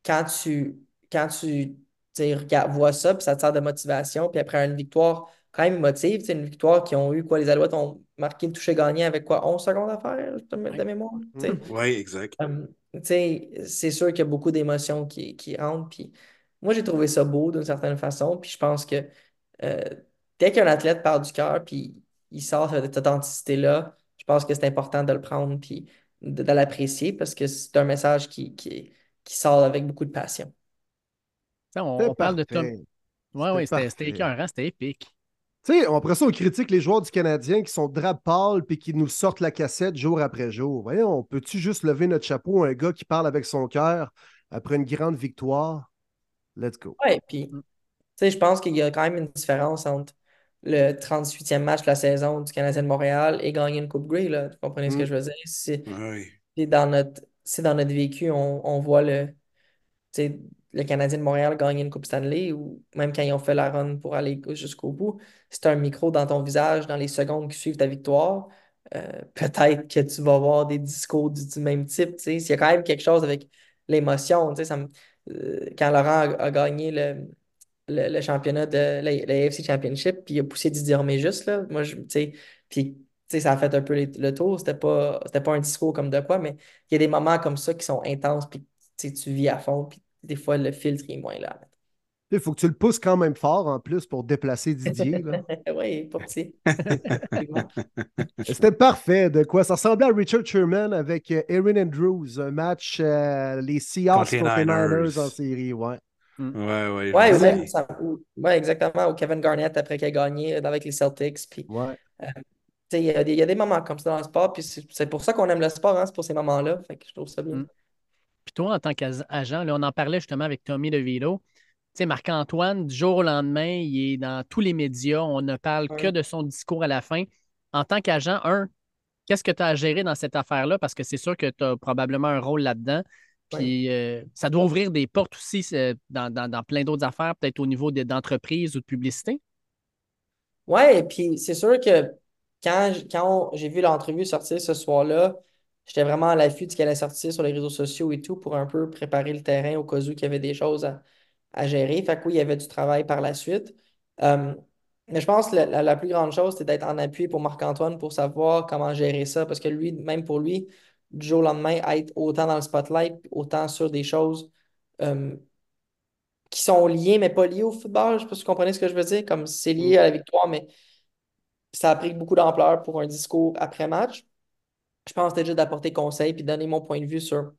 quand tu, quand tu, regardes- vois ça, puis ça te sert de motivation, puis après une victoire quand même émotive, une victoire qui ont eu, quoi, les Alouettes ont marqué le toucher gagnant avec quoi, 11 secondes à faire de, de mémoire, tu sais. Oui, exact. Tu sais, c'est sûr qu'il y a beaucoup d'émotions qui, qui rentrent, puis moi, j'ai trouvé ça beau d'une certaine façon, puis je pense que euh, dès qu'un athlète part du cœur, puis il sort cette authenticité-là, je pense que c'est important de le prendre, puis de, de l'apprécier, parce que c'est un message qui, qui, qui sort avec beaucoup de passion. On, parle de Tom. Ouais, ouais, c'était écœurant, c'était épique. Tu sais, après ça, on critique les joueurs du Canadien qui sont drap pâles puis qui nous sortent la cassette jour après jour. Voyons, peut-tu juste lever notre chapeau à un gars qui parle avec son cœur après une grande victoire? Let's go. Ouais, puis, tu sais, je pense qu'il y a quand même une différence entre le 38e match de la saison du Canadien de Montréal et gagner une Coupe Grey, là. Vous comprenez ce que Mm. je veux dire? C'est Oui. c'est dans notre, c'est dans notre vécu, on, on voit le, tu le Canadien de Montréal gagner une Coupe Stanley ou même quand ils ont fait la run pour aller jusqu'au bout, si tu as un micro dans ton visage dans les secondes qui suivent ta victoire, euh, peut-être que tu vas avoir des discours du, du même type. tu. S'il y a quand même quelque chose avec l'émotion, tu me- euh, quand Laurent a, a gagné le, le, le championnat de la, la AFC Championship, puis il a poussé Didier Ormé juste, là, moi, je, tu sais, puis tu sais, ça a fait un peu les- le tour. C'était pas, c'était pas un discours comme de quoi, mais il y a des moments comme ça qui sont intenses, puis tu sais, tu vis à fond, puis des fois, le filtre est moins là. Il faut que tu le pousses quand même fort en plus pour déplacer Didier. là. oui, pas petit. C'était parfait. De quoi? Ça ressemblait à Richard Sherman avec euh, Aaron Andrews, un match, euh, les Seahawks Contre les Niners. en série. Ouais. Ouais, ouais. Ouais, je ou même, ça- ouais, exactement. Ou Kevin Garnett après qu'il a gagné euh, avec les Celtics. Puis, Ouais. tu sais, il y, a des- il y a des moments comme ça dans le sport. Puis c'est c'est pour ça qu'on aime le sport, hein, c'est pour ces moments-là. Fait que je trouve ça bien. Mm. Puis toi, en tant qu'agent, là, on en parlait justement avec Tommy DeVito. Tu sais, Marc-Antoine, du jour au lendemain, il est dans tous les médias. On ne parle que Ouais. de son discours à la fin. En tant qu'agent, un, qu'est-ce que tu as à gérer dans cette affaire-là? Parce que c'est sûr que tu as probablement un rôle là-dedans. Puis euh, ça doit ouvrir des portes aussi euh, dans, dans- dans plein d'autres affaires, peut-être au niveau de- d'entreprise ou de publicité. Ouais, et puis c'est sûr que quand, quand j'ai vu l'entrevue sortir ce soir-là, j'étais vraiment à l'affût de ce qu'elle allait sortir sur les réseaux sociaux et tout pour un peu préparer le terrain au cas où il y avait des choses à, à gérer. Fait que oui, il y avait du travail par la suite. Euh, mais je pense que la, la- la plus grande chose, c'est d'être en appui pour Marc-Antoine pour savoir comment gérer ça. Parce que lui, même pour lui, du jour au lendemain, être autant dans le spotlight, autant sur des choses euh, qui sont liées, mais pas liées au football. Je ne sais pas si vous comprenez ce que je veux dire. Comme c'est lié à la victoire, mais ça a pris beaucoup d'ampleur pour un discours après-match. Je pense que c'était juste d'apporter conseil puis donner mon point de vue sur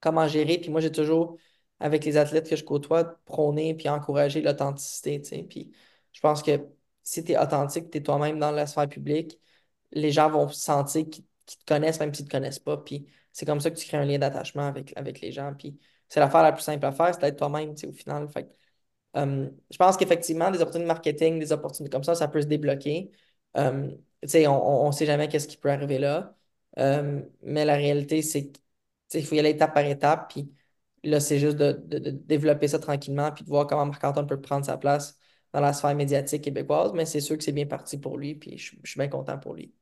comment gérer. Puis moi, j'ai toujours, avec les athlètes que je côtoie, prôné puis encouragé l'authenticité. Puis je pense que si tu es authentique, tu es toi-même dans la sphère publique, les gens vont sentir qu'ils qu'ils te connaissent même s'ils ne te connaissent pas. Puis c'est comme ça que tu crées un lien d'attachement avec, avec les gens. Puis c'est l'affaire la plus simple à faire, c'est d'être toi-même au final. Fait je pense qu'effectivement, des opportunités de marketing, des opportunités comme ça, ça peut se débloquer. On ne sait jamais qu'est-ce qui peut arriver là. Mais la réalité, c'est que tu sais, il faut y aller étape par étape. Puis là, c'est juste de, de- de développer ça tranquillement puis de voir comment Marc-Antoine peut prendre sa place dans la sphère médiatique québécoise. Mais c'est sûr que c'est bien parti pour lui. Puis je suis bien content pour lui.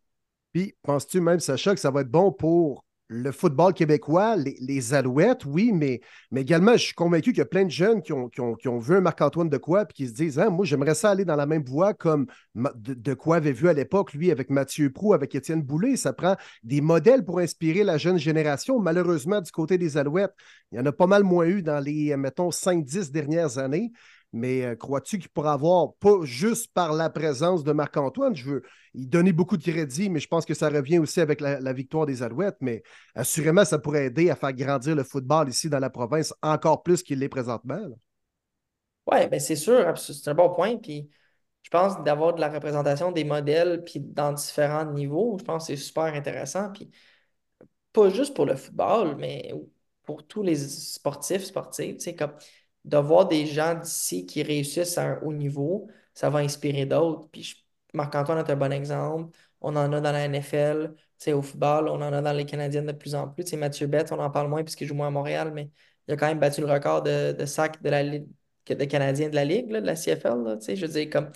Puis, penses-tu même, Sacha, que ça va être bon pour le football québécois, les, Alouettes, oui, mais, mais également, je suis convaincu qu'il y a plein de jeunes qui ont, vu un Marc-Antoine de quoi, puis qui se disent, hein, moi, j'aimerais ça aller dans la même voie comme de, quoi avait vu à l'époque, lui, avec Mathieu Prou, avec Étienne Boulay. Ça prend des modèles pour inspirer la jeune génération. Malheureusement, du côté des Alouettes, il y en a pas mal moins eu dans les, mettons, 5-10 dernières années. Mais euh, crois-tu qu'il pourra avoir, pas juste par la présence de Marc-Antoine, je veux y donner beaucoup de crédit, mais je pense que ça revient aussi avec la, victoire des Alouettes. Mais assurément, ça pourrait aider à faire grandir le football ici dans la province encore plus qu'il l'est présentement. Ouais, ben c'est sûr, c'est un bon point. Puis je pense d'avoir de la représentation des modèles puis dans différents niveaux, je pense que c'est super intéressant. Puis pas juste pour le football, mais pour tous les sportifs, sportifs, tu sais, comme de voir des gens d'ici qui réussissent à un haut niveau, ça va inspirer d'autres. Puis Marc-Antoine est un bon exemple. On en a dans la NFL, au football, on en a dans les Canadiennes de plus en plus. Mathieu Bett, on en parle moins puisqu'il joue moins à Montréal, mais il a quand même battu le record de, de sacs de la Ligue de Canadiens de la Ligue, là, de la CFL. je veux dire, comme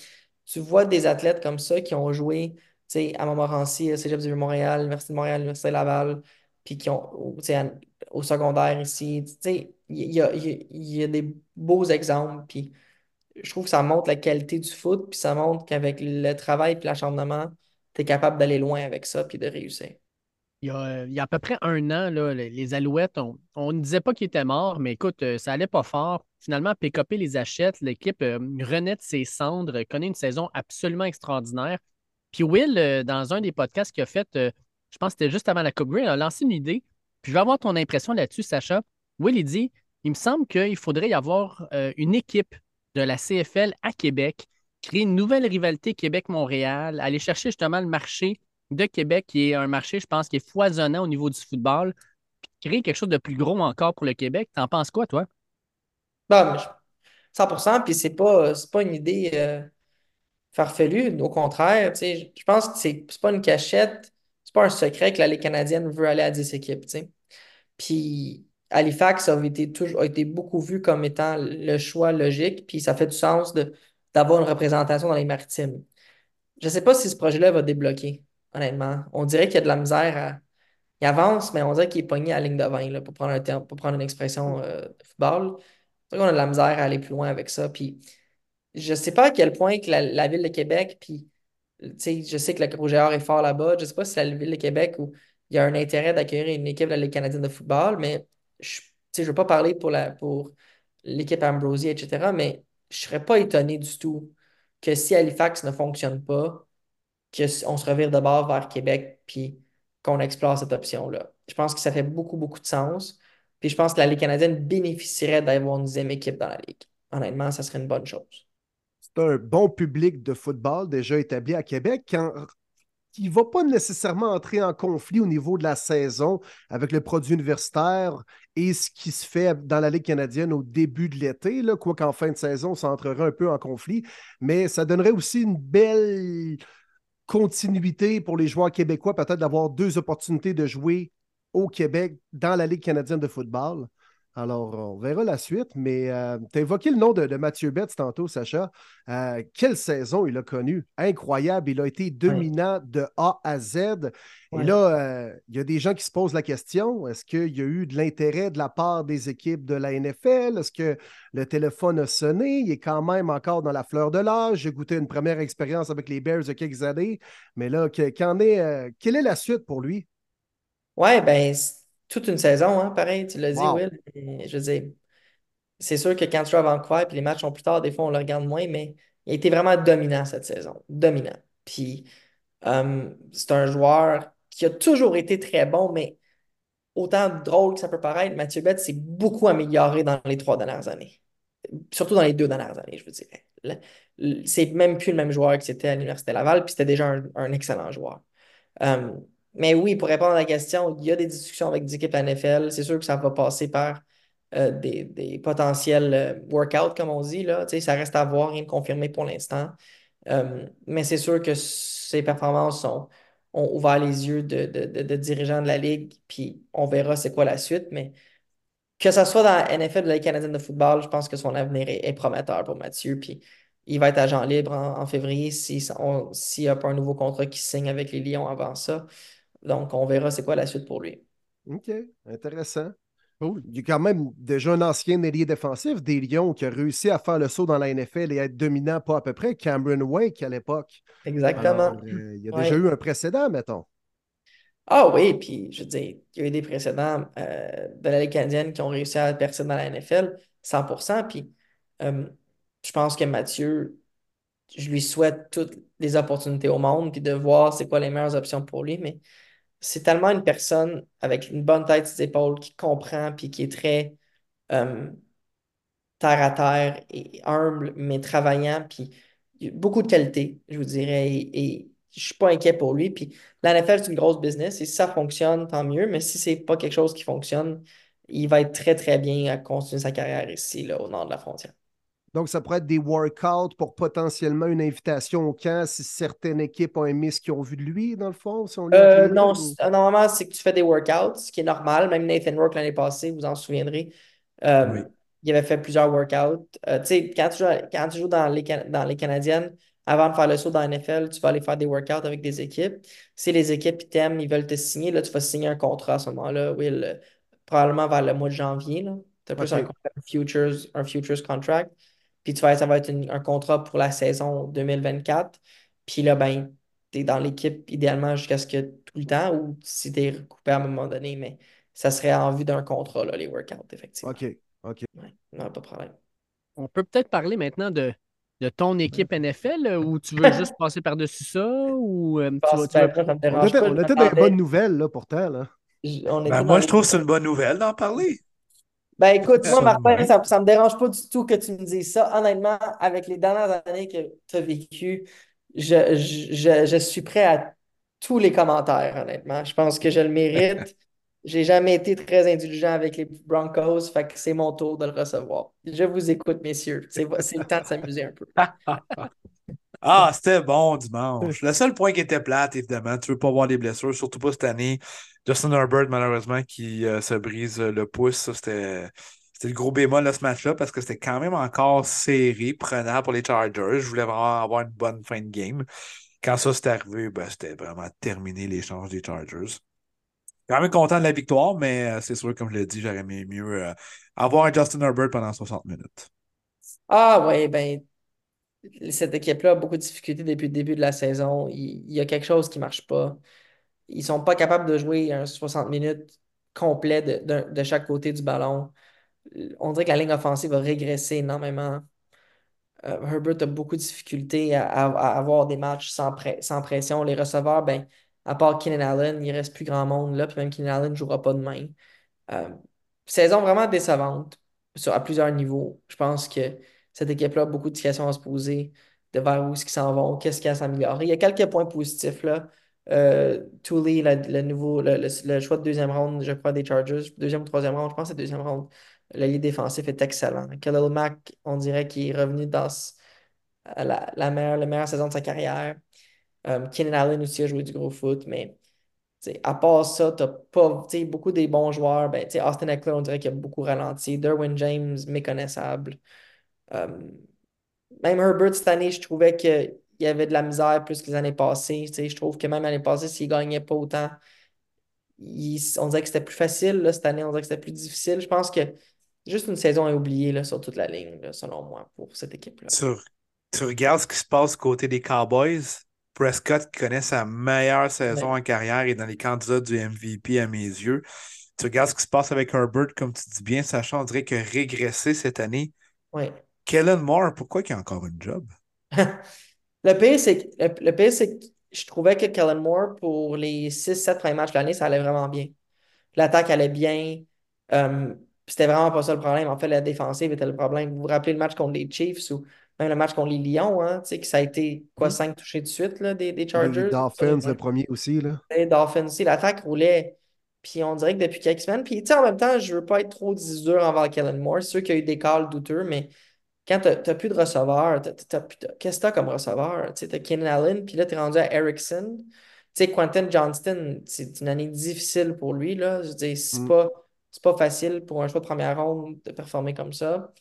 tu vois des athlètes comme ça qui ont joué à Montmorency, à Cégep du Montréal, l'Université de Montréal, l'Université Laval, puis qui ont, au- au secondaire ici. Il y a, y y a des beaux exemples, puis je trouve que ça montre la qualité du foot, puis ça montre qu'avec le travail puis l'acharnement, tu es capable d'aller loin avec ça, puis de réussir. Il y a, il y a à peu près un an, là, les, Alouettes, on, ne disait pas qu'ils étaient morts, mais écoute, euh, ça allait pas fort. Finalement, PKP les achète. L'équipe euh, renaît de ses cendres, connaît une saison absolument extraordinaire. Puis Will, euh, dans un des podcasts qu'il a fait, je pense que c'était juste avant la Coupe Grey, a lancé une idée. Puis je vais avoir ton impression là-dessus, Sacha. Will, il dit il me semble qu'il faudrait y avoir euh, une équipe de la CFL à Québec, créer une nouvelle rivalité Québec-Montréal, aller chercher justement le marché de Québec, qui est un marché, je pense, qui est foisonnant au niveau du football, créer quelque chose de plus gros encore pour le Québec. T'en penses quoi, toi? Je- 100%, puis c'est pas, pas une idée euh, farfelue, au contraire, je pense que c'est pas une cachette, pas un secret que la Ligue canadienne veut aller à 10 équipes. Puis Halifax a été, a été beaucoup vu comme étant le choix logique, puis ça fait du sens d'avoir une représentation dans les maritimes. Je ne sais pas si ce projet-là va débloquer, honnêtement. On dirait qu'il y a de la misère à. Il avance, mais on dirait qu'il est pogné à la ligne de 20, là, pour prendre un terme, pour prendre une expression euh, de football. On a de la misère à aller plus loin avec ça. Puis je ne sais pas à quel point que la, ville de Québec, puis je sais que le Rouge est fort là-bas. Je ne sais pas si c'est la ville de Québec où il y a un intérêt d'accueillir une équipe de la Ligue canadienne de football, mais je ne veux pas parler pour, la, pour l'équipe Ambrosie, etc., mais je ne serais pas étonné du tout que si Halifax ne fonctionne pas, qu'on se revire de bord vers Québec puis qu'on explore cette option-là. Je pense que ça fait beaucoup, beaucoup de sens. Puis je pense que la Ligue canadienne bénéficierait d'avoir une deuxième équipe dans la Ligue. Honnêtement, ça serait une bonne chose. Un bon public de football déjà établi à Québec. Qui ne va pas nécessairement entrer en conflit au niveau de la saison avec le produit universitaire et ce qui se fait dans la Ligue canadienne au début de l'été, quoi qu'en fin de saison, ça entrerait un peu en conflit, mais ça donnerait aussi une belle continuité pour les joueurs québécois, peut-être d'avoir deux opportunités de jouer au Québec dans la Ligue canadienne de football. Alors, on verra la suite, mais euh, tu as évoqué le nom de, Mathieu Betts tantôt, Sacha. Euh, quelle saison il a connu? Incroyable, il a été dominant de A à Z. Et là, euh, il y a des gens qui se posent la question, est-ce qu'il y a eu de l'intérêt de la part des équipes de la NFL? Est-ce que le téléphone a sonné? Il est quand même encore dans la fleur de l'âge. J'ai goûté une première expérience avec les Bears il y a quelques années, mais là, est, quelle est la suite pour lui? Ouais, ben toute une saison, hein, pareil, tu l'as dit, Will. je veux dire, c'est sûr que quand tu joues à Vancouver puis les matchs sont plus tard, des fois on le regarde moins, mais il a été vraiment dominant cette saison. Dominant. Puis euh, c'est un joueur qui a toujours été très bon, mais autant drôle que ça peut paraître, Mathieu Bette s'est beaucoup amélioré dans les trois dernières années. Surtout dans les deux dernières années, je veux dire. C'est même plus le même joueur que c'était à l'Université Laval, puis c'était déjà un, excellent joueur. Euh, mais oui, pour répondre à la question, il y a des discussions avec des NFL. C'est sûr que ça va passer par euh, des, potentiels euh, workouts, comme on dit. Là. Ça reste à voir, rien de confirmé pour l'instant. Euh, mais c'est sûr que ces performances ont ouvert les yeux de, dirigeants de la Ligue, puis on verra c'est quoi la suite. Mais que ce soit dans la NFL de la Canadienne de football, je pense que son avenir est, prometteur pour Mathieu. Puis il va être agent libre en, février s'il n'y a pas un nouveau contrat qui signe avec les Lions avant ça. Donc, on verra c'est quoi la suite pour lui. OK, intéressant. Il y a quand même déjà un ancien ailier défensif des Lions qui a réussi à faire le saut dans la NFL et être dominant pas à peu près, Cameron Wake à l'époque. Exactement. Euh, il y a déjà eu un précédent, mettons. Ah oui, puis je veux dire, il y a eu des précédents euh, de la Ligue canadienne qui ont réussi à percer dans la NFL 100%. Puis euh, je pense que Mathieu, je lui souhaite toutes les opportunités au monde, puis de voir c'est quoi les meilleures options pour lui. Mais c'est tellement une personne avec une bonne tête ses épaules qui comprend puis qui est très euh, terre à terre et humble, mais travaillant, puis beaucoup de qualité, je vous dirais, et, je je suis pas inquiet pour lui. Puis la c'est une grosse business, et si ça fonctionne, tant mieux, mais si c'est pas quelque chose qui fonctionne, il va être très, très bien à continuer sa carrière ici, là, au nord de la frontière. Donc, ça pourrait être des workouts pour potentiellement une invitation au camp si certaines équipes ont aimé ce qu'ils ont vu de lui, dans le fond? Euh, non, normalement, c'est que tu fais des workouts, ce qui est normal. Même Nathan Rourke l'année passée, vous en souviendrez, euh, il avait fait plusieurs workouts. Euh, tu sais, quand, tu joues, dans, les, dans les Canadiennes, avant de faire le saut dans la NFL, tu vas aller faire des workouts avec des équipes. Si les équipes t'aiment, ils veulent te signer, là, tu vas signer un contrat à ce moment-là, Will, probablement vers le mois de janvier. Tu as plus un, futures, un futures contract. Puis tu vas, ça va être un contrat pour la saison 2024. Puis là, ben, tu es dans l'équipe idéalement jusqu'à ce que tout le temps ou si tu es recoupé à un moment donné, mais ça serait en vue d'un contrat, là, les workouts, effectivement. OK. OK. non, pas de problème. On peut peut-être parler maintenant de, de ton équipe NFL ou tu veux juste passer par-dessus ça ou euh, tu vas, On était, dans les bonnes nouvelles là, pourtant. Là. Ben, moi, je trouve que c'est une bonne nouvelle d'en parler. Ben écoute, moi, Martin, ça ne me dérange pas du tout que tu me dises ça. Honnêtement, avec les dernières années que tu as vécues, je, je, suis prêt à tous les commentaires, honnêtement. Je pense que je le mérite. J'ai jamais été très indulgent avec les Broncos, fait que c'est mon tour de le recevoir. Je vous écoute, messieurs. C'est le temps de s'amuser un peu. Ah, c'était bon dimanche. Le seul point qui était plate, évidemment, tu veux pas voir les blessures, surtout pas cette année. Justin Herbert, malheureusement, qui euh, se brise le pouce, c'était. C'était le gros bémol de ce match-là parce que c'était quand même encore serré, prenant pour les Chargers. Je voulais vraiment avoir une bonne fin de game. Quand ça s'est arrivé, ben, c'était vraiment terminé l'échange des Chargers. Quand même content de la victoire, mais euh, c'est sûr, comme je l'ai dit, j'aurais aimé mieux euh, avoir un Justin Herbert pendant 60 minutes. Ah ouais, ben cette équipe-là a beaucoup de difficultés depuis le début de la saison. Il, y a quelque chose qui ne marche pas. Ils ne sont pas capables de jouer un 60 minutes complet de, chaque côté du ballon on dirait que la ligne offensive va régresser énormément. Euh, Herbert a beaucoup de difficultés à, avoir des matchs sans, pression. Les receveurs, ben, à part Keenan Allen, il ne reste plus grand monde là, puis même Keenan Allen ne jouera pas demain. Euh, saison vraiment décevante à plusieurs niveaux. Je pense que cette équipe-là a beaucoup de questions à se poser de vers où est-ce qu'ils s'en vont, qu'est-ce qu'il y a à s'améliorer. Il y a quelques points positifs là. Euh, Tooley, le, nouveau, le, choix de deuxième round, je crois, des Chargers, deuxième ou troisième round, je pense que c'est deuxième round. L'allié défensif est excellent. Khalil Mack, on dirait qu'il est revenu dans la, la, meilleure, la meilleure saison de sa carrière. Um, Allen aussi a joué du gros foot, mais à part ça, tu pas beaucoup des bons joueurs. Ben, Austin Eckler, on dirait qu'il a beaucoup ralenti. Derwin James, méconnaissable. Même Herbert, cette année, je trouvais qu'il y avait de la misère plus que les années passées. Je trouve que même l'année passée, s'il ne gagnait pas autant, on dirait que c'était plus facile. Là, cette année, on dirait que c'était plus difficile. Je pense que Juste une saison à oublier là, sur toute la ligne, selon moi, pour cette équipe-là. Tu, regardes ce qui se passe côté des Cowboys. Prescott qui connaît sa meilleure saison en carrière et dans les candidats du MVP à mes yeux. Tu regardes ce qui se passe avec Herbert, comme tu dis bien, sachant, on dirait que régressé cette année. Oui. Kellen Moore, pourquoi il a encore un job? le pire, c'est que, le, c'est que je trouvais que Kellen Moore, pour les 6-7 premiers matchs de l'année, ça allait vraiment bien. L'attaque allait bien. Euh, c'était vraiment pas ça le problème. En fait, la défensive était le problème. Vous vous rappelez le match contre les Chiefs ou même le match contre les Lions, hein, tu sais, que ça a été quoi, 5 mm. touchés de suite là, des, des Chargers. Les Dolphins, le premier aussi. Là. Les Dolphins aussi. L'attaque roulait. Puis on dirait que depuis quelques semaines. Puis tu sais, en même temps, je veux pas être trop dur envers Kellen Moore. C'est sûr qu'il y a eu des calls douteux, mais quand tu n'as plus de receveur, qu'est-ce que tu as comme receveur? Tu as Keenan Allen, puis là, tu es rendu à Erickson. Tu sais, Quentin Johnston, c'est une année difficile pour lui. Là. Je veux c'est mm. pas pas facile pour un choix de première ronde de performer comme ça.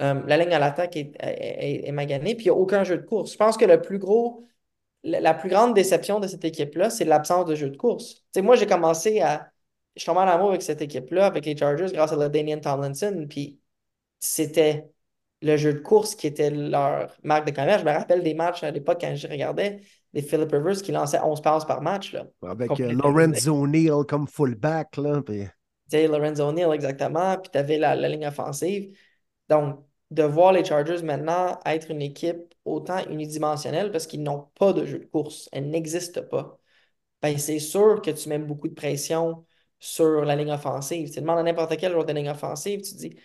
Euh, la ligne à l'attaque est, est, maganée, puis il n'y a aucun jeu de course. Je pense que le plus gros, la, plus grande déception de cette équipe-là, c'est l'absence de jeu de course. moi, j'ai commencé à. Je suis tombé en amour avec cette équipe-là, avec les Chargers, grâce à la Daniel Tomlinson, puis c'était le jeu de course qui était leur marque de commerce. Je me rappelle des matchs à l'époque quand je regardais, des Philip Rivers qui lançaient 11 passes par match. Là, avec euh, Lorenzo Neal comme fullback. Là, puis sais, Lorenzo Neal, exactement, puis tu avais la, ligne offensive. Donc, de voir les Chargers maintenant être une équipe autant unidimensionnelle parce qu'ils n'ont pas de jeu de course, elle n'existe pas, ben, c'est sûr que tu mets beaucoup de pression sur la ligne offensive. Tu demandes à n'importe quel joueur de ligne offensive, tu dis,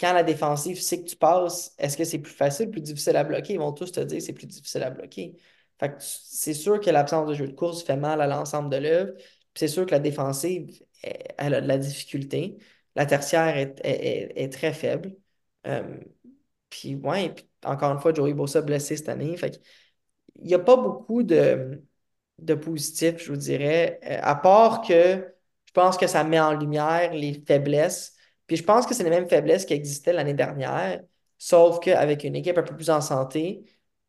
quand la défensive sait que tu passes, est-ce que c'est plus facile, plus difficile à bloquer? Ils vont tous te dire que c'est plus difficile à bloquer. Fait c'est sûr que l'absence de jeu de course fait mal à l'ensemble de l'œuvre. C'est sûr que la défensive elle a de la difficulté. La tertiaire est, très faible. Euh, puis, ouais, encore une fois, Joey Bossa blessé cette année. Fait il n'y a pas beaucoup de, de positifs, je vous dirais, euh, à part que je pense que ça met en lumière les faiblesses. Puis je pense que c'est les mêmes faiblesses qui existaient l'année dernière, sauf qu'avec une équipe un peu plus en santé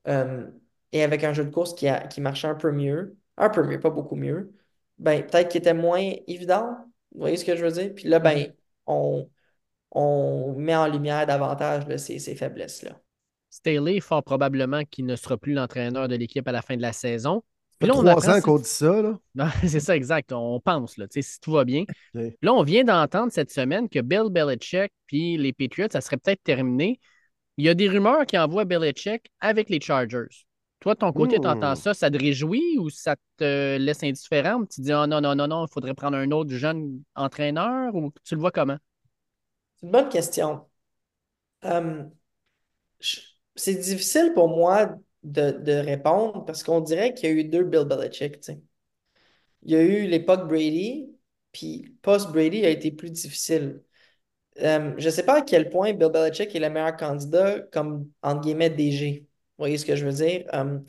euh, et avec un jeu de course qui, a, qui marchait un peu mieux, un peu mieux, pas beaucoup mieux, ben, peut-être qu'il était moins évident. Vous voyez ce que je veux dire? Puis là, ben, mm-hmm. on, on met en lumière davantage ces, ces faiblesses-là. Staley, fort probablement qu'il ne sera plus l'entraîneur de l'équipe à la fin de la saison. Puis là, on trois ans qu'on dit ça, là. c'est ça, exact. On pense, là, si tout va bien. Là, on vient d'entendre cette semaine que Bill Belichick puis les Patriots, ça serait peut-être terminé. Il y a des rumeurs qui envoient Belichick avec les Chargers. Toi, de ton côté, tu entends ça, ça te réjouit ou ça te laisse indifférent? Tu te dis, oh non, non, non, non, il faudrait prendre un autre jeune entraîneur ou tu le vois comment? C'est une bonne question. Hum, c'est difficile pour moi de, répondre parce qu'on dirait qu'il y a eu deux Bill Belichick. Il y a eu l'époque Brady, puis post-Brady a été plus difficile. Hum, je ne sais pas à quel point Bill Belichick est le meilleur candidat comme, entre guillemets, DG. voyez ce que je veux dire? Euh,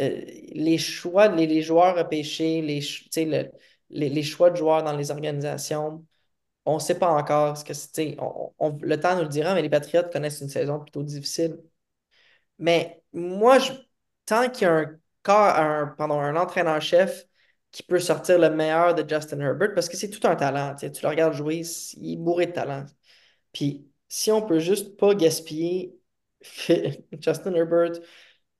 euh, les choix, les, les joueurs repêchés, les, le- les, les choix de joueurs dans les organisations, on ne sait pas encore ce que c'est. on- on- le temps nous le dira, mais les Patriots connaissent une saison plutôt difficile. Mais moi, je, tant qu'il y a un, corps- un, pardon, un entraîneur-chef qui peut sortir le meilleur de Justin Herbert, parce que c'est tout un talent. Tu sais, tu le regardes jouer, il est bourré de talent. Puis si on peut juste pas gaspiller Justin Herbert,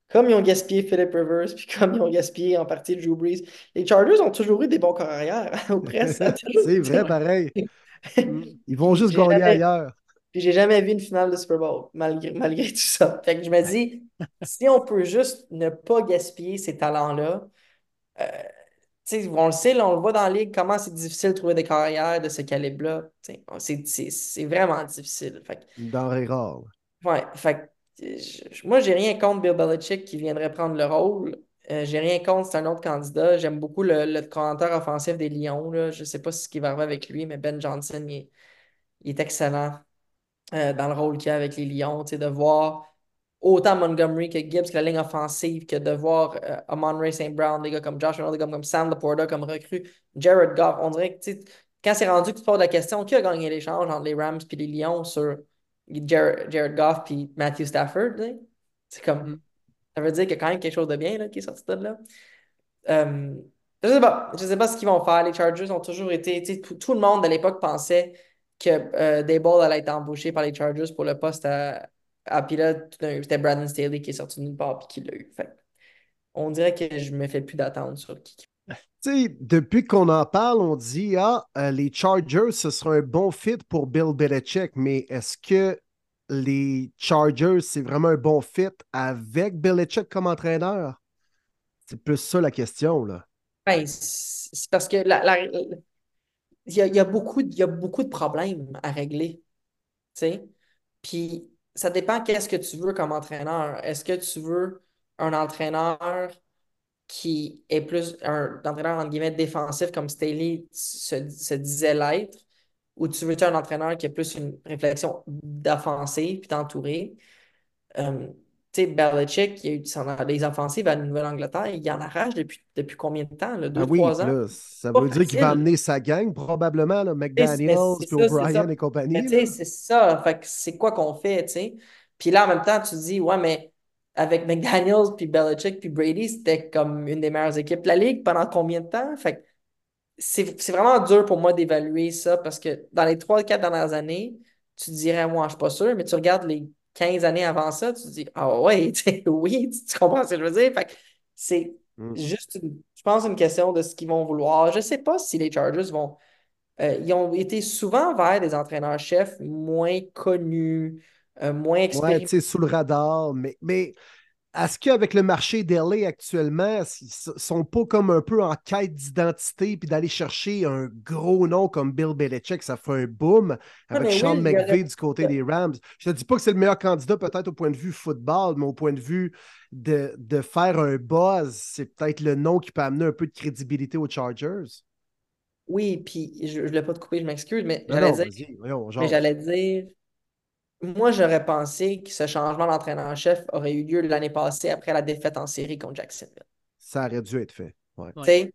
comme ils ont gaspillé Philip Rivers, puis comme ils ont gaspillé en partie Drew Brees, les Chargers ont toujours eu des bons corps arrière. Au presse, C'est vrai, pareil. Ils vont juste gagner ailleurs. Puis j'ai jamais vu une finale de Super Bowl, malgré, malgré tout ça. Fait que je me dis, si on peut juste ne pas gaspiller ces talents-là, euh, on le sait, là, on le voit dans la ligue, comment c'est difficile de trouver des carrières de ce calibre-là. C'est vraiment difficile. Fait que, Une denrée rare. ouais, fait que, je- moi, j'ai rien contre Bill Belichick qui viendrait prendre le rôle. Euh, j'ai rien contre, c'est un autre candidat. J'aime beaucoup le, le commentaire offensif des Lions. Là. Je sais pas ce qui va arriver avec lui, mais Ben Johnson, il est excellent euh, dans le rôle qu'il a avec les Lions. De voir autant Montgomery que Gibbs, que la ligne offensive, que de voir euh, Amon-Ra St. Brown, des gars comme Josh Reynolds, des gars comme Sam Laporta comme recrue, Jared Goff. On dirait que quand c'est rendu que tu te poses la question, qui a gagné l'échange entre les Rams et les Lions sur Jared, Jared Goff et Matthew Stafford? C'est comme. Mm. Ça veut dire qu'il y a quand même quelque chose de bien là, qui est sorti de là. Euh, je sais pas. Je sais pas ce qu'ils vont faire. Les Chargers ont toujours été. tout le monde à l'époque pensait que euh, Daboll allait être embauché par les Chargers pour le poste à. à coup, c'était Brandon Staley qui est sorti de nulle part et qui l'a eu. Fait on dirait que je me fais plus d'attente sur qui. Tu sais, depuis qu'on en parle, on dit Ah, euh, les Chargers, ce sera un bon fit pour Bill Belichick, mais est-ce que les Chargers, c'est vraiment un bon fit avec Belichick comme entraîneur? C'est plus ça la question, là. Ben, c'est c'est parce que la, la- il y a, y a beaucoup, y a beaucoup de problèmes à régler. tu. Puis ça dépend qu'est-ce que tu veux comme entraîneur. Est-ce que tu veux un entraîneur qui est plus un entraîneur entre guillemets défensif comme Staley se, se disait l'être, ou tu veux un entraîneur qui a plus une réflexion d'offensive puis t'entourer? Euh, tu sais, Belichick, il y a eu son- les offensives à la Nouvelle-Angleterre, il en arrache depuis, depuis combien de temps? Là? Deux, Ah oui, trois ans? là, ça veut dire qu'il va amener sa gang, probablement, là, McDaniels, O'Brien et compagnie. C'est ça. Fait que c'est quoi qu'on fait, tu sais? Puis là, en même temps, tu te dis, ouais, mais avec McDaniels, puis Belichick, puis Brady, c'était comme une des meilleures équipes de la ligue pendant combien de temps? Fait que c'est vraiment dur pour moi d'évaluer ça parce que dans les 3-4 dernières années, tu te dirais, moi, je suis pas sûr, mais tu regardes les 15 années avant ça, tu te dis, ah ouais, tu sais, oui, tu, tu comprends ce que je veux dire? Fait c'est Mm. juste, une- je pense, une question de ce qu'ils vont vouloir. Je sais pas si les Chargers vont. euh, ils ont été souvent vers des entraîneurs-chefs moins connus, euh, moins Ouais, tu expérimentés. sais, sous le radar, mais, mais est-ce qu'avec le marché d'LA actuellement, ils sont pas comme un peu en quête d'identité puis d'aller chercher un gros nom comme Bill Belichick, ça fait un boom avec mais Sean oui, McVay du côté des Rams. Je te dis pas que c'est le meilleur candidat peut-être au point de vue football, mais au point de vue de, de faire un buzz, c'est peut-être le nom qui peut amener un peu de crédibilité aux Chargers. Oui, puis je ne voulais pas te couper, je m'excuse, mais j'allais dire, mais j'allais dire, moi, j'aurais pensé que ce changement d'entraîneur-chef aurait eu lieu l'année passée après la défaite en série contre Jacksonville. Ça aurait dû être fait. Ouais. Tu sais,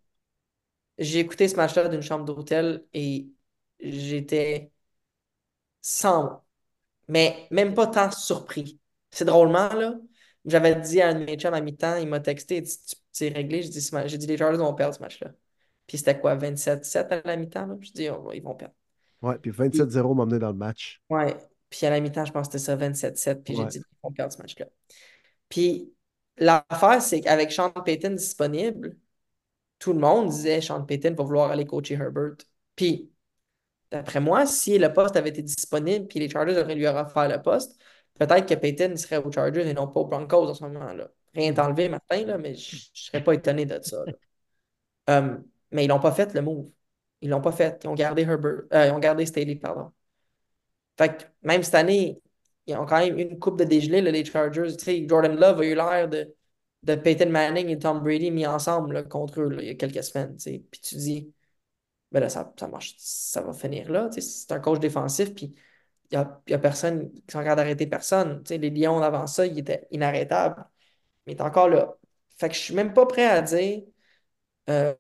j'ai écouté ce match-là d'une chambre d'hôtel et j'étais sans mots. Mais même pas tant surpris. C'est drôlement, là. J'avais dit à un de mes chums à mi-temps, il m'a texté, il dit, Tu- c'est réglé? J'ai dit, j'ai dit, les Chargers vont perdre ce match-là. Puis c'était quoi, 27-7 à la mi-temps? Je dis, oh, ils vont perdre. Ouais, puis 27-0 m'a mené dans le match. Ouais. Puis à la mi-temps, je pense que c'était ça, 27-7. Puis j'ai dit, vont perdre ce match-là. Puis l'affaire, c'est qu'avec Sean Payton disponible, tout le monde disait Sean Payton va vouloir aller coacher Herbert. Puis, d'après moi, si le poste avait été disponible puis les Chargers auraient lui offert le poste, peut-être que Payton serait aux Chargers et non pas aux Broncos en ce moment-là. Rien t'enlever, Martin, là, mais je ne serais pas étonné de ça. Euh, mais ils l'ont pas fait, le move. Ils l'ont pas fait. Ils ont gardé Herbert. euh, ils ont gardé Staley, pardon. Fait que même cette année, ils ont quand même une coupe de dégelé, là, les Chargers. Tu sais, Jordan Love a eu l'air de, de Peyton Manning et Tom Brady mis ensemble là, contre eux il y a quelques semaines. tu. Puis tu dis, ben là, ça, ça marche, ça va finir là. C'est un coach défensif, puis il n'y a, y a personne qui sont capables d'arrêter personne. Les Lions avant ça, ils étaient inarrêtables. Mais il est encore là. Fait que je suis même pas prêt à dire. euh,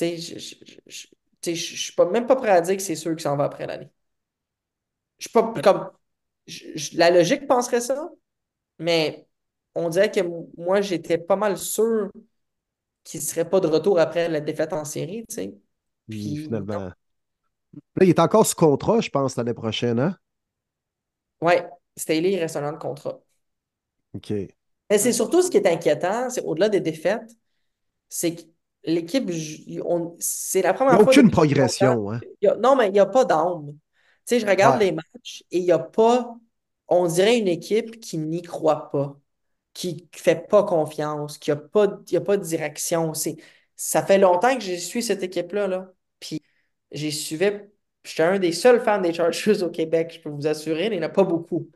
je, je suis même pas prêt à dire que c'est sûr qu'il s'en va après l'année. Je suis pas comme. je- je- la logique penserait ça, mais on dirait que moi, j'étais pas mal sûr qu'il serait pas de retour après la défaite en série, tu sais. Puis Puis, finalement. Là, il est encore sous contrat, je pense, l'année prochaine, hein? Ouais, Staley, il reste un an de contrat. OK. Mais c'est surtout ce qui est inquiétant, c'est au-delà des défaites, c'est que l'équipe, c'est la Il première n'y a fois aucune progression, hein? il y a- non, mais il n'y a pas d'âme. Sais, je regarde Ouais. les matchs et il n'y a pas, on dirait une équipe qui n'y croit pas, qui ne fait pas confiance, qui n'a pas, y a pas de direction. Ça fait longtemps que j'ai suivi cette équipe-là, là. Puis j'ai suivi, j'étais un des seuls fans des Chargers au Québec, je peux vous assurer, mais il n'y en a pas beaucoup.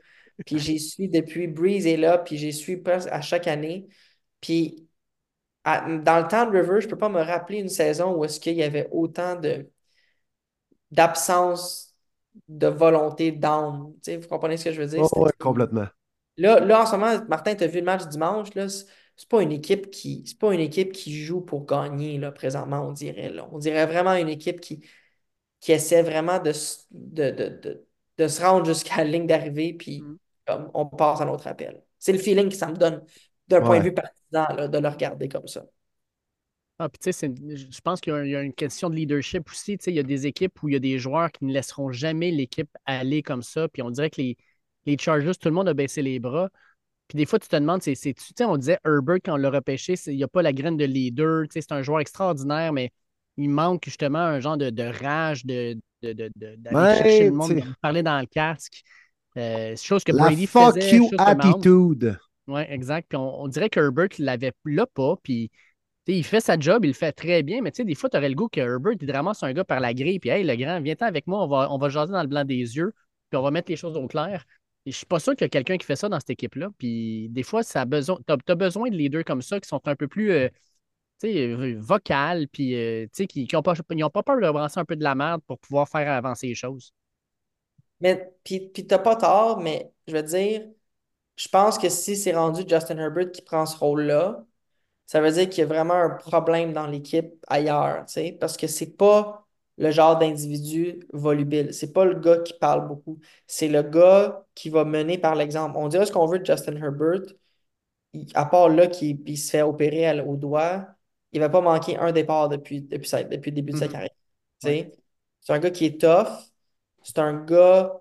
Puis j'ai suivi depuis Breeze est là, puis j'ai suivi presque à chaque année. Puis à- dans le temps de River, je ne peux pas me rappeler une saison où est-ce qu'il y avait autant de d'absence de volonté d'âme. Tu sais, vous comprenez ce que je veux dire? Oh, ouais, complètement. Là, là, en ce moment, Martin, tu as vu le match dimanche, là, c'est pas une équipe qui c'est pas une équipe qui joue pour gagner, là, présentement, on dirait. Là. On dirait vraiment une équipe qui, qui essaie vraiment de, de, de, de, de se rendre jusqu'à la ligne d'arrivée, puis Mm. comme, on passe à notre appel. C'est le feeling que ça me donne d'un point de vue partisan, là, de le regarder comme ça. Ah, puis tu sais, je pense qu'il y a, y une question de leadership aussi. Tu sais, il y a des équipes où il y a des joueurs qui ne laisseront jamais l'équipe aller comme ça. Puis on dirait que les, les Chargers, tout le monde a baissé les bras. Puis des fois, tu te demandes, c'est, tu sais, on disait Herbert quand on l'a repêché, il n'y a pas la graine de leader. Tu sais, c'est un joueur extraordinaire, mais il manque justement un genre de, de rage, de, d'aller Ouais, chercher le monde, de parler dans le casque. Euh, chose que La Brady fuck faisait, you attitude. oui, exact. Puis on, on dirait que Herbert ne l'avait là pas. Puis il fait sa job, il le fait très bien. Mais des fois, tu aurais le goût que Herbert, il ramasse un gars par la grille. Puis, hey, le grand, viens-t'en avec moi, on va, on jaser dans le blanc des yeux. Puis on va mettre les choses au clair. Je suis pas sûr qu'il y a quelqu'un qui fait ça dans cette équipe-là. Puis des fois, ça besoin, tu as, besoin de leaders comme ça qui sont un peu plus euh, vocales. Puis euh, qui n'ont pas peur de brasser un peu de la merde pour pouvoir faire avancer les choses. Mais puis, puis t'as pas tort, mais je veux dire, je pense que si c'est rendu Justin Herbert qui prend ce rôle-là, ça veut dire qu'il y a vraiment un problème dans l'équipe ailleurs, tu sais, parce que c'est pas le genre d'individu volubile. C'est pas le gars qui parle beaucoup. C'est le gars qui va mener par l'exemple. On dirait ce qu'on veut de Justin Herbert, il- à part là qui il se fait opérer à- au doigt, il va pas manquer un départ depuis, depuis, sa- depuis le début de sa Mhm. carrière. C'est un gars qui est tough. C'est un gars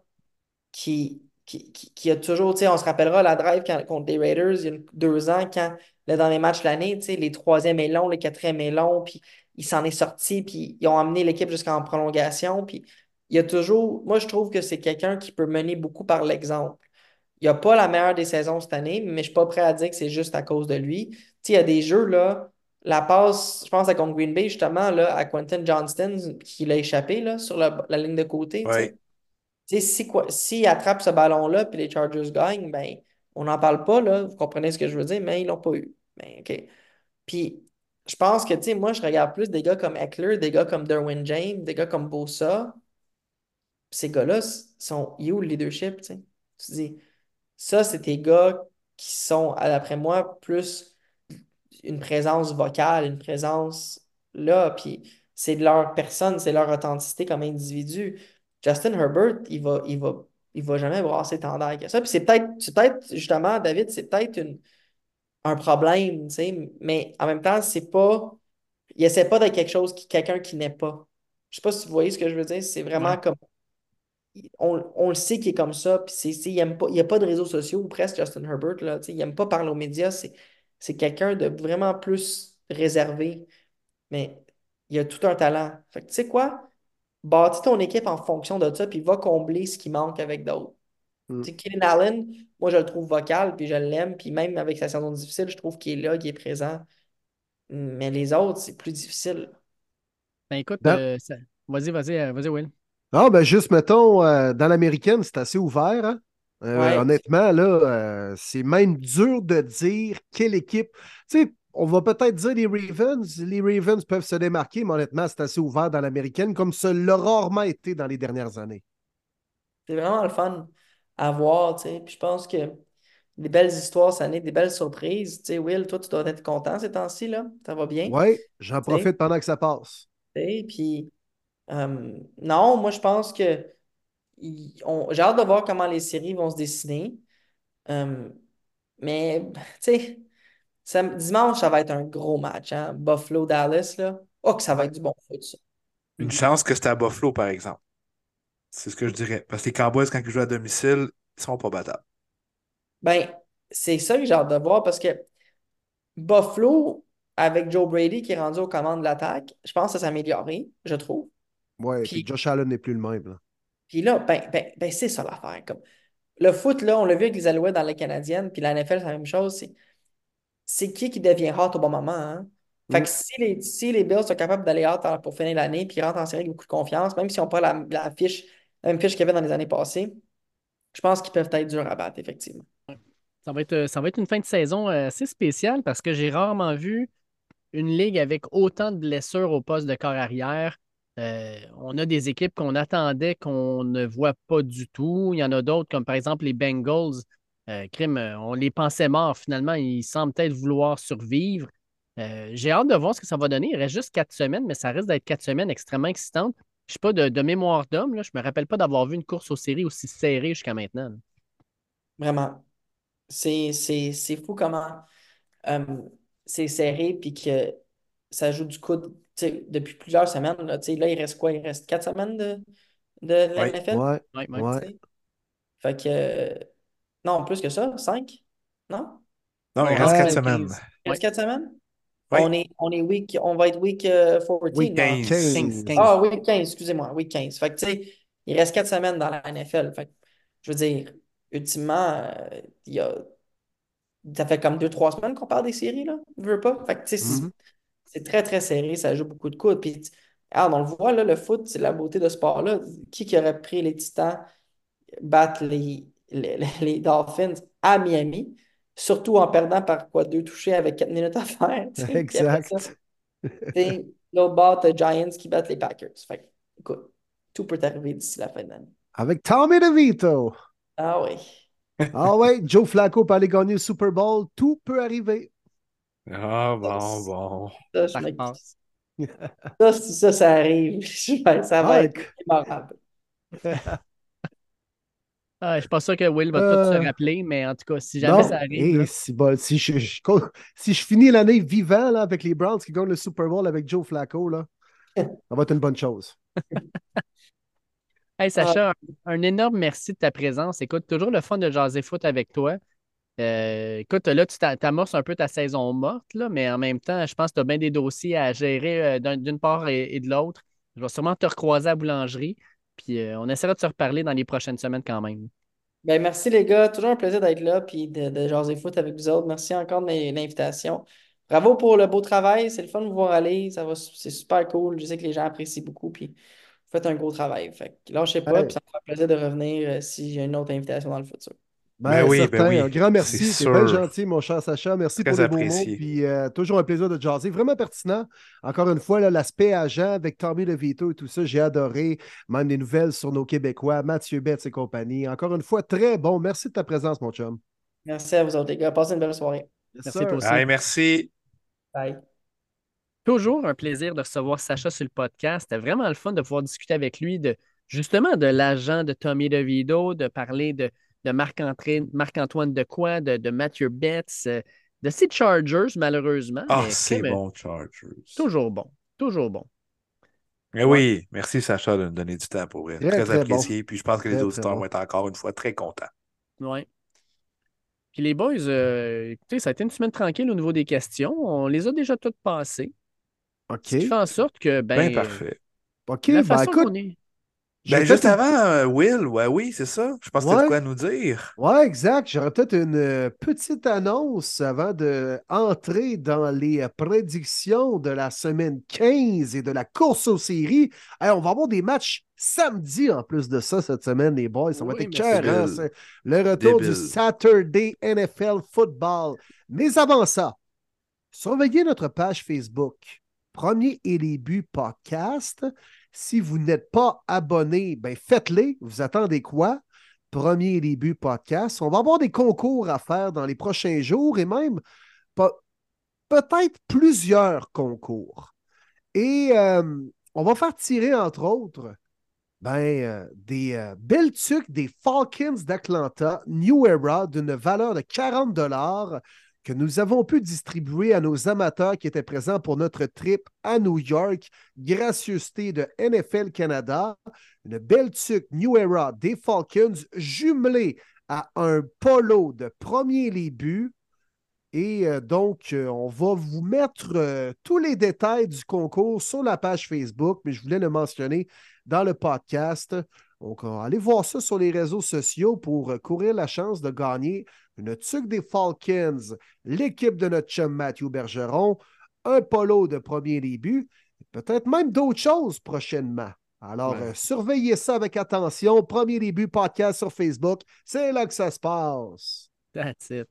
qui, qui, qui, qui a toujours, on se rappellera la drive quand- contre les Raiders il y a deux ans, quand là, dans les matchs de l'année, tu sais, les troisième est long, les quatrième est long, puis il s'en est sorti, puis ils ont amené l'équipe jusqu'en prolongation, puis il y a toujours, moi je trouve que c'est quelqu'un qui peut mener beaucoup par l'exemple. Il n'a pas la meilleure des saisons cette année, mais je ne suis pas prêt à dire que c'est juste à cause de lui. Tu sais, il y a des jeux, là, la passe, je pense à contre Green Bay, justement, là, à Quentin Johnston, qui l'a échappé là, sur la, la ligne de côté. Ouais. Sais, si s'il attrape ce ballon-là puis les Chargers gagnent, ben, on n'en parle pas, là. Vous comprenez ce que je veux dire, mais ils l'ont pas eu. Puis, je pense que, tu moi, je regarde plus des gars comme Eckler, des gars comme Derwin James, des gars comme Bosa. Ces gars-là sont, il est où le leadership, tu sais? Dis, ça, c'est des gars qui sont, d'après moi, plus une présence vocale, une présence là, puis c'est leur personne, c'est leur authenticité comme individu. Justin Herbert, il va, il va, il va jamais brasser tant d'air que ça. Puis c'est peut-être, c'est peut-être, justement, David, c'est peut-être une, un problème, tu sais, mais en même temps, c'est pas, il essaie pas d'être quelque chose qui, quelqu'un qui n'est pas. Je sais pas si vous voyez ce que je veux dire, c'est vraiment Ouais. comme, on, on le sait qu'il est comme ça, puis c'est, c'est- il n'y a pas de réseaux sociaux, ou presque Justin Herbert, là, il aime pas parler aux médias, c'est, c'est quelqu'un de vraiment plus réservé, mais il a tout un talent. Fait que tu sais quoi? Bâtis ton équipe en fonction de ça, puis va combler ce qui manque avec d'autres. Mm. Keenan Allen, moi je le trouve vocal, puis je l'aime, puis même avec sa saison difficile, je trouve qu'il est là, qu'il est présent. Mais les autres, c'est plus difficile. Ben écoute, euh, ça- vas-y, vas-y, euh, vas-y, Will. Ah, ben juste, mettons, euh, dans l'américaine, c'est assez ouvert. hein. Euh, Ouais. Honnêtement, là, euh, c'est même dur de dire quelle équipe. Tu sais, on va peut-être dire les Ravens. Les Ravens peuvent se démarquer, mais honnêtement, c'est assez ouvert dans l'américaine, comme ça l'a rarement été dans les dernières années. C'est vraiment le fun à voir, tu sais. Puis je pense que des belles histoires ça année, des belles surprises. Tu sais, Will, toi, tu dois être content ces temps-ci, là. Ça va bien? Oui, j'en profite pendant que ça passe. Et puis, euh, non, moi, je pense que j'ai hâte de voir comment les séries vont se dessiner. Euh, mais, tu sais, sam- dimanche, ça va être un gros match, hein? Buffalo-Dallas, là. Oh, que ça va être du bon foot, ça. Une chance que c'était à Buffalo, par exemple. C'est ce que je dirais. Parce que les Cowboys, quand ils jouent à domicile, ils sont pas battables. Ben, c'est ça que j'ai hâte de voir parce que Buffalo, avec Joe Brady qui est rendu aux commandes de l'attaque, je pense que ça s'est amélioré, je trouve. Oui, Puis- puis Josh Allen n'est plus le même. là. Puis là, ben, ben, ben, c'est ça l'affaire. Comme... Le foot, là, on l'a vu avec les Alouettes dans la canadienne, puis la NFL, c'est la même chose. C'est, c'est qui qui devient hot au bon moment. Hein? Fait Mm. que si les, si les Bills sont capables d'aller hot en- pour finir l'année, puis rentrent en série avec beaucoup de confiance, même s'ils n'ont pas la, la fiche, la même fiche qu'il y avait dans les années passées, je pense qu'ils peuvent être durs à battre, effectivement. Ça va être, ça va être une fin de saison euh, assez spéciale parce que j'ai rarement vu une ligue avec autant de blessures au poste de corps arrière. Euh, on a des équipes qu'on attendait qu'on ne voit pas du tout. Il y en a d'autres, comme par exemple les Bengals. Euh, crime, euh, on les pensait morts. Finalement, ils semblent peut-être vouloir survivre. Euh, j'ai hâte de voir ce que ça va donner. Il reste juste quatre semaines, mais ça risque d'être quatre semaines extrêmement excitantes. Je ne suis pas de, de mémoire d'homme. là. Je ne me rappelle pas d'avoir vu une course aux séries aussi serrée jusqu'à maintenant. là. Vraiment. C'est, c'est, c'est fou comment euh, c'est serré, puis que ça joue du sais, depuis plusieurs semaines. Là, Tu sais, là, il reste quoi? Il reste quatre semaines de, de la Ouais. NFL? Ouais, Ouais. Fait que. Euh, Non, plus que ça, cinq? Non? Non, il reste quatre semaines. 15. Il reste quatre semaines? On est, on est week, on va être week euh, 14. Week non? 15. 15. 15, 15. Ah, week 15, excusez-moi, week 15. Fait que, tu sais, il reste quatre semaines dans la NFL. Fait que, je veux dire, ultimement, euh, il y a... ça fait comme deux, trois semaines qu'on parle des séries, là. Je veux pas. Fait que, tu sais, c'est- c'est très, très serré. Ça joue beaucoup de coudes. Puis, ah, on le voit, là, le foot, c'est la beauté de ce sport-là. Qui qui aurait pris les Titans battre les, les, les Dolphins à Miami, surtout en perdant par quoi deux touchés avec quatre minutes à faire. Exact. L'autre bord, t'as Giants qui battent les Packers. Fait que, écoute, tout peut arriver d'ici la fin de l'année. Avec Tommy DeVito. Ah oui. Ah ouais, Joe Flacco peut aller gagner le Super Bowl. Tout peut arriver. Ah, bon, bon. Ça, je Ça ça, si ça, ça arrive, ça va Ah, être mémorable. Ah, je suis pas sûr que Will va tout Euh, se rappeler, mais en tout cas, si jamais Non, ça arrive, là, si, bon, si, je, je- si je finis l'année vivant là, avec les Browns qui gagnent le Super Bowl avec Joe Flacco, là, ça va être une bonne chose. Hey Sacha, un, un énorme merci de ta présence. Écoute, toujours le fun de jaser foot avec toi. Euh, écoute, là, tu t'a- t'amorces un peu ta saison morte, là, mais en même temps, je pense que tu as bien des dossiers à gérer euh, d'un- d'une part et, et de l'autre. Je vais sûrement te recroiser à la boulangerie. Puis euh, on essaiera de se reparler dans les prochaines semaines quand même. Ben, merci les gars, toujours un plaisir d'être là puis de, de jaser foot avec vous autres. Merci encore de l'invitation. Bravo pour le beau travail, c'est le fun de vous voir aller, ça va, c'est super cool. Je sais que les gens apprécient beaucoup puis vous faites un gros travail. Fait que lâchez pas, puis ça me fait plaisir de revenir euh, si j'ai une autre invitation dans le futur. Ben, Ben oui, certain. ben oui, un grand merci. c'est bien gentil, mon cher Sacha. Merci Très pour les beaux apprécié. mots. Puis euh, toujours un plaisir de jaser. Vraiment pertinent. Encore une fois, l'aspect agent avec Tommy DeVito et tout ça, j'ai adoré. Même des nouvelles sur nos Québécois, Mathieu Betts et compagnie. Encore une fois, très bon. Merci de ta présence, mon chum. Merci à vous autres les gars, passez une belle soirée. Yes, Merci sir. toi aussi. Allez, merci. Bye. Toujours un plaisir de recevoir Sacha sur le podcast. C'était vraiment le fun de pouvoir discuter avec lui de justement de l'agent de Tommy DeVito, de parler de, de Marc-Antoine Decoy, de, de Mathieu Betts, euh, de ces Chargers, malheureusement. Ah, c'est bon, Chargers. Toujours bon. Toujours bon. Mais oui, merci Sacha de nous donner du temps pour vrai. Très, Très, très apprécié. Puis je pense que les Très, auditeurs vont être encore une fois très contents. Ouais. Puis les boys, euh, écoutez, ça a été une semaine tranquille au niveau des questions. On les a déjà toutes passées. OK. Ce qui fait en sorte que, ben, Bien parfait. OK. la Ben, façon écoute, qu'on est. Ben, juste une- avant, euh, Will, ouais, oui, c'est ça. Je pense que tu de quoi nous dire. Ouais, exact. J'aurais peut-être une euh, petite annonce avant de entrer dans les euh, prédictions de la semaine 15 et de la course aux séries. Hey, on va avoir des matchs samedi en plus de ça cette semaine, les boys. Ça va Oui, être c'est c'est Le retour du. Saturday NFL Football. Mais avant ça, surveillez notre page Facebook. Premier et les buts podcast. Si vous n'êtes pas abonné, ben faites-les. Vous attendez quoi? Premier début podcast. On va avoir des concours à faire dans les prochains jours et même peut-être plusieurs concours. Et euh, on va faire tirer, entre autres, ben, euh, des euh, belles tuques des Falcons d'Atlanta New Era d'une valeur de 40 dollars que nous avons pu distribuer à nos amateurs qui étaient présents pour notre trip à New York, gracieuseté de NFL Canada. Une belle tuque New Era des Falcons jumelée à un polo de premier début. Et euh, donc, on va vous mettre tous les détails du concours sur la page Facebook, mais je voulais le mentionner dans le podcast. Donc, allez voir ça sur les réseaux sociaux pour euh, courir la chance de gagner une tuque des Falcons, l'équipe de notre chum Matthew Bergeron, un polo de premier début, peut-être même d'autres choses prochainement. Alors, euh, surveillez ça avec attention. Premier début podcast sur Facebook. C'est là que ça se passe. That's it.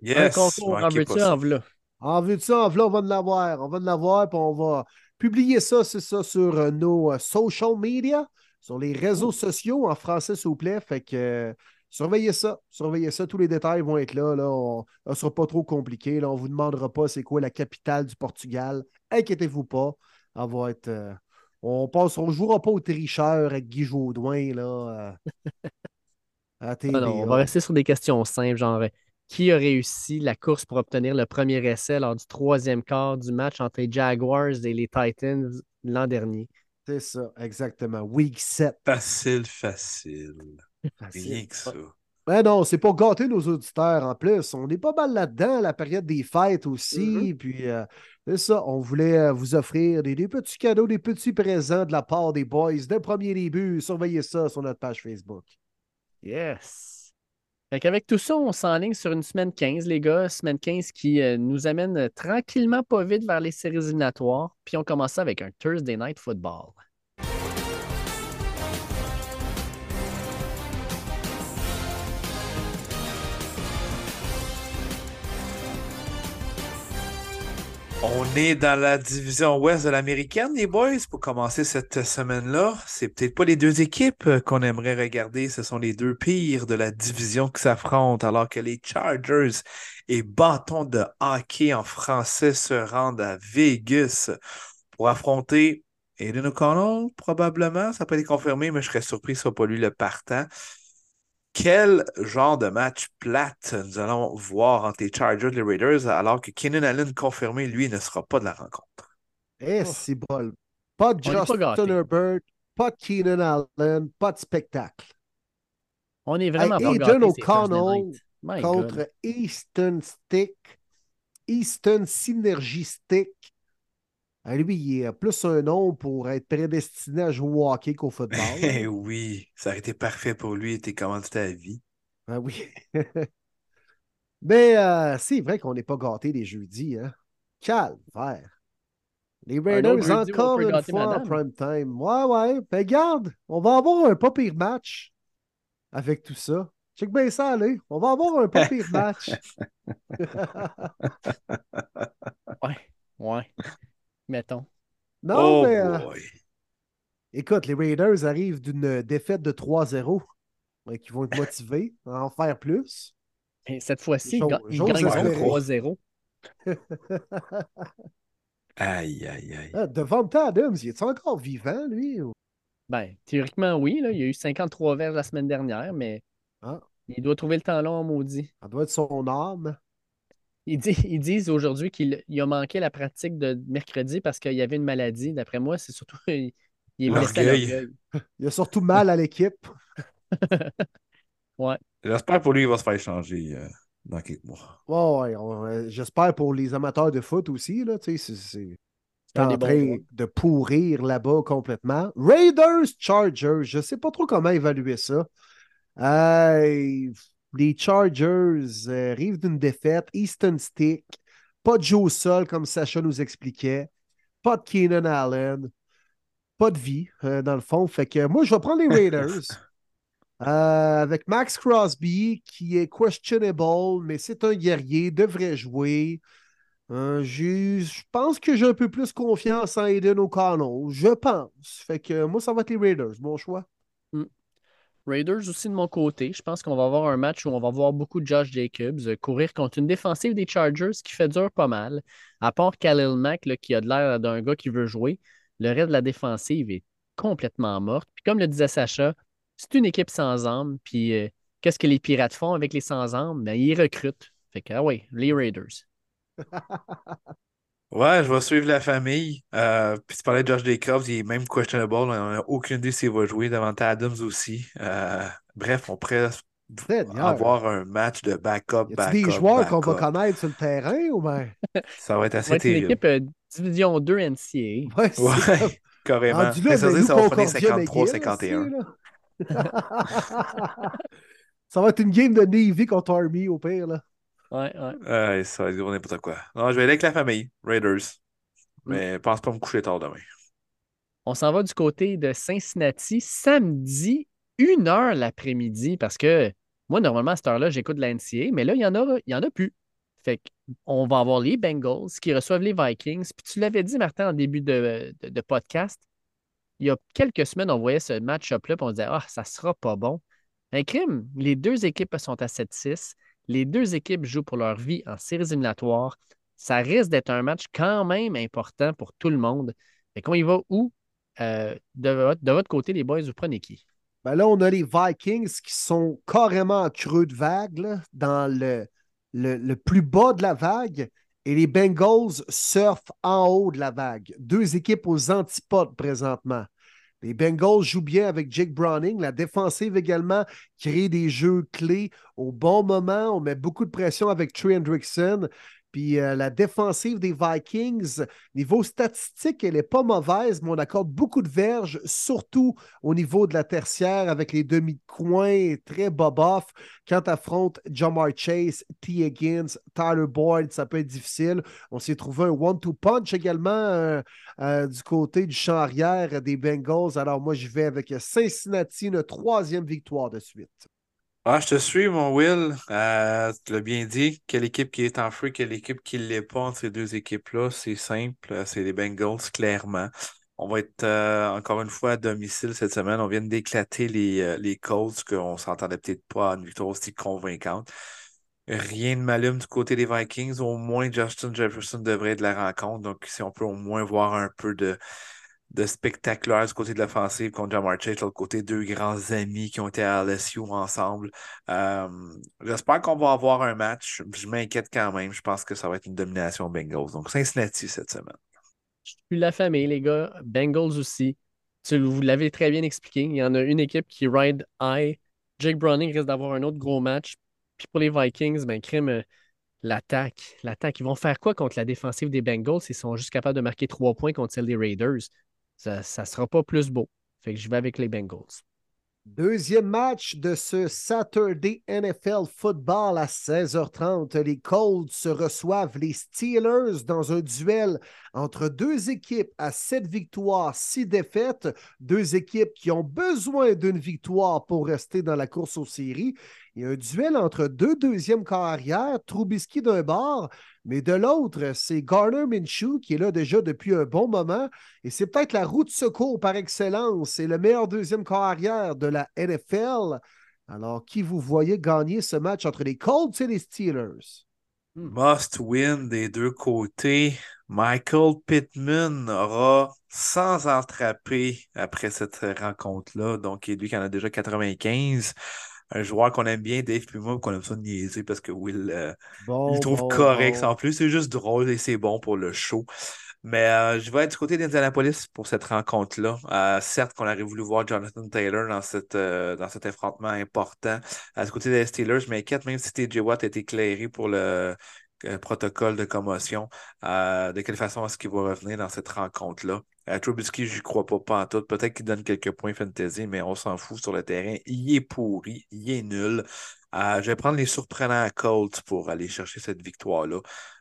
Yes, un concours en veux-tu, en v'là? En veux-tu, en v'là, on va en avoir. On va en avoir, puis on va Publiez ça, c'est ça, sur euh, nos euh, social media, sur les réseaux sociaux en français, s'il vous plaît. Fait que euh, surveillez ça. Surveillez ça. Tous les détails vont être là. là on, ne sera pas trop compliqué. Là. On ne vous demandera pas c'est quoi la capitale du Portugal. Inquiétez-vous pas. On va être. on passe, on jouera pas au tricheur avec Guy Jodoin là. à TV, on va rester sur des questions simples, genre qui a réussi la course pour obtenir le premier essai lors du troisième quart du match entre les Jaguars et les Titans l'an dernier? C'est ça, exactement. Week 7. Facile, facile. Ça. Ben non, c'est pour gâter nos auditeurs en plus. On est pas mal là-dedans, la période des fêtes aussi. Mm-hmm. Puis euh, c'est ça, on voulait euh, vous offrir des, des, petits cadeaux, des petits présents de la part des boys d'un premier début. Surveillez ça sur notre page Facebook. Yes. Avec tout ça, on s'enligne sur une semaine 15, les gars. Semaine 15 qui euh, nous amène tranquillement, pas vite, vers les séries éliminatoires. Puis on commence avec un Thursday Night Football. On est dans la division ouest de l'américaine, les boys, pour commencer cette semaine-là. C'est peut-être pas les deux équipes qu'on aimerait regarder, ce sont les deux pires de la division qui s'affrontent, alors que les Chargers et bâtons de hockey en français se rendent à Vegas pour affronter Aiden O'Connell, probablement. Ça peut être confirmé, mais je serais surpris que ce soit pas lui le partant. Quel genre de match plate nous allons voir entre les Chargers et les Raiders alors que Keenan Allen confirmé, lui, ne sera pas de la rencontre? Eh, c'est bon. Pas de Justin Herbert, pas de Keenan Allen, pas de spectacle. On est vraiment hey, pas Aiden O'Connell contre Easton Stick, Easton Synergy Stick. Ah, lui, il est plus un nom pour être prédestiné à jouer au hockey qu'au football. Eh oui, ça aurait été parfait pour lui. Il était commandité à vie. Ah oui. Mais euh, c'est vrai qu'on n'est pas gâté les jeudis. Hein? Calvaire. Les Raiders encore une fois en prime time. Ouais, ouais. Ben garde, on va avoir un pas pire match avec tout ça. Check bien ça, allez. On va avoir un pas pire match. ouais, ouais mettons. Non, oh mais. Euh, écoute, les Raiders arrivent d'une défaite de 3-0. qui vont être motivés à en faire plus. Et cette fois-ci, ils gagnent 3-0. aïe, aïe, aïe. Ah, devant Adams, il est encore vivant, lui? Ben, théoriquement, oui. Là. Il y a eu 53 verges la semaine dernière, mais ah. il doit trouver le temps long, maudit. Ça doit être son âme. Ils, disent aujourd'hui qu'il a manqué la pratique de mercredi parce qu'il y avait une maladie. D'après moi, c'est surtout. Il est blessé à Il a surtout mal à l'équipe. ouais. J'espère pour lui, il va se faire changer euh, dans quelques mois. Ouais, ouais. J'espère pour les amateurs de foot aussi. Là, c'est, c'est en train de pourrir là-bas complètement. Raiders, Chargers, je ne sais pas trop comment évaluer ça. Euh, les Chargers euh, arrivent d'une défaite. Easton Stick. Pas de Joe au sol, comme Sacha nous expliquait. Pas de Keenan Allen. Pas de vie, euh, dans le fond. Fait que moi, je vais prendre les Raiders. Euh, avec Max Crosby, qui est questionable, mais c'est un guerrier, devrait jouer. Euh, je pense que j'ai un peu plus confiance en Aiden O'Connell. Je pense. Fait que moi, ça va être les Raiders. Bon choix. Raiders aussi de mon côté. Je pense qu'on va avoir un match où on va voir beaucoup de Josh Jacobs euh, courir contre une défensive des Chargers qui fait dur pas mal. À part Khalil Mack là, qui a de l'air d'un gars qui veut jouer, le reste de la défensive est complètement morte. Puis comme le disait Sacha, c'est une équipe sans âme. Puis euh, qu'est-ce que les Pirates font avec les sans âme? Ben, ils recrutent. Fait que, ah oui, les Raiders. Ouais, je vais suivre la famille. Euh, puis tu parlais de Josh Jacobs, il est même questionable. On n'a aucune idée s'il va jouer. Devant Adams aussi. Euh, bref, on pourrait Seigneur. avoir un match de backup, backup, des joueurs qu'on va connaître sur le terrain ou bien? Ça va être assez va être une terrible. équipe euh, Division 2 NCAA. Ouais, c'est Ouais, comme- carrément. rendu là, Mais ça veut ben, dire que nous, ça va finir Concordia, McGill, 53-51. c'est, là. ça va être une game de Navy contre Army au pire. Là. Ouais, ouais. Ouais, ça va être gros n'importe quoi. Non, je vais aller avec la famille, Raiders. Mm. Mais pense pas me coucher tard demain. On s'en va du côté de Cincinnati samedi, 1h l'après-midi, parce que moi, normalement, à cette heure-là, j'écoute la NCA, mais là, il y en a, il y en a plus. Fait qu'on va avoir les Bengals qui reçoivent les Vikings. Puis tu l'avais dit, Martin, en début de, de- de podcast, il y a quelques semaines, on voyait ce match-up-là, puis on se disait, ah, ça sera pas bon. Un crime, les deux équipes sont à 7-6. Les deux équipes jouent pour leur vie en séries éliminatoires. Ça risque d'être un match quand même important pour tout le monde. Fait qu'on y va où? Euh, de, votre, côté, les boys, vous prenez qui? Ben là, on a les Vikings qui sont carrément en creux de vague, dans le, le plus bas de la vague, et les Bengals surfent en haut de la vague. Deux équipes aux antipodes présentement. Les Bengals jouent bien avec Jake Browning. La défensive également crée des jeux clés au bon moment. On met beaucoup de pression avec Trey Hendrickson. Puis euh, la défensive des Vikings, niveau statistique, elle n'est pas mauvaise, mais on accorde beaucoup de verges, surtout au niveau de la tertiaire avec les demi de coin très bob-off. Quand tu affrontes Jamar Chase, T. Higgins, Tyler Boyd, ça peut être difficile. On s'est trouvé un one-two punch également euh, euh, du côté du champ arrière des Bengals. Alors moi, je vais avec Cincinnati, une troisième victoire de suite. Ah, je te suis, mon Will. Euh, tu l'as bien dit. Quelle équipe qui est en feu, quelle équipe qui ne l'est pas entre ces deux équipes-là? C'est simple. euh, C'est les Bengals, clairement. On va être euh, encore une fois à domicile cette semaine. On vient d'éclater les, les Colts, qu'on s'entendait peut-être pas à une victoire aussi convaincante. Rien de m'allume du côté des Vikings. Au moins, Justin Jefferson devrait être de la rencontre. Donc, si on peut au moins voir un peu de, de spectaculaire du côté de l'offensive contre Jamar Chase, de l'autre côté, deux grands amis qui ont été à LSU ensemble. Euh, J'espère qu'on va avoir un match. Je m'inquiète quand même. Je pense que ça va être une domination Bengals. Donc, Cincinnati cette semaine. Je suis la famille, les gars. Bengals aussi. Tu, vous l'avez très bien expliqué. Il y en a une équipe qui ride high. Jake Browning risque d'avoir un autre gros match. Puis pour les Vikings, ben, crime, euh, l'attaque. L'attaque. Ils vont faire quoi contre la défensive des Bengals s'ils sont juste capables de marquer trois points contre celle des Raiders? Ça ne sera pas plus beau. Fait que je vais avec les Bengals. Deuxième match de ce Saturday NFL Football à 16h30. Les Colts se reçoivent les Steelers dans un duel entre deux équipes à sept victoires, six défaites. Deux équipes qui ont besoin d'une victoire pour rester dans la course aux séries. Il y a un duel entre deux deuxièmes carrières, Trubisky d'un bord, mais de l'autre, c'est Garner Minshew qui est là déjà depuis un bon moment. Et c'est peut-être la route de secours par excellence. C'est le meilleur deuxième carrière de la NFL. Alors, qui vous voyez gagner ce match entre les Colts et les Steelers? Must win des deux côtés. Michael Pittman aura 100 entrappés après cette rencontre-là. Donc, il est lui qui en a déjà 95. Un joueur qu'on aime bien, Dave puis moi, qu'on aime ça niaiser parce que Will euh, Bon, il le trouve bon, correct bon. en plus. C'est juste drôle et c'est bon pour le show. Mais euh, je vais être du côté d'Indianapolis pour cette rencontre-là. Euh, certes qu'on aurait voulu voir Jonathan Taylor dans, cette, euh, dans cet affrontement important. À du côté des Steelers, je m'inquiète même si TJ Watt a été éclairé pour le protocole de commotion. Euh, de quelle façon est-ce qu'il va revenir dans cette rencontre-là? Euh, Trubisky, je crois pas, pas en tout. Peut-être qu'il donne quelques points fantasy, mais on s'en fout sur le terrain. Il est pourri, il est nul. Euh, je vais prendre les surprenants Colts pour aller chercher cette victoire-là.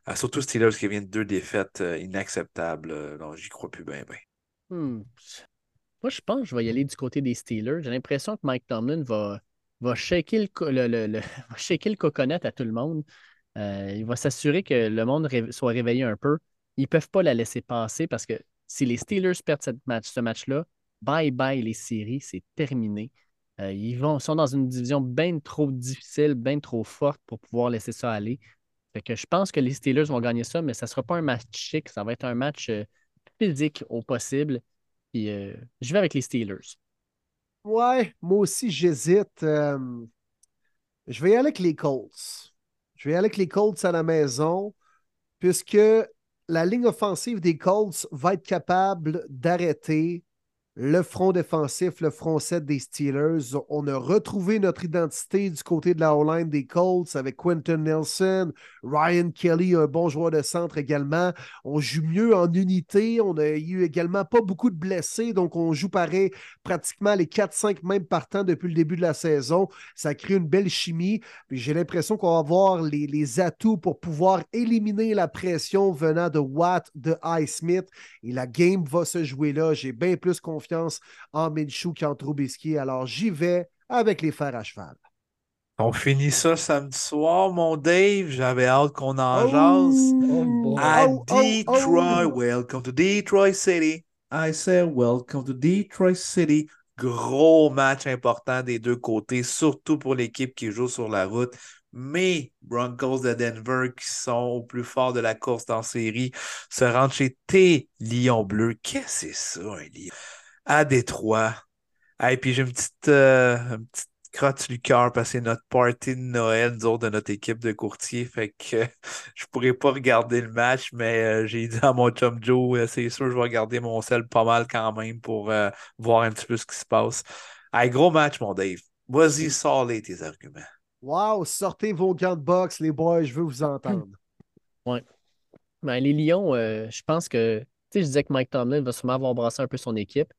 Euh, surtout Steelers qui vient de deux défaites inacceptables. Non, j'y crois plus bien. Ben. Moi, je pense que je vais y aller du côté des Steelers. J'ai l'impression que Mike Tomlin va, va, shaker le, le- le- shaker le coconut à tout le monde. Euh, il va s'assurer que le monde soit réveillé un peu. Ils ne peuvent pas la laisser passer parce que si les Steelers perdent ce match-là, bye bye les séries, c'est terminé. Euh, ils vont, sont dans une division bien trop difficile, bien trop forte pour pouvoir laisser ça aller. Je pense que les Steelers vont gagner ça, mais ça ne sera pas un match chic, ça va être un match euh, physique au possible. Euh, je vais avec les Steelers. Ouais, moi aussi, j'hésite. Je vais y aller avec les Colts. Je vais aller avec les Colts à la maison, puisque la ligne offensive des Colts va être capable d'arrêter le front défensif, le front 7 des Steelers. On a retrouvé notre identité du côté de la O-line des Colts avec Quentin Nelson, Ryan Kelly, un bon joueur de centre également. On joue mieux en unité. On a eu également pas beaucoup de blessés, donc on joue pareil pratiquement les 4-5 mêmes partants depuis le début de la saison. Ça crée une belle chimie. J'ai l'impression qu'on va avoir les, les atouts pour pouvoir éliminer la pression venant de Watt, de Highsmith. Et la game va se jouer là. J'ai bien plus confiance en Minshew qu'en Trubisky. Alors j'y vais avec les fers à cheval. On finit ça samedi soir, mon Dave. J'avais hâte qu'on en Oh! jase. À Oh, oh, Detroit, oh. welcome to Detroit City. I say welcome to Detroit City. Gros match important des deux côtés, surtout pour l'équipe qui joue sur la route. Mais Broncos de Denver, qui sont au plus fort de la course dans la série, se rendent chez tes Lions bleus. Qu'est-ce que c'est ça, un lion? À Détroit. Et puis j'ai une petite, euh, une petite crotte du cœur parce que c'est notre party de Noël, nous autres, de notre équipe de courtier. Fait que je pourrais pas regarder le match, mais euh, j'ai dit à mon chum Joe, euh, c'est sûr, je vais regarder mon sel pas mal quand même pour euh, voir un petit peu ce qui se passe. Hey, gros match, mon Dave. Vas-y, sors-les tes arguments. Wow, sortez vos gants de boxe, les boys, je veux vous entendre. Ben, les Lions, euh, je pense que, tu sais, je disais que Mike Tomlin va sûrement avoir brassé un peu son équipe.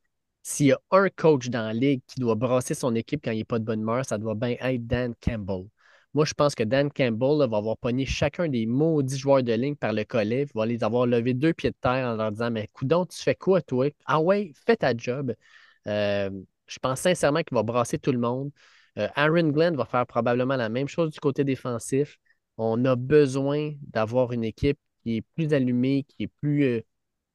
S'il y a un coach dans la ligue qui doit brasser son équipe quand il n'est pas de bonne humeur, ça doit bien être Dan Campbell. Moi, je pense que Dan Campbell va avoir pogné chacun des maudits joueurs de ligne par le collet, va les avoir levés deux pieds de terre en leur disant Mais coudon, tu fais quoi, toi? Ah ouais, fais ta job. Euh, je pense sincèrement qu'il va brasser tout le monde. Euh, Aaron Glenn va faire probablement la même chose du côté défensif. On a besoin d'avoir une équipe qui est plus allumée, qui est plus, euh,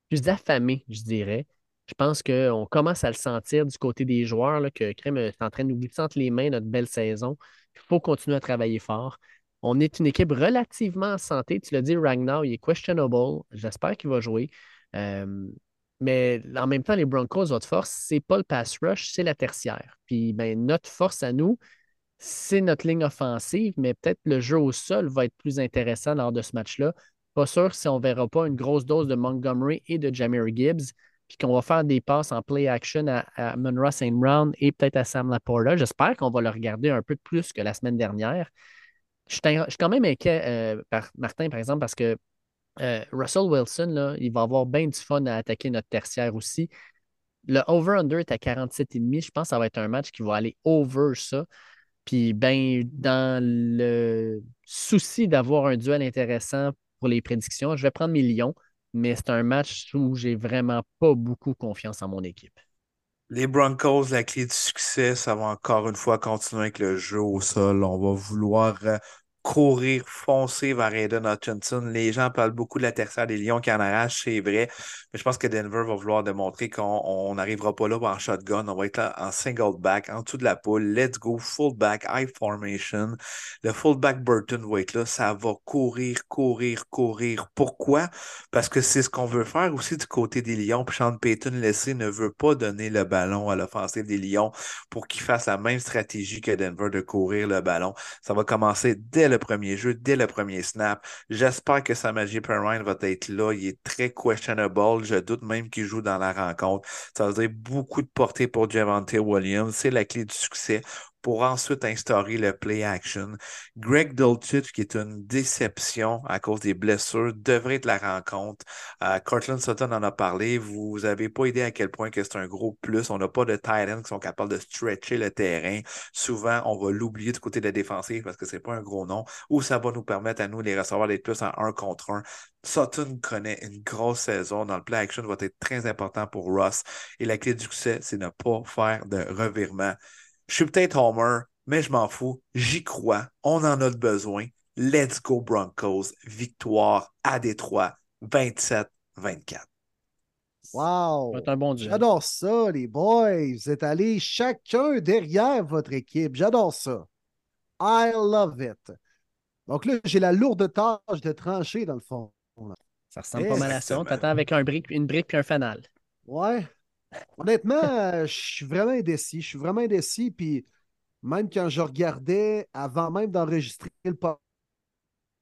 plus affamée, je dirais. Je pense qu'on commence à le sentir du côté des joueurs, que Crème est en train de nous glisser entre les mains notre belle saison. Il faut continuer à travailler fort. On est une équipe relativement en santé. Tu l'as dit, Ragnar, il est questionable. J'espère qu'il va jouer. Euh, mais en même temps, les Broncos, votre force, c'est pas le pass rush, c'est la tertiaire. Puis ben, notre force à nous, c'est notre ligne offensive, mais peut-être le jeu au sol va être plus intéressant lors de ce match-là. Pas sûr si on ne verra pas une grosse dose de Montgomery et de Jameer Gibbs, puis qu'on va faire des passes en play action à, Monroe St. Brown et peut-être à Sam Laporta. J'espère qu'on va le regarder un peu de plus que la semaine dernière. Je suis, je suis quand même inquiet, euh, par Martin, par exemple, parce que euh, Russell Wilson, là, il va avoir bien du fun à attaquer notre tertiaire aussi. Le over-under est à 47,5. Je pense que ça va être un match qui va aller over ça. Puis, ben, dans le souci d'avoir un duel intéressant pour les prédictions, je vais prendre mes lions, mais c'est un match où j'ai vraiment pas beaucoup confiance en mon équipe. Les Broncos, la clé du succès, ça va encore une fois continuer avec le jeu au sol. On va vouloir euh, courir, foncer vers Aiden Hutchinson. Les gens parlent beaucoup de la tertiaire des Lions qui en c'est vrai. Mais je pense que Denver va vouloir démontrer qu'on n'arrivera pas là en shotgun. On va être là en single back, en dessous de la poule. Let's go, full back, high formation. Le fullback Burton va être là. Ça va courir, courir, courir. Pourquoi? Parce que c'est ce qu'on veut faire aussi du côté des Lions. Puis Sean Payton laissé ne veut pas donner le ballon à l'offensive des Lions pour qu'il fasse la même stratégie que Denver de courir le ballon. Ça va commencer dès le premier jeu, dès le premier snap. J'espère que Samaji Perrine va être là. Il est très questionable. Je doute même qu'il joue dans la rencontre. Ça veut dire beaucoup de portée pour Javante Williams. C'est la clé du succès pour ensuite instaurer le play action. Greg Dulcich, qui est une déception à cause des blessures, devrait être la rencontre. Euh, Cortland Sutton en a parlé. Vous n'avez pas idée à quel point que c'est un gros plus. On n'a pas de tight ends qui sont capables de stretcher le terrain. Souvent, on va l'oublier du côté de la défensive parce que c'est pas un gros nom ou ça va nous permettre à nous, les recevoir, d'être plus en un contre un. Sutton connaît une grosse saison. Dans le play action, va être très important pour Ross. Et la clé du succès, c'est ne pas faire de revirement. Je suis peut-être Homer, mais je m'en fous. J'y crois. On en a besoin. Let's go Broncos. Victoire à Détroit, 27-24. Wow! Être un bon. J'adore ça, les boys. Vous êtes allés chacun derrière votre équipe. J'adore ça. I love it. Donc là, j'ai la lourde tâche de trancher, dans le fond. Ça ressemble pas mal à ça. On t'attend avec un brick, une brique puis un fanal. Ouais. Honnêtement, euh, je suis vraiment indécis. Je suis vraiment indécis. Puis même quand je regardais, avant même d'enregistrer le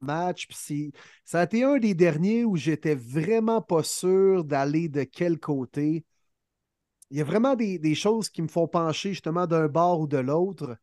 match, puis ça a été un des derniers où j'étais vraiment pas sûr d'aller de quel côté. Il y a vraiment des, des choses qui me font pencher justement d'un bord ou de l'autre.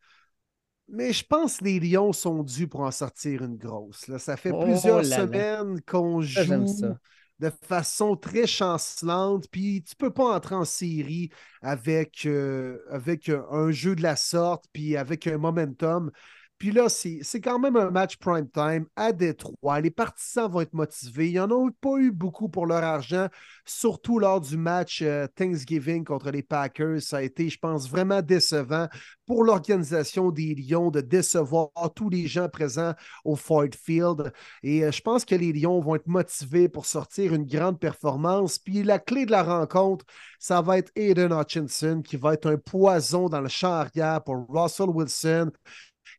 Mais je pense que les Lions sont dus pour en sortir une grosse. là. Ça fait Oh plusieurs là semaines qu'on joue ça. De façon très chancelante. Puis tu peux pas entrer en série avec, euh, avec euh, un jeu de la sorte, puis avec un momentum. Puis là, c'est quand même un match prime time à Détroit. Les partisans vont être motivés. Ils n'en ont pas eu beaucoup pour leur argent, surtout lors du match euh, Thanksgiving contre les Packers. Ça a été, je pense, vraiment décevant pour l'organisation des Lions de décevoir tous les gens présents au Ford Field. Et euh, je pense que les Lions vont être motivés pour sortir une grande performance. Puis la clé de la rencontre, ça va être Aiden Hutchinson qui va être un poison dans le champ arrière pour Russell Wilson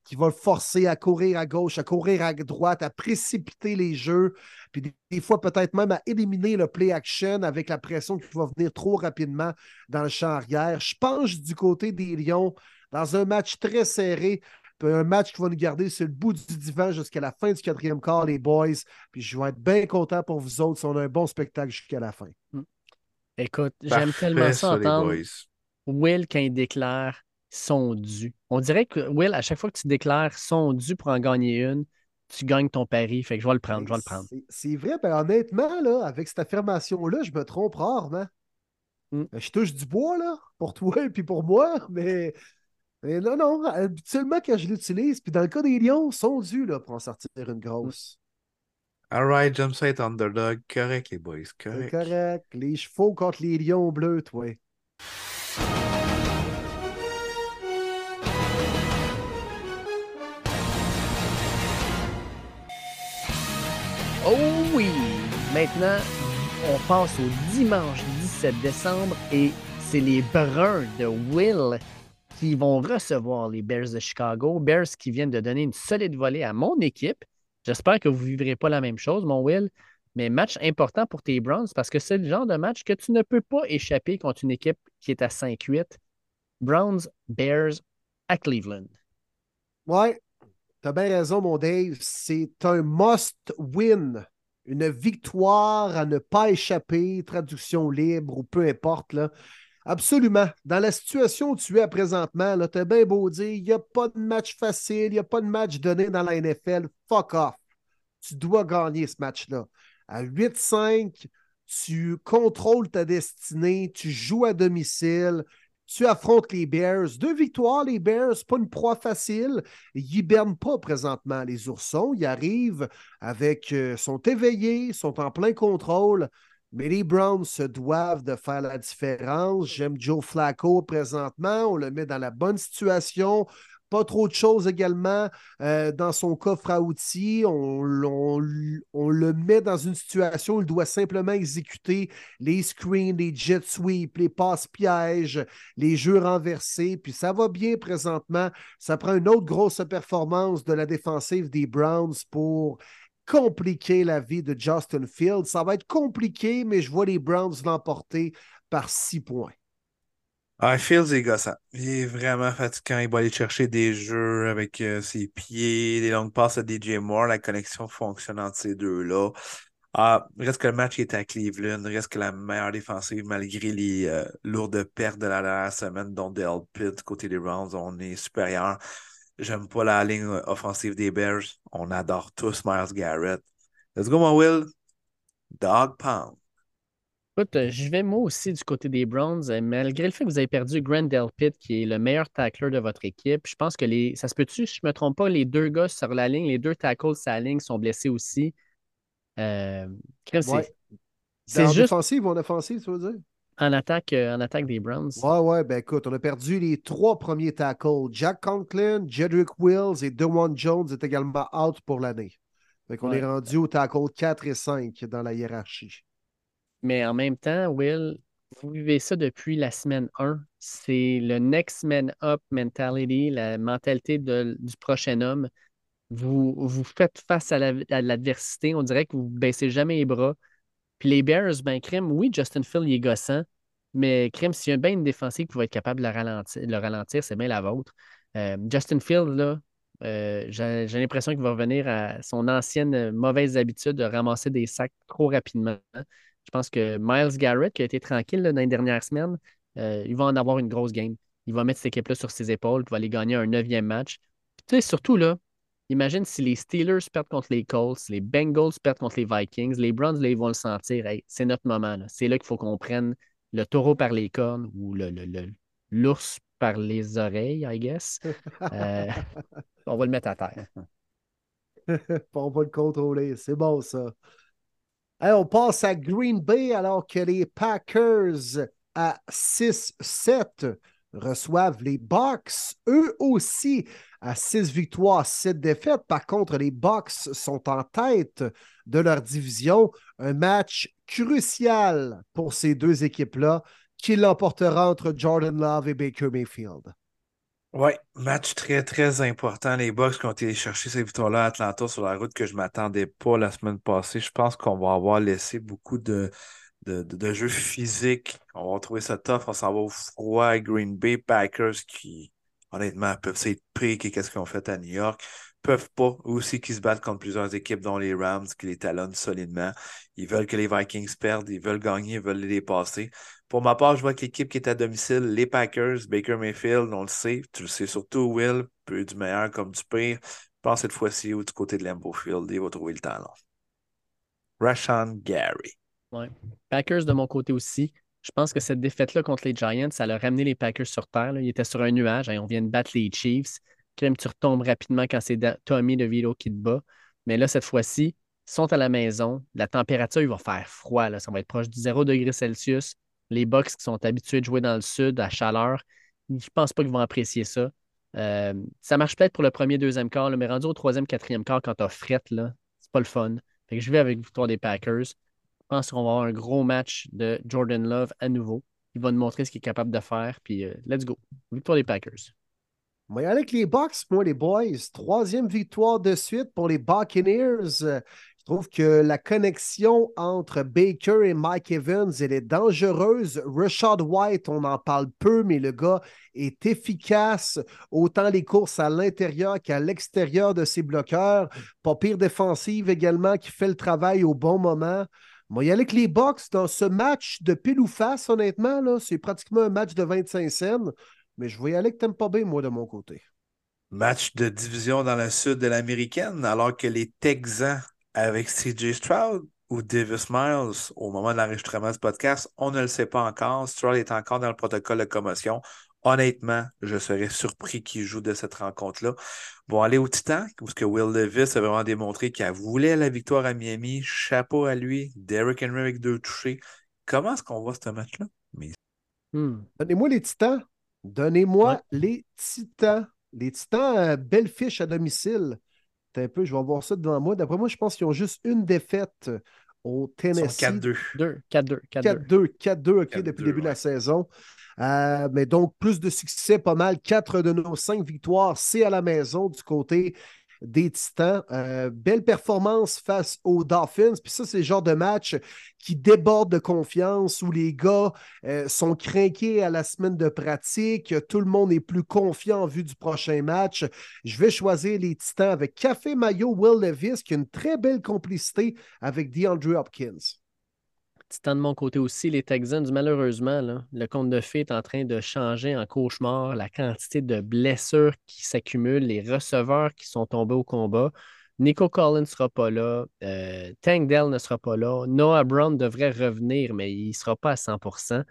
qui va le forcer à courir à gauche, à courir à droite, à précipiter les jeux, puis des, des fois peut-être même à éliminer le play action avec la pression qui va venir trop rapidement dans le champ arrière. Je penche du côté des Lions dans un match très serré, puis un match qui va nous garder sur le bout du divan jusqu'à la fin du quatrième quart, les boys. Puis je vais être bien content pour vous autres si on a un bon spectacle jusqu'à la fin. Écoute, j'aime tellement ça les entendre boys. Will quand il déclare son dû. On dirait que Will, à chaque fois que tu déclares son dû pour en gagner une, tu gagnes ton pari. Fait que je vais le prendre, je vais le prendre. C'est- vrai, ben honnêtement, là, avec cette affirmation-là, je me trompe rarement. Mm. Ben, Je touche du bois, là, pour toi et puis pour moi, mais, mais non, non, habituellement, quand je l'utilise, puis dans le cas des lions, sont dus là, pour en sortir une grosse. All right, jump site underdog. Correct, les boys. Correct. correct. Les chevaux contre les lions bleus, toi. Oh oui! Maintenant, on passe au dimanche 17 décembre et c'est les Bruns de Will qui vont recevoir les Bears de Chicago. Bears qui viennent de donner une solide volée à mon équipe. J'espère que vous ne vivrez pas la même chose, mon Will. Mais match important pour tes Browns parce que c'est le genre de match que tu ne peux pas échapper contre une équipe qui est à 5-8. Browns, Bears à Cleveland. Ouais, t'as bien raison, mon Dave. C'est un must-win. Une victoire à ne pas échapper, traduction libre ou peu importe. Absolument. Dans la situation où tu es présentement, tu as bien beau dire il n'y a pas de match facile, il n'y a pas de match donné dans la NFL. Fuck off. Tu dois gagner ce match-là. À 8-5, tu contrôles ta destinée, tu joues à domicile, tu affrontes les Bears. Deux victoires, les Bears, pas une proie facile. Ils hibernent pas présentement, les oursons. Ils arrivent avec, euh, sont éveillés, sont en plein contrôle. Mais les Browns se doivent de faire la différence. J'aime Joe Flacco présentement. On le met dans la bonne situation. Pas trop de choses également euh, dans son coffre à outils. On, on- le met dans une situation où il doit simplement exécuter les screens, les jet sweeps, les passes pièges, les jeux renversés. Puis ça va bien présentement. Ça prend une autre grosse performance de la défensive des Browns pour compliquer la vie de Justin Fields. Ça va être compliqué, mais je vois les Browns l'emporter par six points. Ah, Fields est gossant. Il est vraiment fatigant. Il va aller chercher des jeux avec euh, ses pieds, des longues passes à DJ Moore. La connexion fonctionne entre ces deux-là. Ah, reste que le match est à Cleveland, reste que la meilleure défensive malgré les euh, lourdes pertes de la dernière semaine, dont Del Pitt côté des Browns, on est supérieur. J'aime pas la ligne euh, offensive des Bears. On adore tous Myles Garrett. Let's go, mon Will. Dog Pound. Écoute, euh, je vais moi aussi du côté des Browns, euh, malgré le fait que vous avez perdu Grant Delpit, qui est le meilleur tackler de votre équipe. Je pense que les. Ça se peut-tu, si je ne me trompe pas, les deux gars sur la ligne, les deux tackles sur la ligne sont blessés aussi? Euh, c'est- Ouais. En juste. défensive ou en offensive, tu veux dire? En attaque, euh, en attaque des Browns. Ouais, ouais, ben écoute, on a perdu les trois premiers tackles. Jack Conklin, Jedrick Wills et Dewan Jones est également out pour l'année. Qu'on Ouais. est rendu au tackle 4 et 5 dans la hiérarchie. Mais en même temps, Will, vous vivez ça depuis la semaine 1. C'est le next man up mentality, la mentalité de- du prochain homme. Vous, vous faites face à la- à l'adversité. On dirait que vous ne baissez jamais les bras. Puis les Bears, ben, crème, oui, Justin Field, il est gossant. Mais crème, s'il y a bien une défensive qui va être capable de le ralentir, le ralentir c'est bien la vôtre. Euh, Justin Field, là, euh, j'ai l'impression qu'il va revenir à son ancienne mauvaise habitude de ramasser des sacs trop rapidement. Je pense que Miles Garrett, qui a été tranquille là, dans les dernières semaines, euh, il va en avoir une grosse game. Il va mettre cette équipe-là sur ses épaules, il va aller gagner un neuvième match. Puis, tu sais, surtout là, imagine si les Steelers perdent contre les Colts, les Bengals perdent contre les Vikings, les Browns, là, ils vont le sentir. Hey, c'est notre moment. C'est là qu'il faut qu'on prenne le taureau par les cornes ou le, le- le- l'ours par les oreilles, I guess. Euh, on va le mettre à terre. on va le contrôler. C'est bon, ça. On passe à Green Bay alors que les Packers à 6-7 reçoivent les Bucks, eux aussi à 6 victoires, 7 défaites. Par contre, les Bucks sont en tête de leur division. Un match crucial pour ces deux équipes-là qui l'emportera entre Jordan Love et Baker Mayfield. Oui, match très, très important. Les Bucks qui ont été chercher ces victoires-là à Atlanta sur la route que je ne m'attendais pas la semaine passée. Je pense qu'on va avoir laissé beaucoup de, de, de, jeux physiques. On va trouver ça tough. On s'en va au froid Green Bay Packers qui, honnêtement, peuvent être pris qu'est-ce qu'ils ont fait à New York. Peuvent pas aussi qui se battent contre plusieurs équipes, dont les Rams, qui les talonnent solidement. Ils veulent que les Vikings perdent, ils veulent gagner, ils veulent les dépasser. Pour ma part, je vois que l'équipe qui est à domicile, les Packers, Baker Mayfield, on le sait, tu le sais surtout, Will, peu du meilleur comme du pire. Je pense cette fois-ci, du côté de Lambeau Field, il va trouver le talent. Rashawn Gary. Ouais. Packers de mon côté aussi. Je pense que cette défaite-là contre les Giants, ça a ramené les Packers sur terre. Ils étaient sur un nuage. Hein, on vient de battre les Chiefs. Crème, tu retombes rapidement quand c'est Tommy DeVito qui te bat. Mais là, cette fois-ci, ils sont à la maison. La température, il va faire froid. Là. Ça va être proche du 0 degré Celsius. Les Bucks qui sont habitués de jouer dans le sud à chaleur, je pense pas qu'ils vont apprécier ça. Euh, ça marche peut-être pour le premier, deuxième quart, mais rendu au troisième, quatrième quart, quand tu as fret, là, c'est pas le fun. Fait je vais avec victoire des Packers. Je pense qu'on va avoir un gros match de Jordan Love à nouveau. Il va nous montrer ce qu'il est capable de faire. Puis, euh, let's go. Victoire des Packers. Moi, avec les Bucks, moi, les boys, troisième victoire de suite pour les Buccaneers. Euh, Je trouve que la connexion entre Baker et Mike Evans, elle est dangereuse. Rashad White, on en parle peu, mais le gars est efficace. Autant les courses à l'intérieur qu'à l'extérieur de ses bloqueurs. Pas pire défensive également qui fait le travail au bon moment. Moi, y a avec les Bucks dans ce match de pile ou face, honnêtement, c'est pratiquement un match de 25 scènes. Mais je vais y aller avec Tampa Bay, moi, de mon côté. Match de division dans le sud de l'américaine, alors que les Texans avec CJ Stroud ou Davis Miles, au moment de l'enregistrement du podcast, on ne le sait pas encore. Stroud est encore dans le protocole de commotion. Honnêtement, je serais surpris qu'il joue de cette rencontre-là. Vont aller au Titan, parce que Will Levis a vraiment démontré qu'il voulait la victoire à Miami. Chapeau à lui. Derrick Henry avec deux touchés. Comment est-ce qu'on voit ce match-là? Mais... Hmm. Donnez-moi les Titans. Donnez-moi Ouais. les Titans. Les Titans, euh, belle fiche à domicile. Attends un peu, je vais voir ça devant moi. D'après moi, je pense qu'ils ont juste une défaite au Tennessee. 4-2. 2, 4-2, 4-2. 4-2, 4-2, OK, 4-2, depuis le début de la saison. Euh, mais donc, plus de succès, pas mal. Quatre de nos cinq victoires, c'est à la maison du côté des Titans. Euh, belle performance face aux Dolphins. Puis ça, c'est le genre de match qui déborde de confiance, où les gars euh, sont craqués à la semaine de pratique. Tout le monde est plus confiant en vue du prochain match. Je vais choisir les Titans avec Café Mayo Will Levis, qui a une très belle complicité avec DeAndre Hopkins. Titan de mon côté aussi, les Texans, malheureusement, le compte de fées est en train de changer en cauchemar. La quantité de blessures qui s'accumulent, les receveurs qui sont tombés au combat. Nico Collins ne sera pas là. euh, Tank Dell ne sera pas là. Noah Brown devrait revenir, mais il ne sera pas à 100%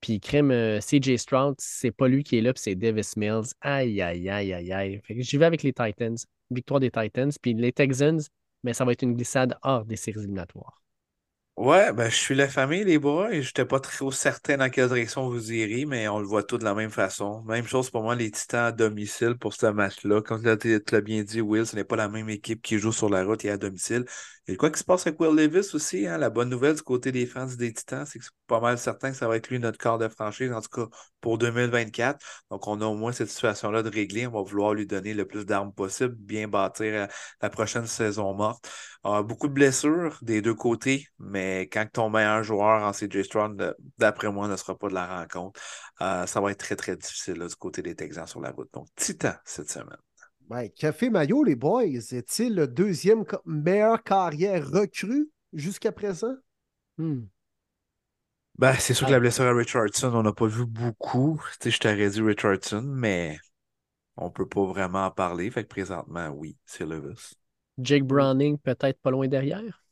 Puis crime euh, CJ Stroud, c'est pas lui qui est là, puis c'est Davis Mills. Aïe, aïe, aïe, aïe, aïe. J'y vais avec les Titans. Victoire des Titans. Puis les Texans, mais ça va être une glissade hors des séries éliminatoires. Ouais, ben, je suis la famille, les boys. Je n'étais pas trop certain dans quelle direction vous irez, mais on le voit tout de la même façon. Même chose pour moi, les Titans à domicile pour ce match-là. Comme tu l'as bien dit, Will, ce n'est pas la même équipe qui joue sur la route et à domicile. Et quoi qui se passe avec Will Davis aussi, hein? la bonne nouvelle du côté des fans des Titans, c'est que c'est pas mal certain que ça va être lui notre corps de franchise, en tout cas pour 2024. Donc, on a au moins cette situation-là de régler. On va vouloir lui donner le plus d'armes possible, bien bâtir euh, la prochaine saison morte. Euh, beaucoup de blessures des deux côtés, mais quand ton meilleur joueur en CJ Strong, d'après moi, ne sera pas de la rencontre, euh, ça va être très, très difficile du côté des Texans sur la route. Donc, Titan cette semaine. Ouais, Café Maillot, les boys, est-il le deuxième meilleur carrière recru jusqu'à présent? Hmm. Ben, c'est sûr que la blessure à Richardson, on n'a pas vu beaucoup. Tu sais, je t'aurais dit Richardson, mais on ne peut pas vraiment en parler. Fait que présentement, oui, c'est Levis. Jake Browning, peut-être pas loin derrière.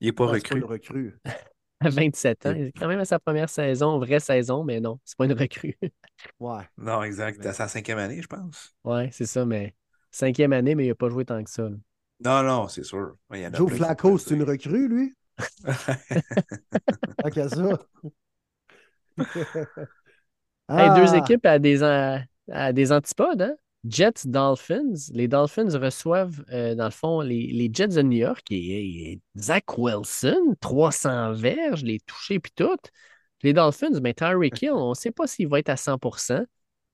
Il n'est pas Ah, recru. une recrue. À 27 ans. Il est quand même à sa première saison, vraie saison, mais non, c'est pas une recrue. Ouais. Non, exact. C'est à sa cinquième année, je pense. Ouais, c'est ça, mais cinquième année, mais il n'a pas joué tant que ça. là. Non, non, c'est sûr. Il y en a Joe Flacco, c'est une recrue, lui? Tant qu'à ça. Hey, deux Ah, équipes à des, à des antipodes, hein? Jets, Dolphins. Les Dolphins reçoivent, euh, dans le fond, les, les Jets de New York et, et Zach Wilson, 300 verges, les touchés puis tout. Les Dolphins, ben, Tyreek Hill, on ne sait pas s'il va être à 100%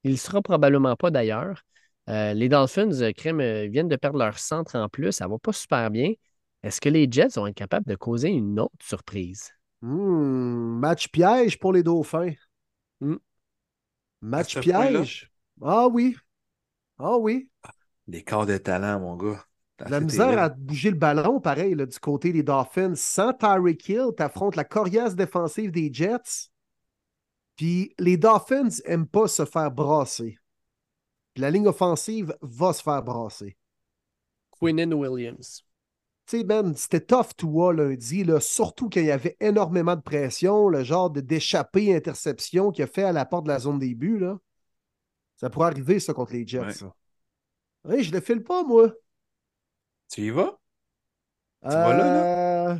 Il ne sera probablement pas d'ailleurs. Euh, les Dolphins, euh, crème, euh, viennent de perdre leur centre en plus. Ça va pas super bien. Est-ce que les Jets vont être capables de causer une autre surprise? hmm, match piège pour les Dauphins. Hmm. Match piège. Ah oui. Ah oui. Les corps de talent, mon gars. La misère à bouger le ballon, pareil, là, du côté des Dolphins. Sans Tyreek Hill, tu affrontes la coriace défensive des Jets. Puis les Dolphins n'aiment pas se faire brasser. Puis la ligne offensive va se faire brasser. Quinnen Williams. Tu sais, Ben, c'était tough toi lundi, là, surtout qu'il y avait énormément de pression, le genre de d'échappée interception qu'il a fait à la porte de la zone début. Là. Ça pourrait arriver, ça, contre les Jets. Ouais. ça. Hey, je le file pas, moi. Tu y vas? Tu vas là, Euh,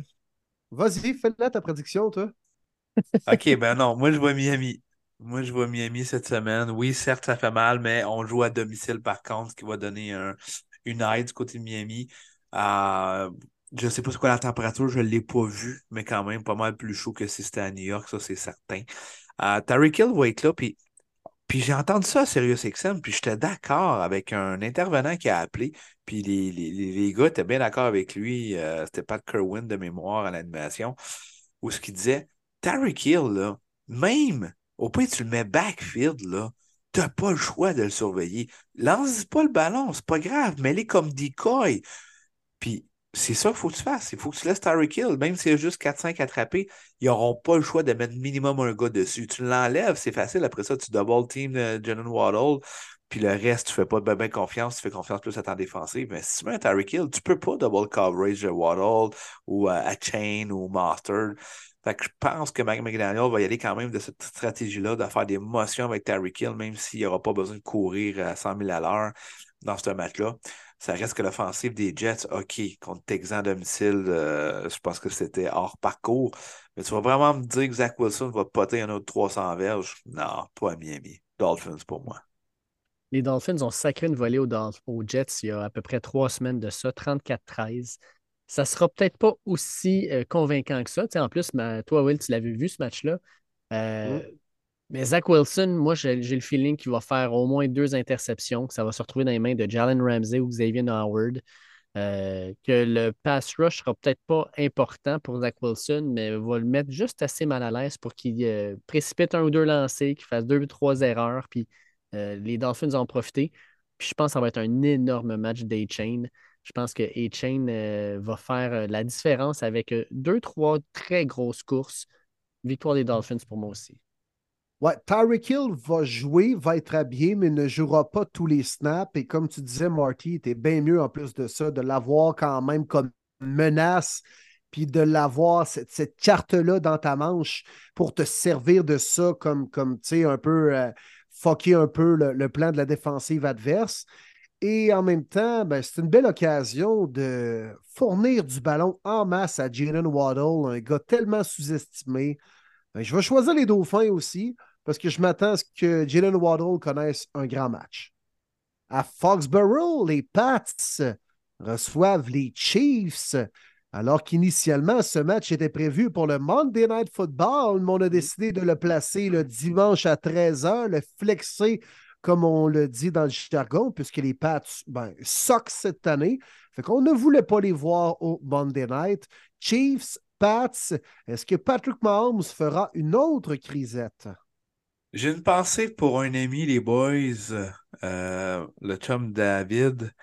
Vas-y, fais-la ta prédiction, toi. OK, ben non, moi je vois Miami. Moi je vois Miami cette semaine. Oui, certes, ça fait mal, mais on joue à domicile par contre, ce qui va donner un- une aide du côté de Miami. Euh, je ne sais pas c'est quoi la température, je ne l'ai pas vu, mais quand même pas mal plus chaud que si c'était à New York, ça c'est certain. Euh, Tyreek Hill va être là, puis, puis j'ai entendu ça à SiriusXM, puis j'étais d'accord avec un intervenant qui a appelé, puis les, les, les- gars étaient bien d'accord avec lui. euh, c'était Pat Kerwin de mémoire à l'animation, où ce qu'il disait Tyreek Hill, là, même au point tu le mets backfield, là, t'as pas le choix de le surveiller. Lance pas le ballon, c'est pas grave, mets-les comme decoy. Puis c'est ça qu'il faut que tu fasses. Il faut que tu laisses Tyreek Hill, même s'il y a juste 4-5 attrapés, ils n'auront pas le choix de mettre minimum un gars dessus. Tu l'enlèves, c'est facile. Après ça, tu double team euh, Jalen Waddle, puis le reste, tu fais pas de ben confiance, tu fais confiance plus à ta défensive. Mais si tu mets un Tyreek Hill, tu peux pas double coverage de Waddle ou euh, à Chain ou Master. Je pense que Mike McDaniel va y aller quand même de cette stratégie-là, de faire des motions avec Tyreek Hill, même s'il n'y aura pas besoin de courir à 100 000 à l'heure dans ce match-là. Ça reste que l'offensive des Jets, OK, contre Texans à domicile, euh, je pense que c'était hors parcours. Mais tu vas vraiment me dire que Zach Wilson va poter un autre 300 verges? Non, pas à Miami. Dolphins pour moi. Les Dolphins ont sacré une volée aux Jets il y a à peu près trois semaines de ça, 34-13. Ça sera peut-être pas aussi euh, convaincant que ça. Tu sais, en plus, ma- toi, Will, tu l'avais vu ce match-là. Euh, Mais Zach Wilson, moi, j'ai le feeling qu'il va faire au moins deux interceptions, que ça va se retrouver dans les mains de Jalen Ramsey ou Xavier Howard. Euh, que le pass rush sera peut-être pas important pour Zach Wilson, mais va le mettre juste assez mal à l'aise pour qu'il précipite un ou deux lancers, qu'il fasse deux ou trois erreurs, puis les Dolphins en profiter. Puis je pense que ça va être un énorme match d'A-Chain. Je pense que A-Chain euh, va faire euh, la différence avec euh, deux, trois très grosses courses. Victoire des Dolphins pour moi aussi. Ouais, Tyreek Hill va jouer, va être habillé, mais ne jouera pas tous les snaps. Et comme tu disais, Marty, était bien mieux en plus de ça, de l'avoir quand même comme menace, puis de l'avoir, cette, cette carte-là dans ta manche pour te servir de ça comme, comme tu sais, un peu euh, fucker un peu le, le plan de la défensive adverse. Et en même temps, ben, c'est une belle occasion de fournir du ballon en masse à Jalen Waddle, un gars tellement sous-estimé. Ben, je vais choisir les Dauphins aussi parce que je m'attends à ce que Jalen Waddle connaisse un grand match. À Foxborough, les Pats reçoivent les Chiefs. Alors qu'initialement, ce match était prévu pour le Monday Night Football, mais on a décidé de le placer le dimanche à 13h, le flexer comme on le dit dans le jargon, puisque les Pats ben, cette année. Fait qu'on ne voulait pas les voir au Monday Night. Chiefs, Pats, est-ce que Patrick Mahomes fera une autre crisette? J'ai une pensée pour un ami, les boys, euh, le chum David,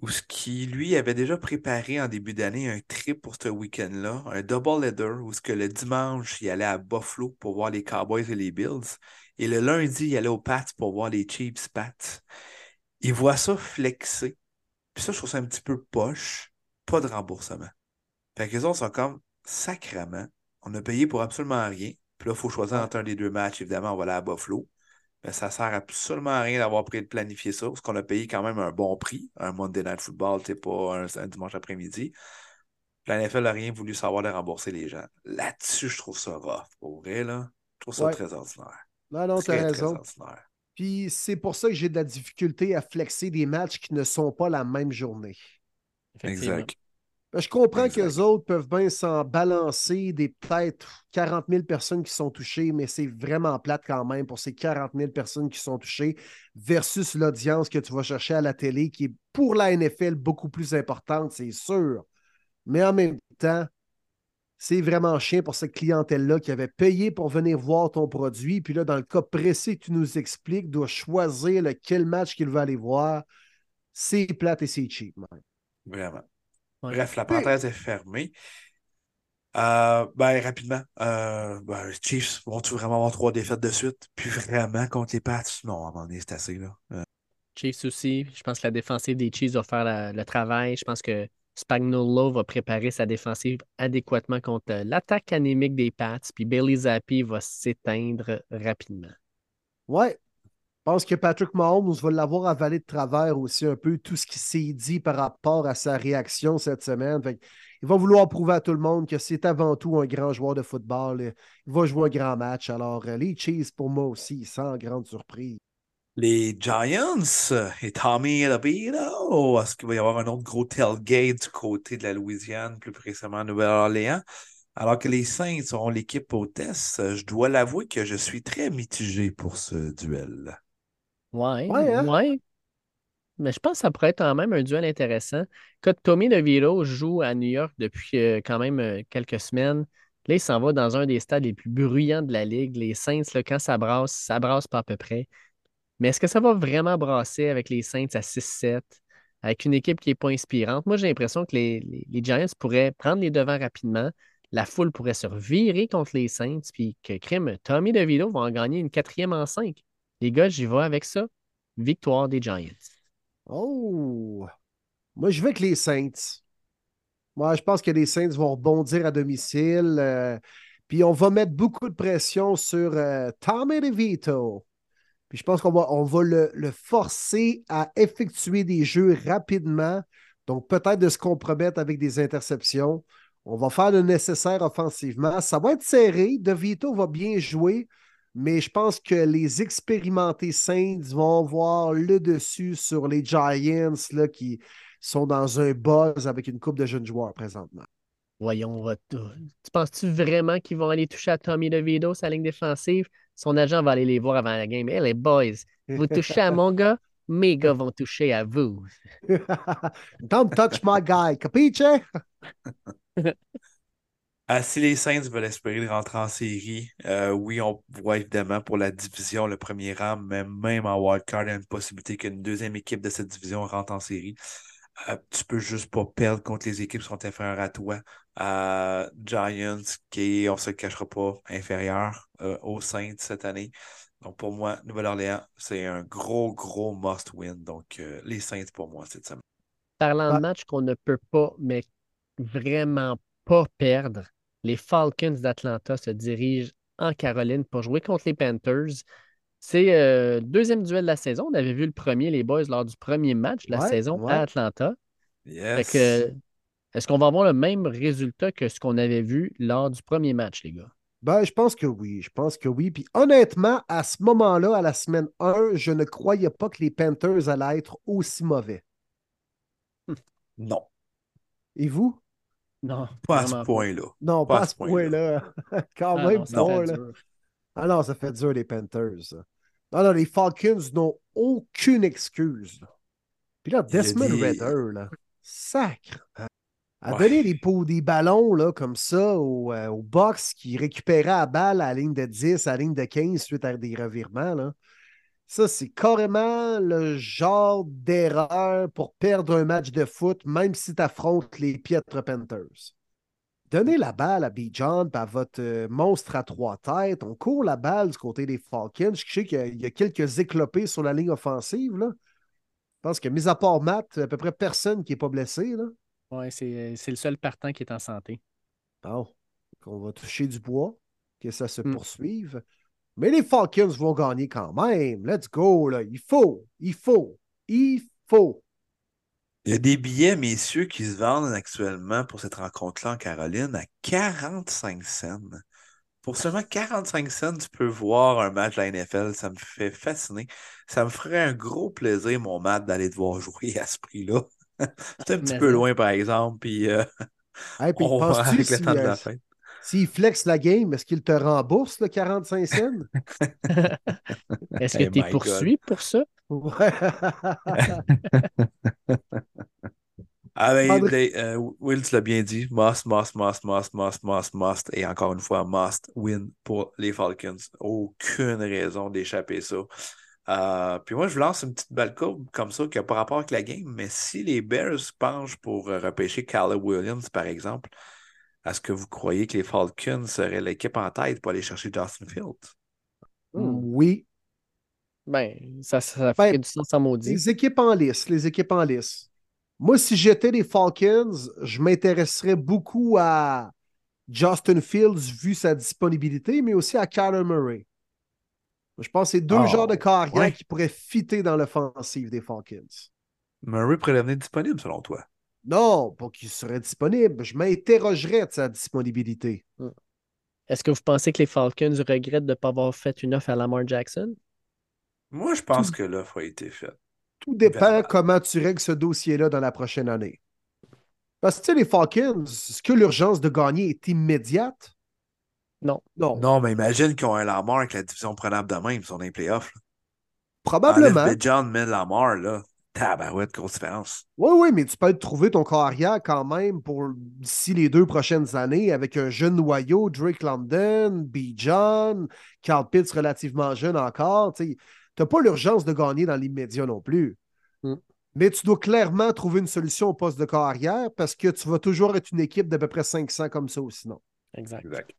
où ce qui, lui, avait déjà préparé en début d'année un trip pour ce week-end-là, un double header, où ce que le dimanche, il allait à Buffalo pour voir les Cowboys et les Bills. Et le lundi, il allait aux Pats pour voir les Chiefs Pats. Il voit ça flexer. Puis ça, je trouve ça un petit peu poche. Pas de remboursement. Fait que les autres sont comme sacrement. On a payé pour absolument rien. Puis là, il faut choisir entre un des deux matchs. Évidemment, on va aller à Buffalo. Mais ça sert absolument à rien d'avoir pris de planifier ça, parce qu'on a payé quand même un bon prix. Un Monday Night Football, c'est pas un, dimanche après-midi. La NFL n'a rien voulu savoir de rembourser les gens. Là-dessus, je trouve ça rough. Pour vrai, là, je trouve ça très ordinaire. Non, non, tu as raison. Puis c'est pour ça que j'ai de la difficulté à flexer des matchs qui ne sont pas la même journée. Exact. Ben, je comprends que les autres peuvent bien s'en balancer des peut-être 40 000 personnes qui sont touchées, mais c'est vraiment plate quand même pour ces 40 000 personnes qui sont touchées versus l'audience que tu vas chercher à la télé qui est pour la NFL beaucoup plus importante, c'est sûr. Mais en même temps, c'est vraiment chien pour cette clientèle-là qui avait payé pour venir voir ton produit. Puis là, dans le cas précis que tu nous expliques, doit choisir lequel match qu'il va aller voir. C'est plate et c'est cheap, Vraiment. Bref, la parenthèse est fermée. Euh, ben, rapidement, euh, ben, Chiefs vont-tu vraiment avoir trois défaites de suite? Puis vraiment contre les Pats? Non, à un moment donné, c'est assez. Là. Euh. Chiefs aussi. Je pense que la défensive des Chiefs va faire le travail. Je pense que Spagnuolo va préparer sa défensive adéquatement contre l'attaque anémique des Pats. Puis Bailey Zappi va s'éteindre rapidement. Ouais, je pense que Patrick Mahomes va l'avoir avalé de travers aussi un peu tout ce qui s'est dit par rapport à sa réaction cette semaine. il va vouloir prouver à tout le monde que c'est avant tout un grand joueur de football. Il va jouer un grand match. Alors, les Chiefs, pour moi aussi, sans grande surprise. Les Giants et Tommy DeVito. Est-ce qu'il va y avoir un autre gros tailgate du côté de la Louisiane, plus précisément Nouvelle-Orléans? Alors que les Saints seront l'équipe hôtesse, je dois l'avouer que je suis très mitigé pour ce duel. Ouais, ouais, hein? Mais je pense que ça pourrait être quand même un duel intéressant. Quand Tommy DeVito joue à New York depuis euh, quand même euh, quelques semaines, là, il s'en va dans un des stades les plus bruyants de la Ligue. Les Saints, là, quand ça brasse, ça brasse pas à peu près. Mais est-ce que ça va vraiment brasser avec les Saints à 6-7, avec une équipe qui n'est pas inspirante? Moi, j'ai l'impression que les, Giants pourraient prendre les devants rapidement. La foule pourrait se revirer contre les Saints, puis que crime, Tommy DeVito va en gagner une quatrième en cinq. Les gars, j'y vais avec ça. Victoire des Giants. Oh! Moi, je vais avec les Saints. Moi, je pense que les Saints vont rebondir à domicile. Euh, puis on va mettre beaucoup de pression sur euh, Tommy DeVito. Puis je pense qu'on va, on va le, forcer à effectuer des jeux rapidement. Donc peut-être de se compromettre avec des interceptions. On va faire le nécessaire offensivement. Ça va être serré. DeVito va bien jouer mais je pense que les expérimentés Saints vont avoir le dessus sur les Giants là, qui sont dans un buzz avec une coupe de jeunes joueurs présentement. Voyons, tu penses-tu vraiment qu'ils vont aller toucher à Tommy DeVito, sa ligne défensive? Son agent va aller les voir avant la game. Hey, les boys, vous touchez à mon gars, mes gars vont toucher à vous. Don't touch my guy, capiche? Ah, si les Saints veulent espérer de rentrer en série, euh, oui, on voit évidemment pour la division le premier rang, mais même en wildcard, il y a une possibilité qu'une deuxième équipe de cette division rentre en série. Euh, tu peux juste pas perdre contre les équipes qui sont inférieures à toi. Giants, qui on se le cachera pas, inférieur euh, aux Saints cette année. Donc pour moi, Nouvelle-Orléans, c'est un gros, gros must-win. Donc les Saints pour moi cette semaine. Parlant de match qu'on ne peut pas, mais vraiment pas perdre, les Falcons d'Atlanta se dirigent en Caroline pour jouer contre les Panthers. C'est euh, le deuxième duel de la saison. On avait vu le premier, les boys, lors du premier match de la Ouais, saison ouais. à Atlanta. Yes. que, est-ce qu'on va avoir le même résultat que ce qu'on avait vu lors du premier match, les gars? Ben, je pense que oui. Je pense que oui. Puis honnêtement, à ce moment-là, à la semaine 1, je ne croyais pas que les Panthers allaient être aussi mauvais. Non, Et vous? Non. pas à ce point-là. Non, Pas pas, à à ce point-là. Quand Ah même non, fait là. dur. Ah non, ça fait dur, les Panthers. Non, non, les Falcons n'ont aucune excuse. Puis là, Desmond des- Ritter, là, sacre. hein. À Ouais. donner des, pots- des ballons là, comme ça au, euh, box qui récupérait la balle à la ligne de 10, à la ligne de 15 suite à des revirements. Là. Ça, c'est carrément le genre d'erreur pour perdre un match de foot, même si tu affrontes les piètres Panthers. Donnez la balle à Bijan à votre euh, monstre à trois têtes. On court la balle du côté des Falcons. Je sais qu'il y a- il y, a quelques éclopés sur la ligne offensive. Là. Je pense que, mis à part Matt, à peu près personne qui n'est pas blessé. Là. Ouais, c'est c'est le seul partant qui est en santé. Bon, on va toucher du bois, que ça se Mm. poursuive. Mais les Falcons vont gagner quand même. Let's go, là. Il faut, il faut, il faut. Il y a des billets, messieurs, qui se vendent actuellement pour cette rencontre-là en Caroline à 45 cents. Pour seulement 45 cents, tu peux voir un match de la NFL. Ça me fait fasciner. Ça me ferait un gros plaisir, mon Matt, d'aller te voir jouer à ce prix-là. C'est un petit Mais peu ça. loin, par exemple. Puis euh, Hey, puis on va avec le si, temps de euh, la fête? s'il flex la game, est-ce qu'il te rembourse le 45 cents? Est-ce Hey que tu es poursuivi pour ça? Ouais. Ah ben, André- euh, Will, tu l'as bien dit. Must, must, must, must, must, must, must. Et encore une fois, must win pour les Falcons. Aucune raison d'échapper ça. Euh, puis moi, je vous lance une petite balle courbe comme ça qui n'a pas rapport avec la game. Mais si les Bears penchent pour euh, repêcher Caleb Williams, par exemple, est-ce que vous croyez que les Falcons seraient l'équipe en tête pour aller chercher Justin Fields? oui. Ben, ça, ça Ben, ferait du sens en maudit. Les équipes en lice, les équipes en lice. Moi, si j'étais les Falcons, je m'intéresserais beaucoup à Justin Fields vu sa disponibilité, mais aussi à Kyler Murray. Je pense que c'est deux Oh, genres de carrière ouais. qui pourraient fitter dans l'offensive des Falcons. Murray pourrait devenir disponible selon toi? Non, pas qu'il serait disponible. Je m'interrogerais de sa disponibilité. Est-ce que vous pensez que les Falcons regrettent de ne pas avoir fait une offre à Lamar Jackson? Moi, je pense que l'offre a été faite. Tout dépend comment tu règles ce dossier-là dans la prochaine année. Parce que, tu sais, les Falcons, est-ce que l'urgence de gagner est immédiate? Non. Non. Non, mais imagine qu'ils ont un Lamar avec la division prenable de même, ils sont dans les playoffs. là. Probablement. Enlève John, mais Lamar, là. Tabarouette, grosse différence. Oui, oui, mais tu peux te trouver ton carrière quand même pour d'ici les deux prochaines années avec un jeune noyau, Drake London, B. John, Carl Pitts relativement jeune encore. Tu n'as pas l'urgence de gagner dans l'immédiat non plus. Mm. Mais tu dois clairement trouver une solution au poste de carrière parce que tu vas toujours être une équipe d'à peu près 500 comme ça ou sinon. Exact. Exact.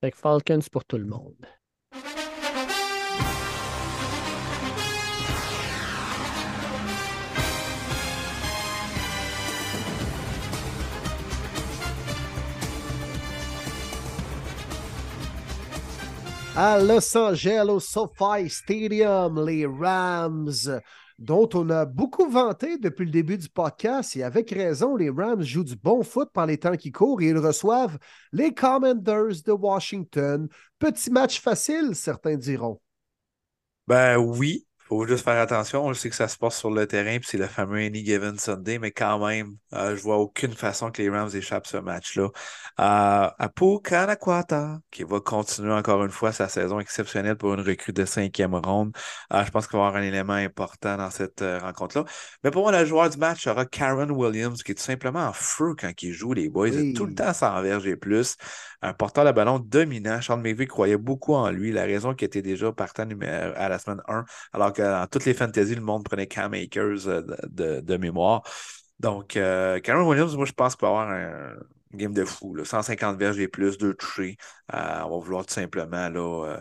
Fait que Falcons pour tout le monde. À Los Angeles, au SoFi Stadium, les Rams, dont on a beaucoup vanté depuis le début du podcast, et avec raison, les Rams jouent du bon foot par les temps qui courent et ils reçoivent les Commanders de Washington. Petit match facile, certains diront. Ben oui, faut juste faire attention. Je sais que ça se passe sur le terrain, puis c'est le fameux Any Given Sunday, mais quand même, euh, je vois aucune façon que les Rams échappent ce match-là. Euh, Apu Kanakwata, qui va continuer encore une fois sa saison exceptionnelle pour une recrue de cinquième ronde. Euh, je pense qu'il va y avoir un élément important dans cette euh, rencontre-là. Mais pour moi, le joueur du match sera Karen Williams, qui est tout simplement en feu quand il joue les boys. Oui. Tout le temps sans verge et plus. Un porteur de ballon dominant. Sean McVay croyait beaucoup en lui. La raison qu'il était déjà partant à la semaine 1, alors que dans toutes les fantaisies, le monde prenait Cam Akers euh, de, mémoire. Donc, euh, Karen Williams, moi, je pense qu'il va avoir un game de fou. là. 150 verges et plus, deux touchés. Euh, on va vouloir tout simplement là, euh,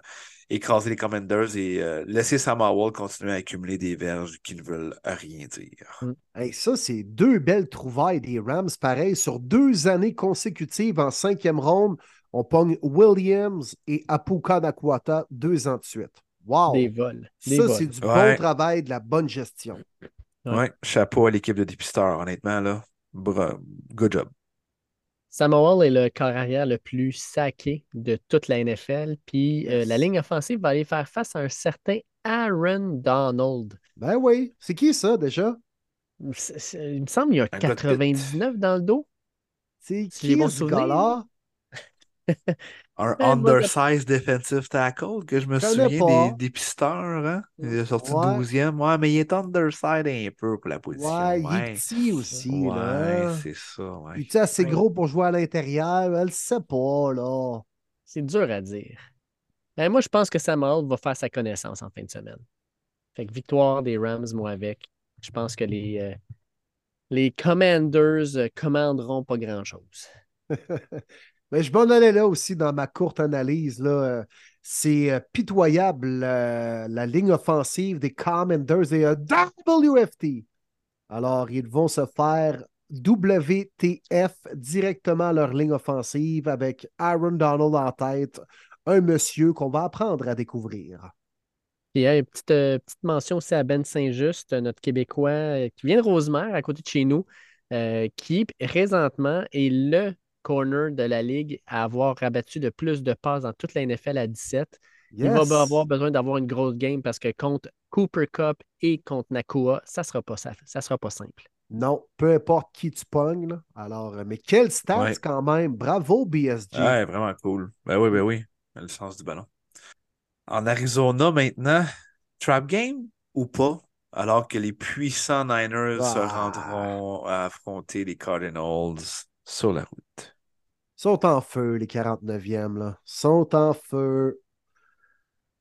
écraser les Commanders et euh, laisser Sam Howell continuer à accumuler des verges qui ne veulent rien dire. Hey, ça, c'est deux belles trouvailles des Rams. Pareil, sur deux années consécutives en cinquième ronde, on pogne Williams et Apu Kanakwata deux ans de suite. Wow! Des vols. Des Ça, c'est du Ouais. bon travail, de la bonne gestion. Ouais. Ouais, chapeau à l'équipe de dépisteurs, honnêtement, là. Bra- Good job. Samuel est le corps arrière le plus saqué de toute la NFL. Puis euh, la ligne offensive va aller faire face à un certain Aaron Donald. Ben oui. C'est qui ça, déjà? Il me semble qu'il y a un Un gars de 99 dans le dos. C'est qui bon ce souvenir. gars-là? Un Ben, undersized defensive tackle que je me souviens pas. des dépisteurs, hein? Il est sorti Ouais. 12e. Ouais, mais il est undersized un peu pour la position. Ouais, il est petit aussi, Ouais, là. c'est ça, ouais. Puis tu sais, assez Ouais. gros pour jouer à l'intérieur, elle le sait pas, là. C'est dur à dire. Ben, moi, je pense que Samuel va faire sa connaissance en fin de semaine. Fait que victoire des Rams, moi avec. Je pense que les, euh, les Commanders euh, commanderont pas grand-chose. Mais je m'en allais là aussi dans ma courte analyse. Là. Euh, C'est euh, pitoyable euh, la ligne offensive des Commanders et euh, WFT. Alors, ils vont se faire WTF directement à leur ligne offensive avec Aaron Donald en tête, un monsieur qu'on va apprendre à découvrir. Puis, une petite, euh, petite mention aussi à Ben Saint-Just, notre Québécois qui vient de Rosemère, à côté de chez nous, qui présentement est le corner de la ligue à avoir rabattu le plus de passes dans toute la NFL à 17. Il va avoir besoin d'avoir une grosse game parce que contre Cooper Cup et contre Nakua, ça ne sera, pas ça, ça sera pas simple. Non, peu importe qui tu pognes. là. Alors, euh, mais quel stats Ouais. quand même. Bravo, BSG. Ouais, vraiment cool. Ben oui, ben oui. Le sens du ballon. En Arizona maintenant, trap game ou pas? Alors que les puissants Niners se Ah. rendront à affronter les Cardinals sur la route. Sont en feu, les 49e, là. Sont en feu.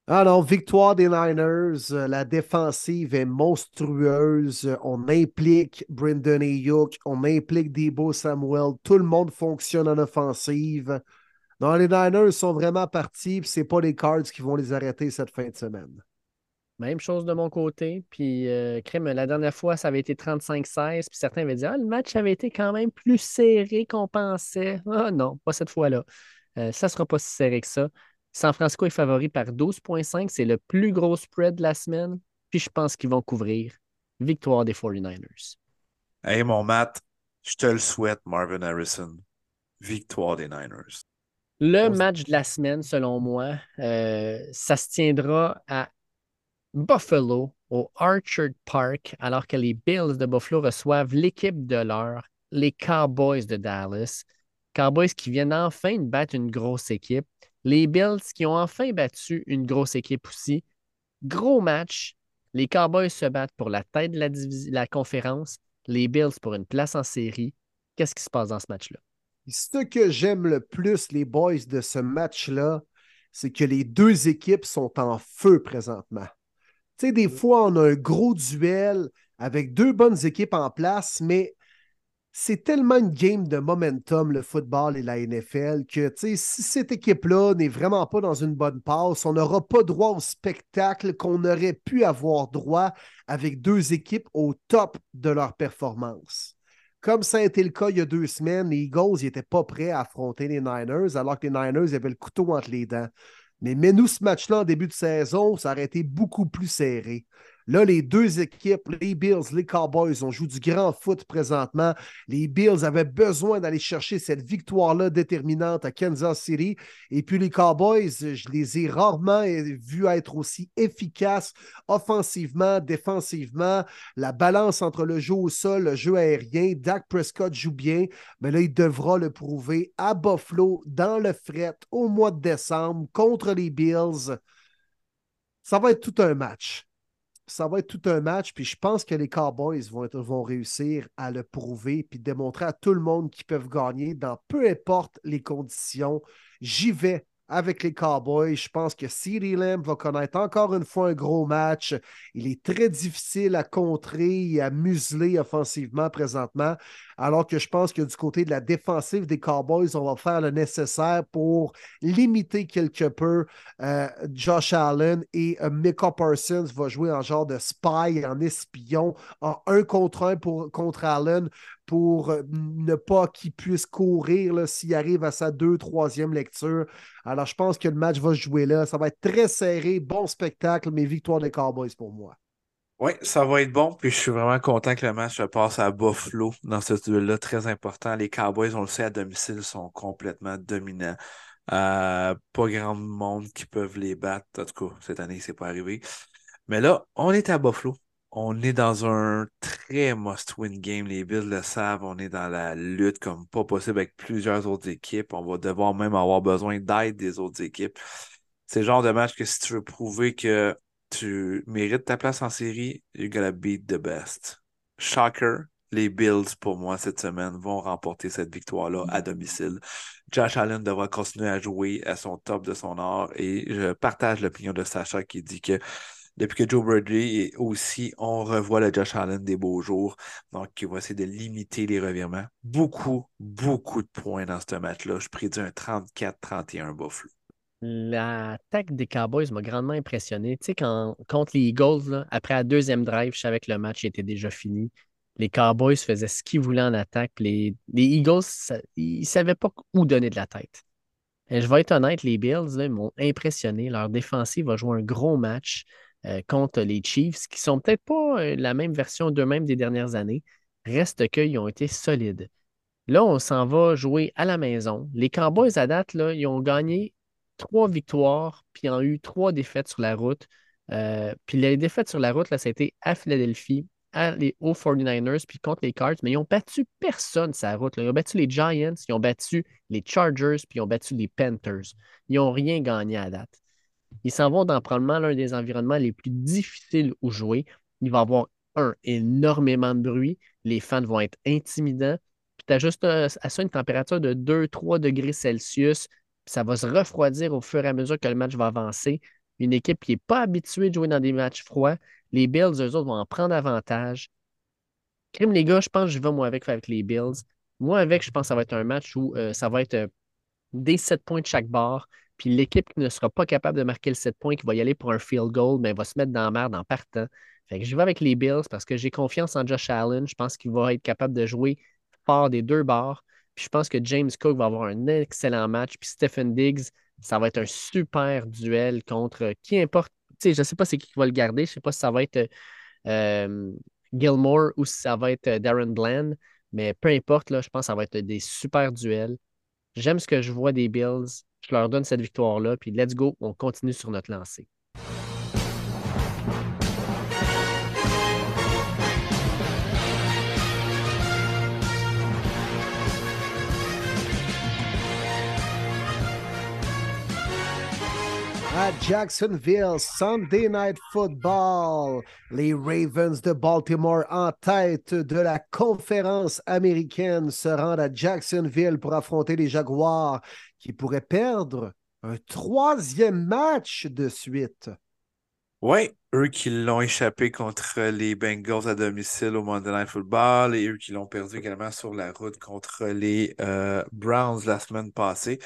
Alors, victoire des Niners. Euh, La défensive est monstrueuse. On implique Brendan Ayuk. On implique Debo Samuel. Tout le monde fonctionne en offensive. Non, les Niners sont vraiment partis. Puis c'est pas les Cards qui vont les arrêter cette fin de semaine. Même chose de mon côté. Puis, euh, crème, la dernière fois, ça avait été 35-16. Puis certains avaient dit Ah, le match avait été quand même plus serré qu'on pensait. Ah non, pas cette fois-là. Euh, ça ne sera pas si serré que ça. San Francisco est favori par 12,5. C'est le plus gros spread de la semaine. Puis je pense qu'ils vont couvrir. Victoire des 49ers. Hey, mon Matt, je te le souhaite, Marvin Harrison. Victoire des Niners. Le match de la semaine, selon moi, euh, ça se tiendra à Buffalo, au Archer Park, alors que les Bills de Buffalo reçoivent l'équipe de l'heure, les Cowboys de Dallas. Cowboys qui viennent enfin de battre une grosse équipe. Les Bills qui ont enfin battu une grosse équipe aussi. Gros match. Les Cowboys se battent pour la tête de la, conférence. Les Bills pour une place en série. Qu'est-ce qui se passe dans ce match-là? Ce que j'aime le plus, les boys, de ce match-là, c'est que les deux équipes sont en feu présentement. Tu sais, des fois, on a un gros duel avec deux bonnes équipes en place, mais c'est tellement une game de momentum, le football et la NFL, que si cette équipe-là n'est vraiment pas dans une bonne passe, on n'aura pas droit au spectacle qu'on aurait pu avoir droit avec deux équipes au top de leur performance. Comme ça a été le cas il y a deux semaines, les Eagles n'étaient pas prêts à affronter les Niners, alors que les Niners avaient le couteau entre les dents. Mais mets-nous ce match-là en début de saison, ça aurait été beaucoup plus serré. Là, les deux équipes, les Bills, les Cowboys, on joue du grand foot présentement. Les Bills avaient besoin d'aller chercher cette victoire-là déterminante à Kansas City. Et puis les Cowboys, je les ai rarement vus être aussi efficaces offensivement, défensivement. La balance entre le jeu au sol, le jeu aérien, Dak Prescott joue bien. Mais là, il devra le prouver à Buffalo, dans le fret, au mois de décembre, contre les Bills. Ça va être tout un match ça va être tout un match. Puis je pense que les Cowboys vont, réussir à le prouver puis démontrer à tout le monde qu'ils peuvent gagner dans peu importe les conditions. J'y vais avec les Cowboys. Je pense que CeeDee Lamb va connaître encore une fois un gros match. Il est très difficile à contrer et à museler offensivement présentement. Alors que je pense que du côté de la défensive des Cowboys, on va faire le nécessaire pour limiter quelque peu euh, Josh Allen et euh, Micah Parsons va jouer en genre de spy, en espion, en un contre un pour, contre Allen pour euh, ne pas qu'il puisse courir s'il arrive à sa deux, troisième lecture. Alors, je pense que le match va se jouer là. Ça va être très serré, bon spectacle, mais victoire des Cowboys pour moi. Oui, ça va être bon. Puis je suis vraiment content que le match se passe à Buffalo dans ce duel-là, très important. Les Cowboys, on le sait, à domicile, sont complètement dominants. Euh, pas grand monde qui peuvent les battre. En tout cas, cette année, c'est pas arrivé. Mais là, on est à Buffalo. On est dans un très must-win game. Les Bills le savent. On est dans la lutte comme pas possible avec plusieurs autres équipes. On va devoir même avoir besoin d'aide des autres équipes. C'est le genre de match que si tu veux prouver que tu mérites ta place en série, you gotta beat the best. Shocker, les Bills, pour moi, cette semaine, vont remporter cette victoire-là à domicile. Josh Allen devra continuer à jouer à son top de son art et je partage l'opinion de Sacha qui dit que depuis que Joe Birdie est aussi, on revoit le Josh Allen des beaux jours. Donc, il va essayer de limiter les revirements. Beaucoup, beaucoup de points dans ce match-là. Je prédis un 34-31 Buffalo. L'attaque des Cowboys m'a grandement impressionné. Tu sais, quand, contre les Eagles, après la deuxième drive, je savais que le match était déjà fini. Les Cowboys faisaient ce qu'ils voulaient en attaque. Les, les Eagles, ils ne savaient pas où donner de la tête. Et je vais être honnête, les Bills m'ont impressionné. Leur défensive va jouer un gros match euh, contre les Chiefs, qui sont peut-être pas euh, la même version d'eux-mêmes des dernières années. Reste qu'ils ont été solides. Là, on s'en va jouer à la maison. Les Cowboys, à date, là, ils ont gagné trois victoires, puis ont eu trois défaites sur la route. Euh, puis les défaites sur la route, là, ça a été à Philadelphie, à les, aux 49ers, puis contre les Cards, mais ils n'ont battu personne sur la route. Ils ont battu les Giants, ils ont battu les Chargers, puis ils ont battu les Panthers. Ils n'ont rien gagné à date. Ils s'en vont dans probablement l'un des environnements les plus difficiles où jouer. Il va y avoir, un, énormément de bruit. Les fans vont être intimidants. Puis tu as juste à ça une température de 2-3 degrés Celsius ça va se refroidir au fur et à mesure que le match va avancer. Une équipe qui n'est pas habituée de jouer dans des matchs froids, les Bills, eux autres, vont en prendre avantage. Crime, les gars, je pense que je vais moi avec, les Bills. Moi, avec, je pense que ça va être un match où euh, ça va être euh, des 7 points de chaque barre. Puis l'équipe qui ne sera pas capable de marquer le 7 points, qui va y aller pour un field goal, mais va se mettre dans la merde en partant. Fait que je vais avec les Bills parce que j'ai confiance en Josh Allen. Je pense qu'il va être capable de jouer fort des deux barres. Puis je pense que James Cook va avoir un excellent match. Puis Stephen Diggs, ça va être un super duel contre qui importe. Tu sais, je ne sais pas c'est qui va le garder. Je ne sais pas si ça va être euh, Gilmore ou si ça va être Darren Bland. Mais peu importe, là, je pense que ça va être des super duels. J'aime ce que je vois des Bills. Je leur donne cette victoire-là. Puis let's go, on continue sur notre lancée. À Jacksonville, Sunday Night Football. Les Ravens de Baltimore en tête de la conférence américaine se rendent à Jacksonville pour affronter les Jaguars qui pourraient perdre un troisième match de suite. Oui, eux qui l'ont échappé contre les Bengals à domicile au Monday Night Football et eux qui l'ont perdu également sur la route contre les euh, Browns la semaine passée.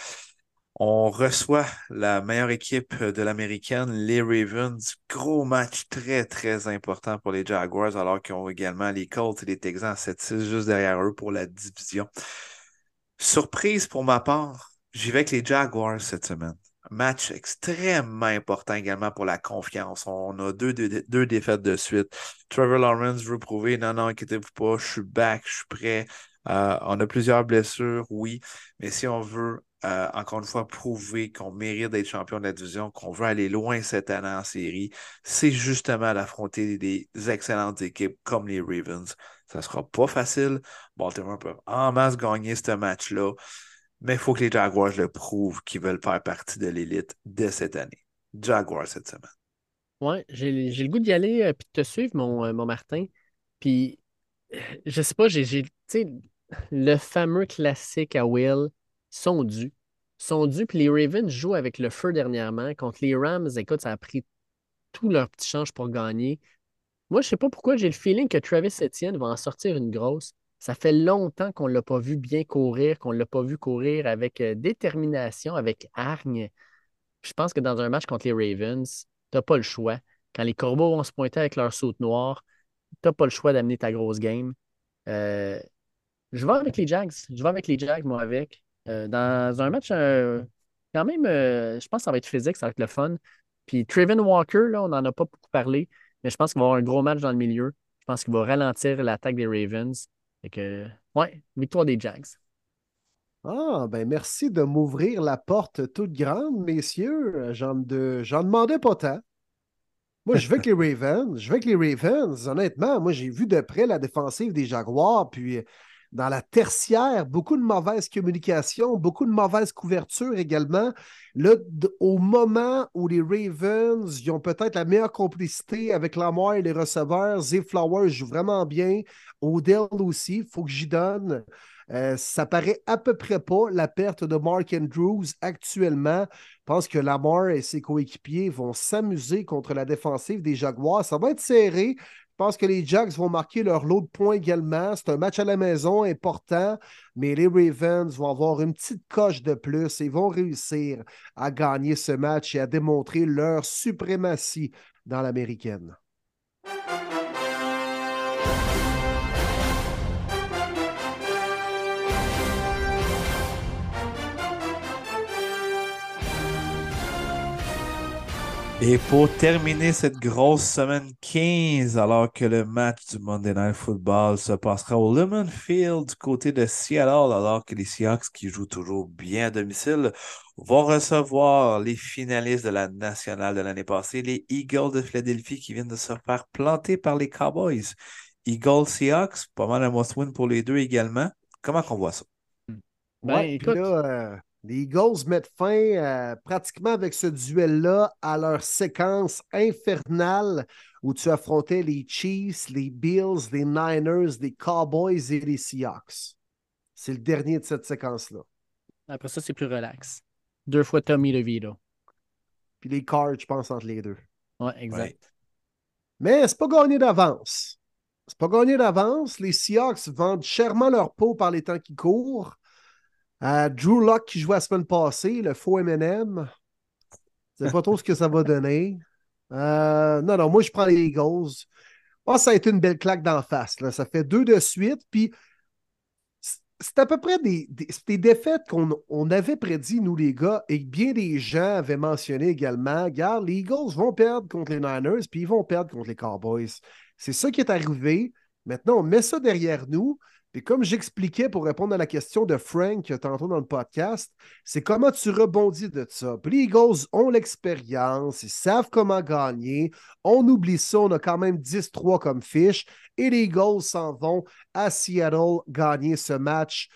On reçoit la meilleure équipe de l'américaine, les Ravens. Gros match très, très important pour les Jaguars, alors qu'ils ont également les Colts et les Texans à 7-6 juste derrière eux pour la division. Surprise pour ma part, j'y vais avec les Jaguars cette semaine. Match extrêmement important également pour la confiance. On a deux, deux, défaites de suite. Trevor Lawrence veut prouver, non, non, inquiétez-vous pas, je suis back, je suis prêt. Euh, on a plusieurs blessures, oui, mais si on veut euh, encore une fois, prouver qu'on mérite d'être champion de la division, qu'on veut aller loin cette année en série, c'est justement d'affronter des excellentes équipes comme les Ravens. Ça ne sera pas facile. Baltimore peut en masse gagner ce match-là, mais il faut que les Jaguars le prouvent qu'ils veulent faire partie de l'élite dès cette année. Jaguars cette semaine. Oui, j'ai le goût d'y aller et euh, de te suivre, mon, euh, Martin. Puis, je sais pas, j'ai le fameux classique à Will sont dus sont dus. Puis les Ravens jouent avec le feu dernièrement. Contre les Rams, écoute, ça a pris tout leur petit change pour gagner. Moi, je ne sais pas pourquoi j'ai le feeling que Travis Etienne va en sortir une grosse. Ça fait longtemps qu'on ne l'a pas vu bien courir, qu'on ne l'a pas vu courir avec euh, détermination, avec hargne. Je pense que dans un match contre les Ravens, tu n'as pas le choix. Quand les Corbeaux vont se pointer avec leur saute noire, tu n'as pas le choix d'amener ta grosse game. Euh, je vais avec les Jags. Je vais avec les Jags, moi, avec. Euh, dans un match, quand même, je pense que ça va être physique, ça va être le fun. Puis Trevin Walker, là, on n'en a pas beaucoup parlé, mais je pense qu'il va y avoir un gros match dans le milieu. Je pense qu'il va ralentir l'attaque des Ravens. Fait que, ouais, victoire des Jags. Ah, ben merci de m'ouvrir la porte toute grande, messieurs. J'en de... demandais pas tant. Moi, je vais avec les Ravens. Je vais avec les Ravens. Honnêtement, moi, j'ai vu de près la défensive des Jaguars. Puis dans la tertiaire, beaucoup de mauvaise communication, beaucoup de mauvaise couverture également. Là, au moment où les Ravens ont peut-être la meilleure complicité avec Lamar et les receveurs, Zay Flowers joue vraiment bien. Odell aussi, il faut que j'y donne. Euh, ça paraît à peu près pas la perte de Mark Andrews actuellement. Je pense que Lamar et ses coéquipiers vont s'amuser contre la défensive des Jaguars. Ça va être serré. Je pense que les Jags vont marquer leur lot de points également. C'est un match à la maison important, mais les Ravens vont avoir une petite coche de plus et vont réussir à gagner ce match et à démontrer leur suprématie dans l'américaine. Et pour terminer cette grosse semaine 15, alors que le match du Monday Night Football se passera au Lemon Field du côté de Seattle, alors que les Seahawks, qui jouent toujours bien à domicile, vont recevoir les finalistes de la nationale de l'année passée, les Eagles de Philadelphie, qui viennent de se faire planter par les Cowboys. Eagles Seahawks, pas mal un must-win pour les deux également. Comment qu'on voit ça? Ben, écoute, euh, les Eagles mettent fin euh, pratiquement avec ce duel-là à leur séquence infernale où tu affrontais les Chiefs, les Bills, les Niners, les Cowboys et les Seahawks. C'est le dernier de cette séquence-là. Après ça, c'est plus relax. Deux fois Tommy DeVito. Puis les Cards, je pense, entre les deux. Ouais, exact. Mais c'est pas gagné d'avance. C'est pas gagné d'avance. Les Seahawks vendent chèrement leur peau par les temps qui courent. Drew Locke qui jouait la semaine passée, le faux MM. Je ne sais pas trop ce que ça va donner. Euh, non, non, moi je prends les Eagles. Oh, ça a été une belle claque d'en face. Là. Ça fait deux de suite. Puis c'est à peu près des, des, défaites qu'on avait prédit, nous les gars, et bien des gens avaient mentionné également. Regarde, les Eagles vont perdre contre les Niners, puis ils vont perdre contre les Cowboys. C'est ça qui est arrivé. Maintenant, on met ça derrière nous. Et comme j'expliquais pour répondre à la question de Frank tantôt dans le podcast, c'est comment tu rebondis de ça. Puis les Eagles ont l'expérience, ils savent comment gagner. On oublie ça, on a quand même 10-3 comme fiche. Et les Eagles s'en vont à Seattle gagner ce match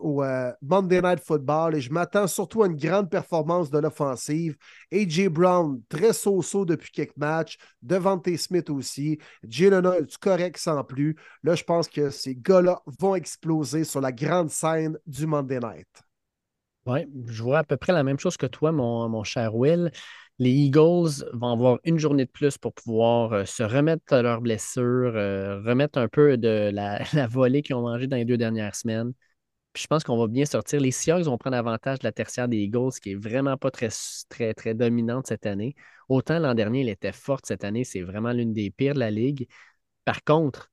au, euh, Monday Night Football et je m'attends surtout à une grande performance de l'offensive. A.J. Brown, très so-so depuis quelques matchs. Devante Smith aussi. Jalen est correct sans plus. Là, je pense que ces gars-là vont exploser sur la grande scène du Monday Night. Oui, je vois à peu près la même chose que toi, mon, mon cher Will. Les Eagles vont avoir une journée de plus pour pouvoir euh, se remettre de leurs blessures, euh, remettre un peu de la, la volée qu'ils ont mangée dans les deux dernières semaines je pense qu'on va bien sortir. Les Seahawks vont prendre avantage de la tertiaire des Eagles, qui est vraiment pas très, très, dominante cette année. Autant l'an dernier, elle était forte cette année, c'est vraiment l'une des pires de la ligue. Par contre,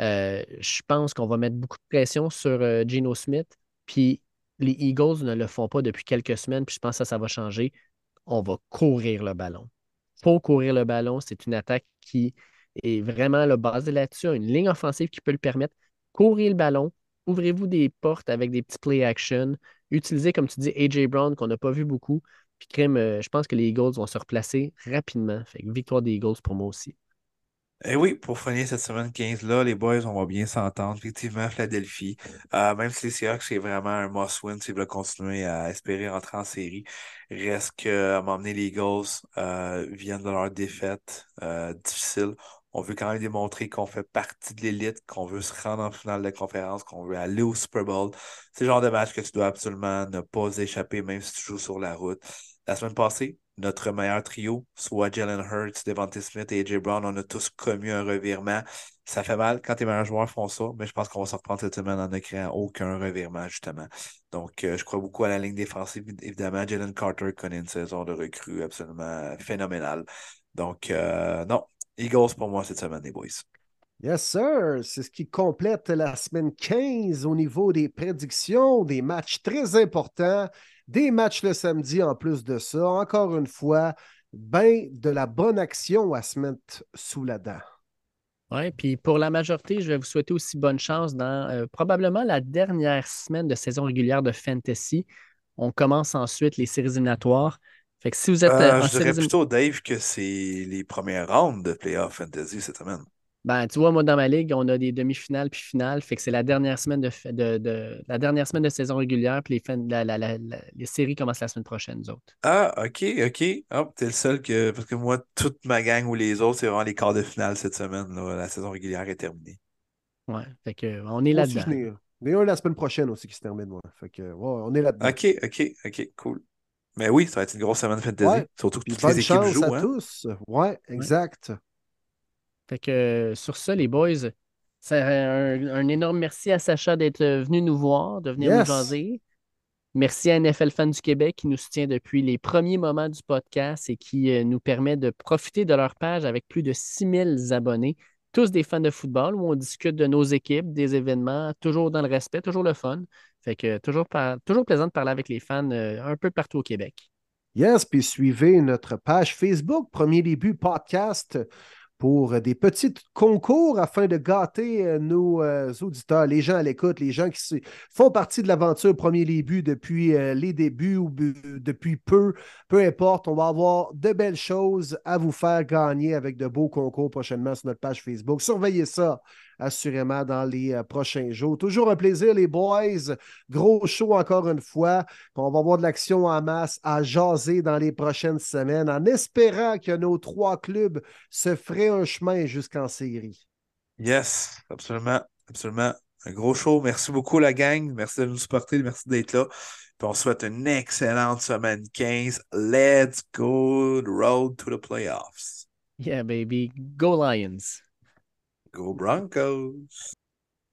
euh, je pense qu'on va mettre beaucoup de pression sur euh, Geno Smith. Puis les Eagles ne le font pas depuis quelques semaines, puis je pense que ça, va changer. On va courir le ballon. Faut courir le ballon. C'est une attaque qui est vraiment le basée là-dessus, une ligne offensive qui peut le permettre. Courir le ballon, ouvrez-vous des portes avec des petits play action. Utilisez, comme tu dis, AJ Brown, qu'on n'a pas vu beaucoup. Puis, crème, euh, je pense que les Eagles vont se replacer rapidement. Fait victoire des Eagles pour moi aussi. Eh oui, pour finir cette semaine 15-là, les boys, on va bien s'entendre. Effectivement, Philadelphie, euh, même si les Seahawks, c'est vraiment un must-win s'ils veulent continuer à espérer rentrer en série, reste qu'à m'emmener les Eagles euh, viennent de leur défaite difficile on veut quand même démontrer qu'on fait partie de l'élite, qu'on veut se rendre en finale de conférence, qu'on veut aller au Super Bowl. C'est le genre de match que tu dois absolument ne pas échapper, même si tu joues sur la route. La semaine passée, notre meilleur trio, soit Jalen Hurts, Devontae Smith et AJ Brown, on a tous commis un revirement. Ça fait mal quand tes meilleurs joueurs font ça, mais je pense qu'on va se reprendre cette semaine en ne créant aucun revirement, justement. Donc, euh, je crois beaucoup à la ligne défensive. Évidemment, Jalen Carter connaît une saison de recrue absolument phénoménale. Donc, euh, non, Eagles pour moi cette semaine, les boys. Yes, sir. C'est ce qui complète la semaine 15 au niveau des prédictions, des matchs très importants, des matchs le samedi en plus de ça. Encore une fois, ben de la bonne action à se mettre sous la dent. Oui, puis pour la majorité, je vais vous souhaiter aussi bonne chance dans euh, probablement la dernière semaine de saison régulière de Fantasy. On commence ensuite les séries éliminatoires. Fait que si vous êtes. Euh, en je dirais plutôt, Dave, que c'est les premières rounds de Playoff Fantasy cette semaine. Ben, tu vois, moi, dans ma ligue, on a des demi-finales puis finales. Fait que c'est la dernière semaine de, de, de- la dernière semaine de saison régulière, puis les, fin- la- la- la- la- les séries commencent la semaine prochaine, nous autres. Ah, ok, ok. Hop, t'es le seul que. Parce que moi, toute ma gang ou les autres, c'est vraiment les quarts de finale cette semaine. là. La saison régulière est terminée. Ouais. Fait que on est là-dedans. ai un la semaine prochaine aussi qui se termine, moi. Fait que, ouais, on est là-dedans. Ok, ok, ok, cool. Mais oui, ça va être une grosse semaine fantasy. Ouais. Surtout que toutes bonne les équipes chance jouent. à Hein? tous. Ouais, exact. Fait que euh, sur ça, les boys, c'est un, un énorme merci à Sacha d'être euh, venu nous voir, de venir nous jaser. Merci à NFL Fans du Québec qui nous soutient depuis les premiers moments du podcast et qui euh, nous permet de profiter de leur page avec plus de 6000 abonnés, tous des fans de football où on discute de nos équipes, des événements, toujours dans le respect, toujours le fun. Fait que toujours, toujours plaisant de parler avec les fans euh, un peu partout au Québec. Yes, puis suivez notre page Facebook, Premier Début Podcast, pour des petits concours afin de gâter euh, nos euh, auditeurs, les gens à l'écoute, les gens qui font partie de l'aventure Premier Début depuis les débuts ou depuis peu, peu importe. On va avoir de belles choses à vous faire gagner avec de beaux concours prochainement sur notre page Facebook. Surveillez ça assurément dans les euh, prochains jours. Toujours un plaisir, les boys. Gros show encore une fois. On va avoir de l'action en masse à jaser dans les prochaines semaines en espérant que nos trois clubs se feraient un chemin jusqu'en série. Yes, absolument, absolument. Un gros show. Merci beaucoup, la gang. Merci de nous supporter. Merci d'être là. Puis on souhaite une excellente semaine 15. Let's go. Road to the playoffs. Yeah, baby. Go Lions! Go Broncos.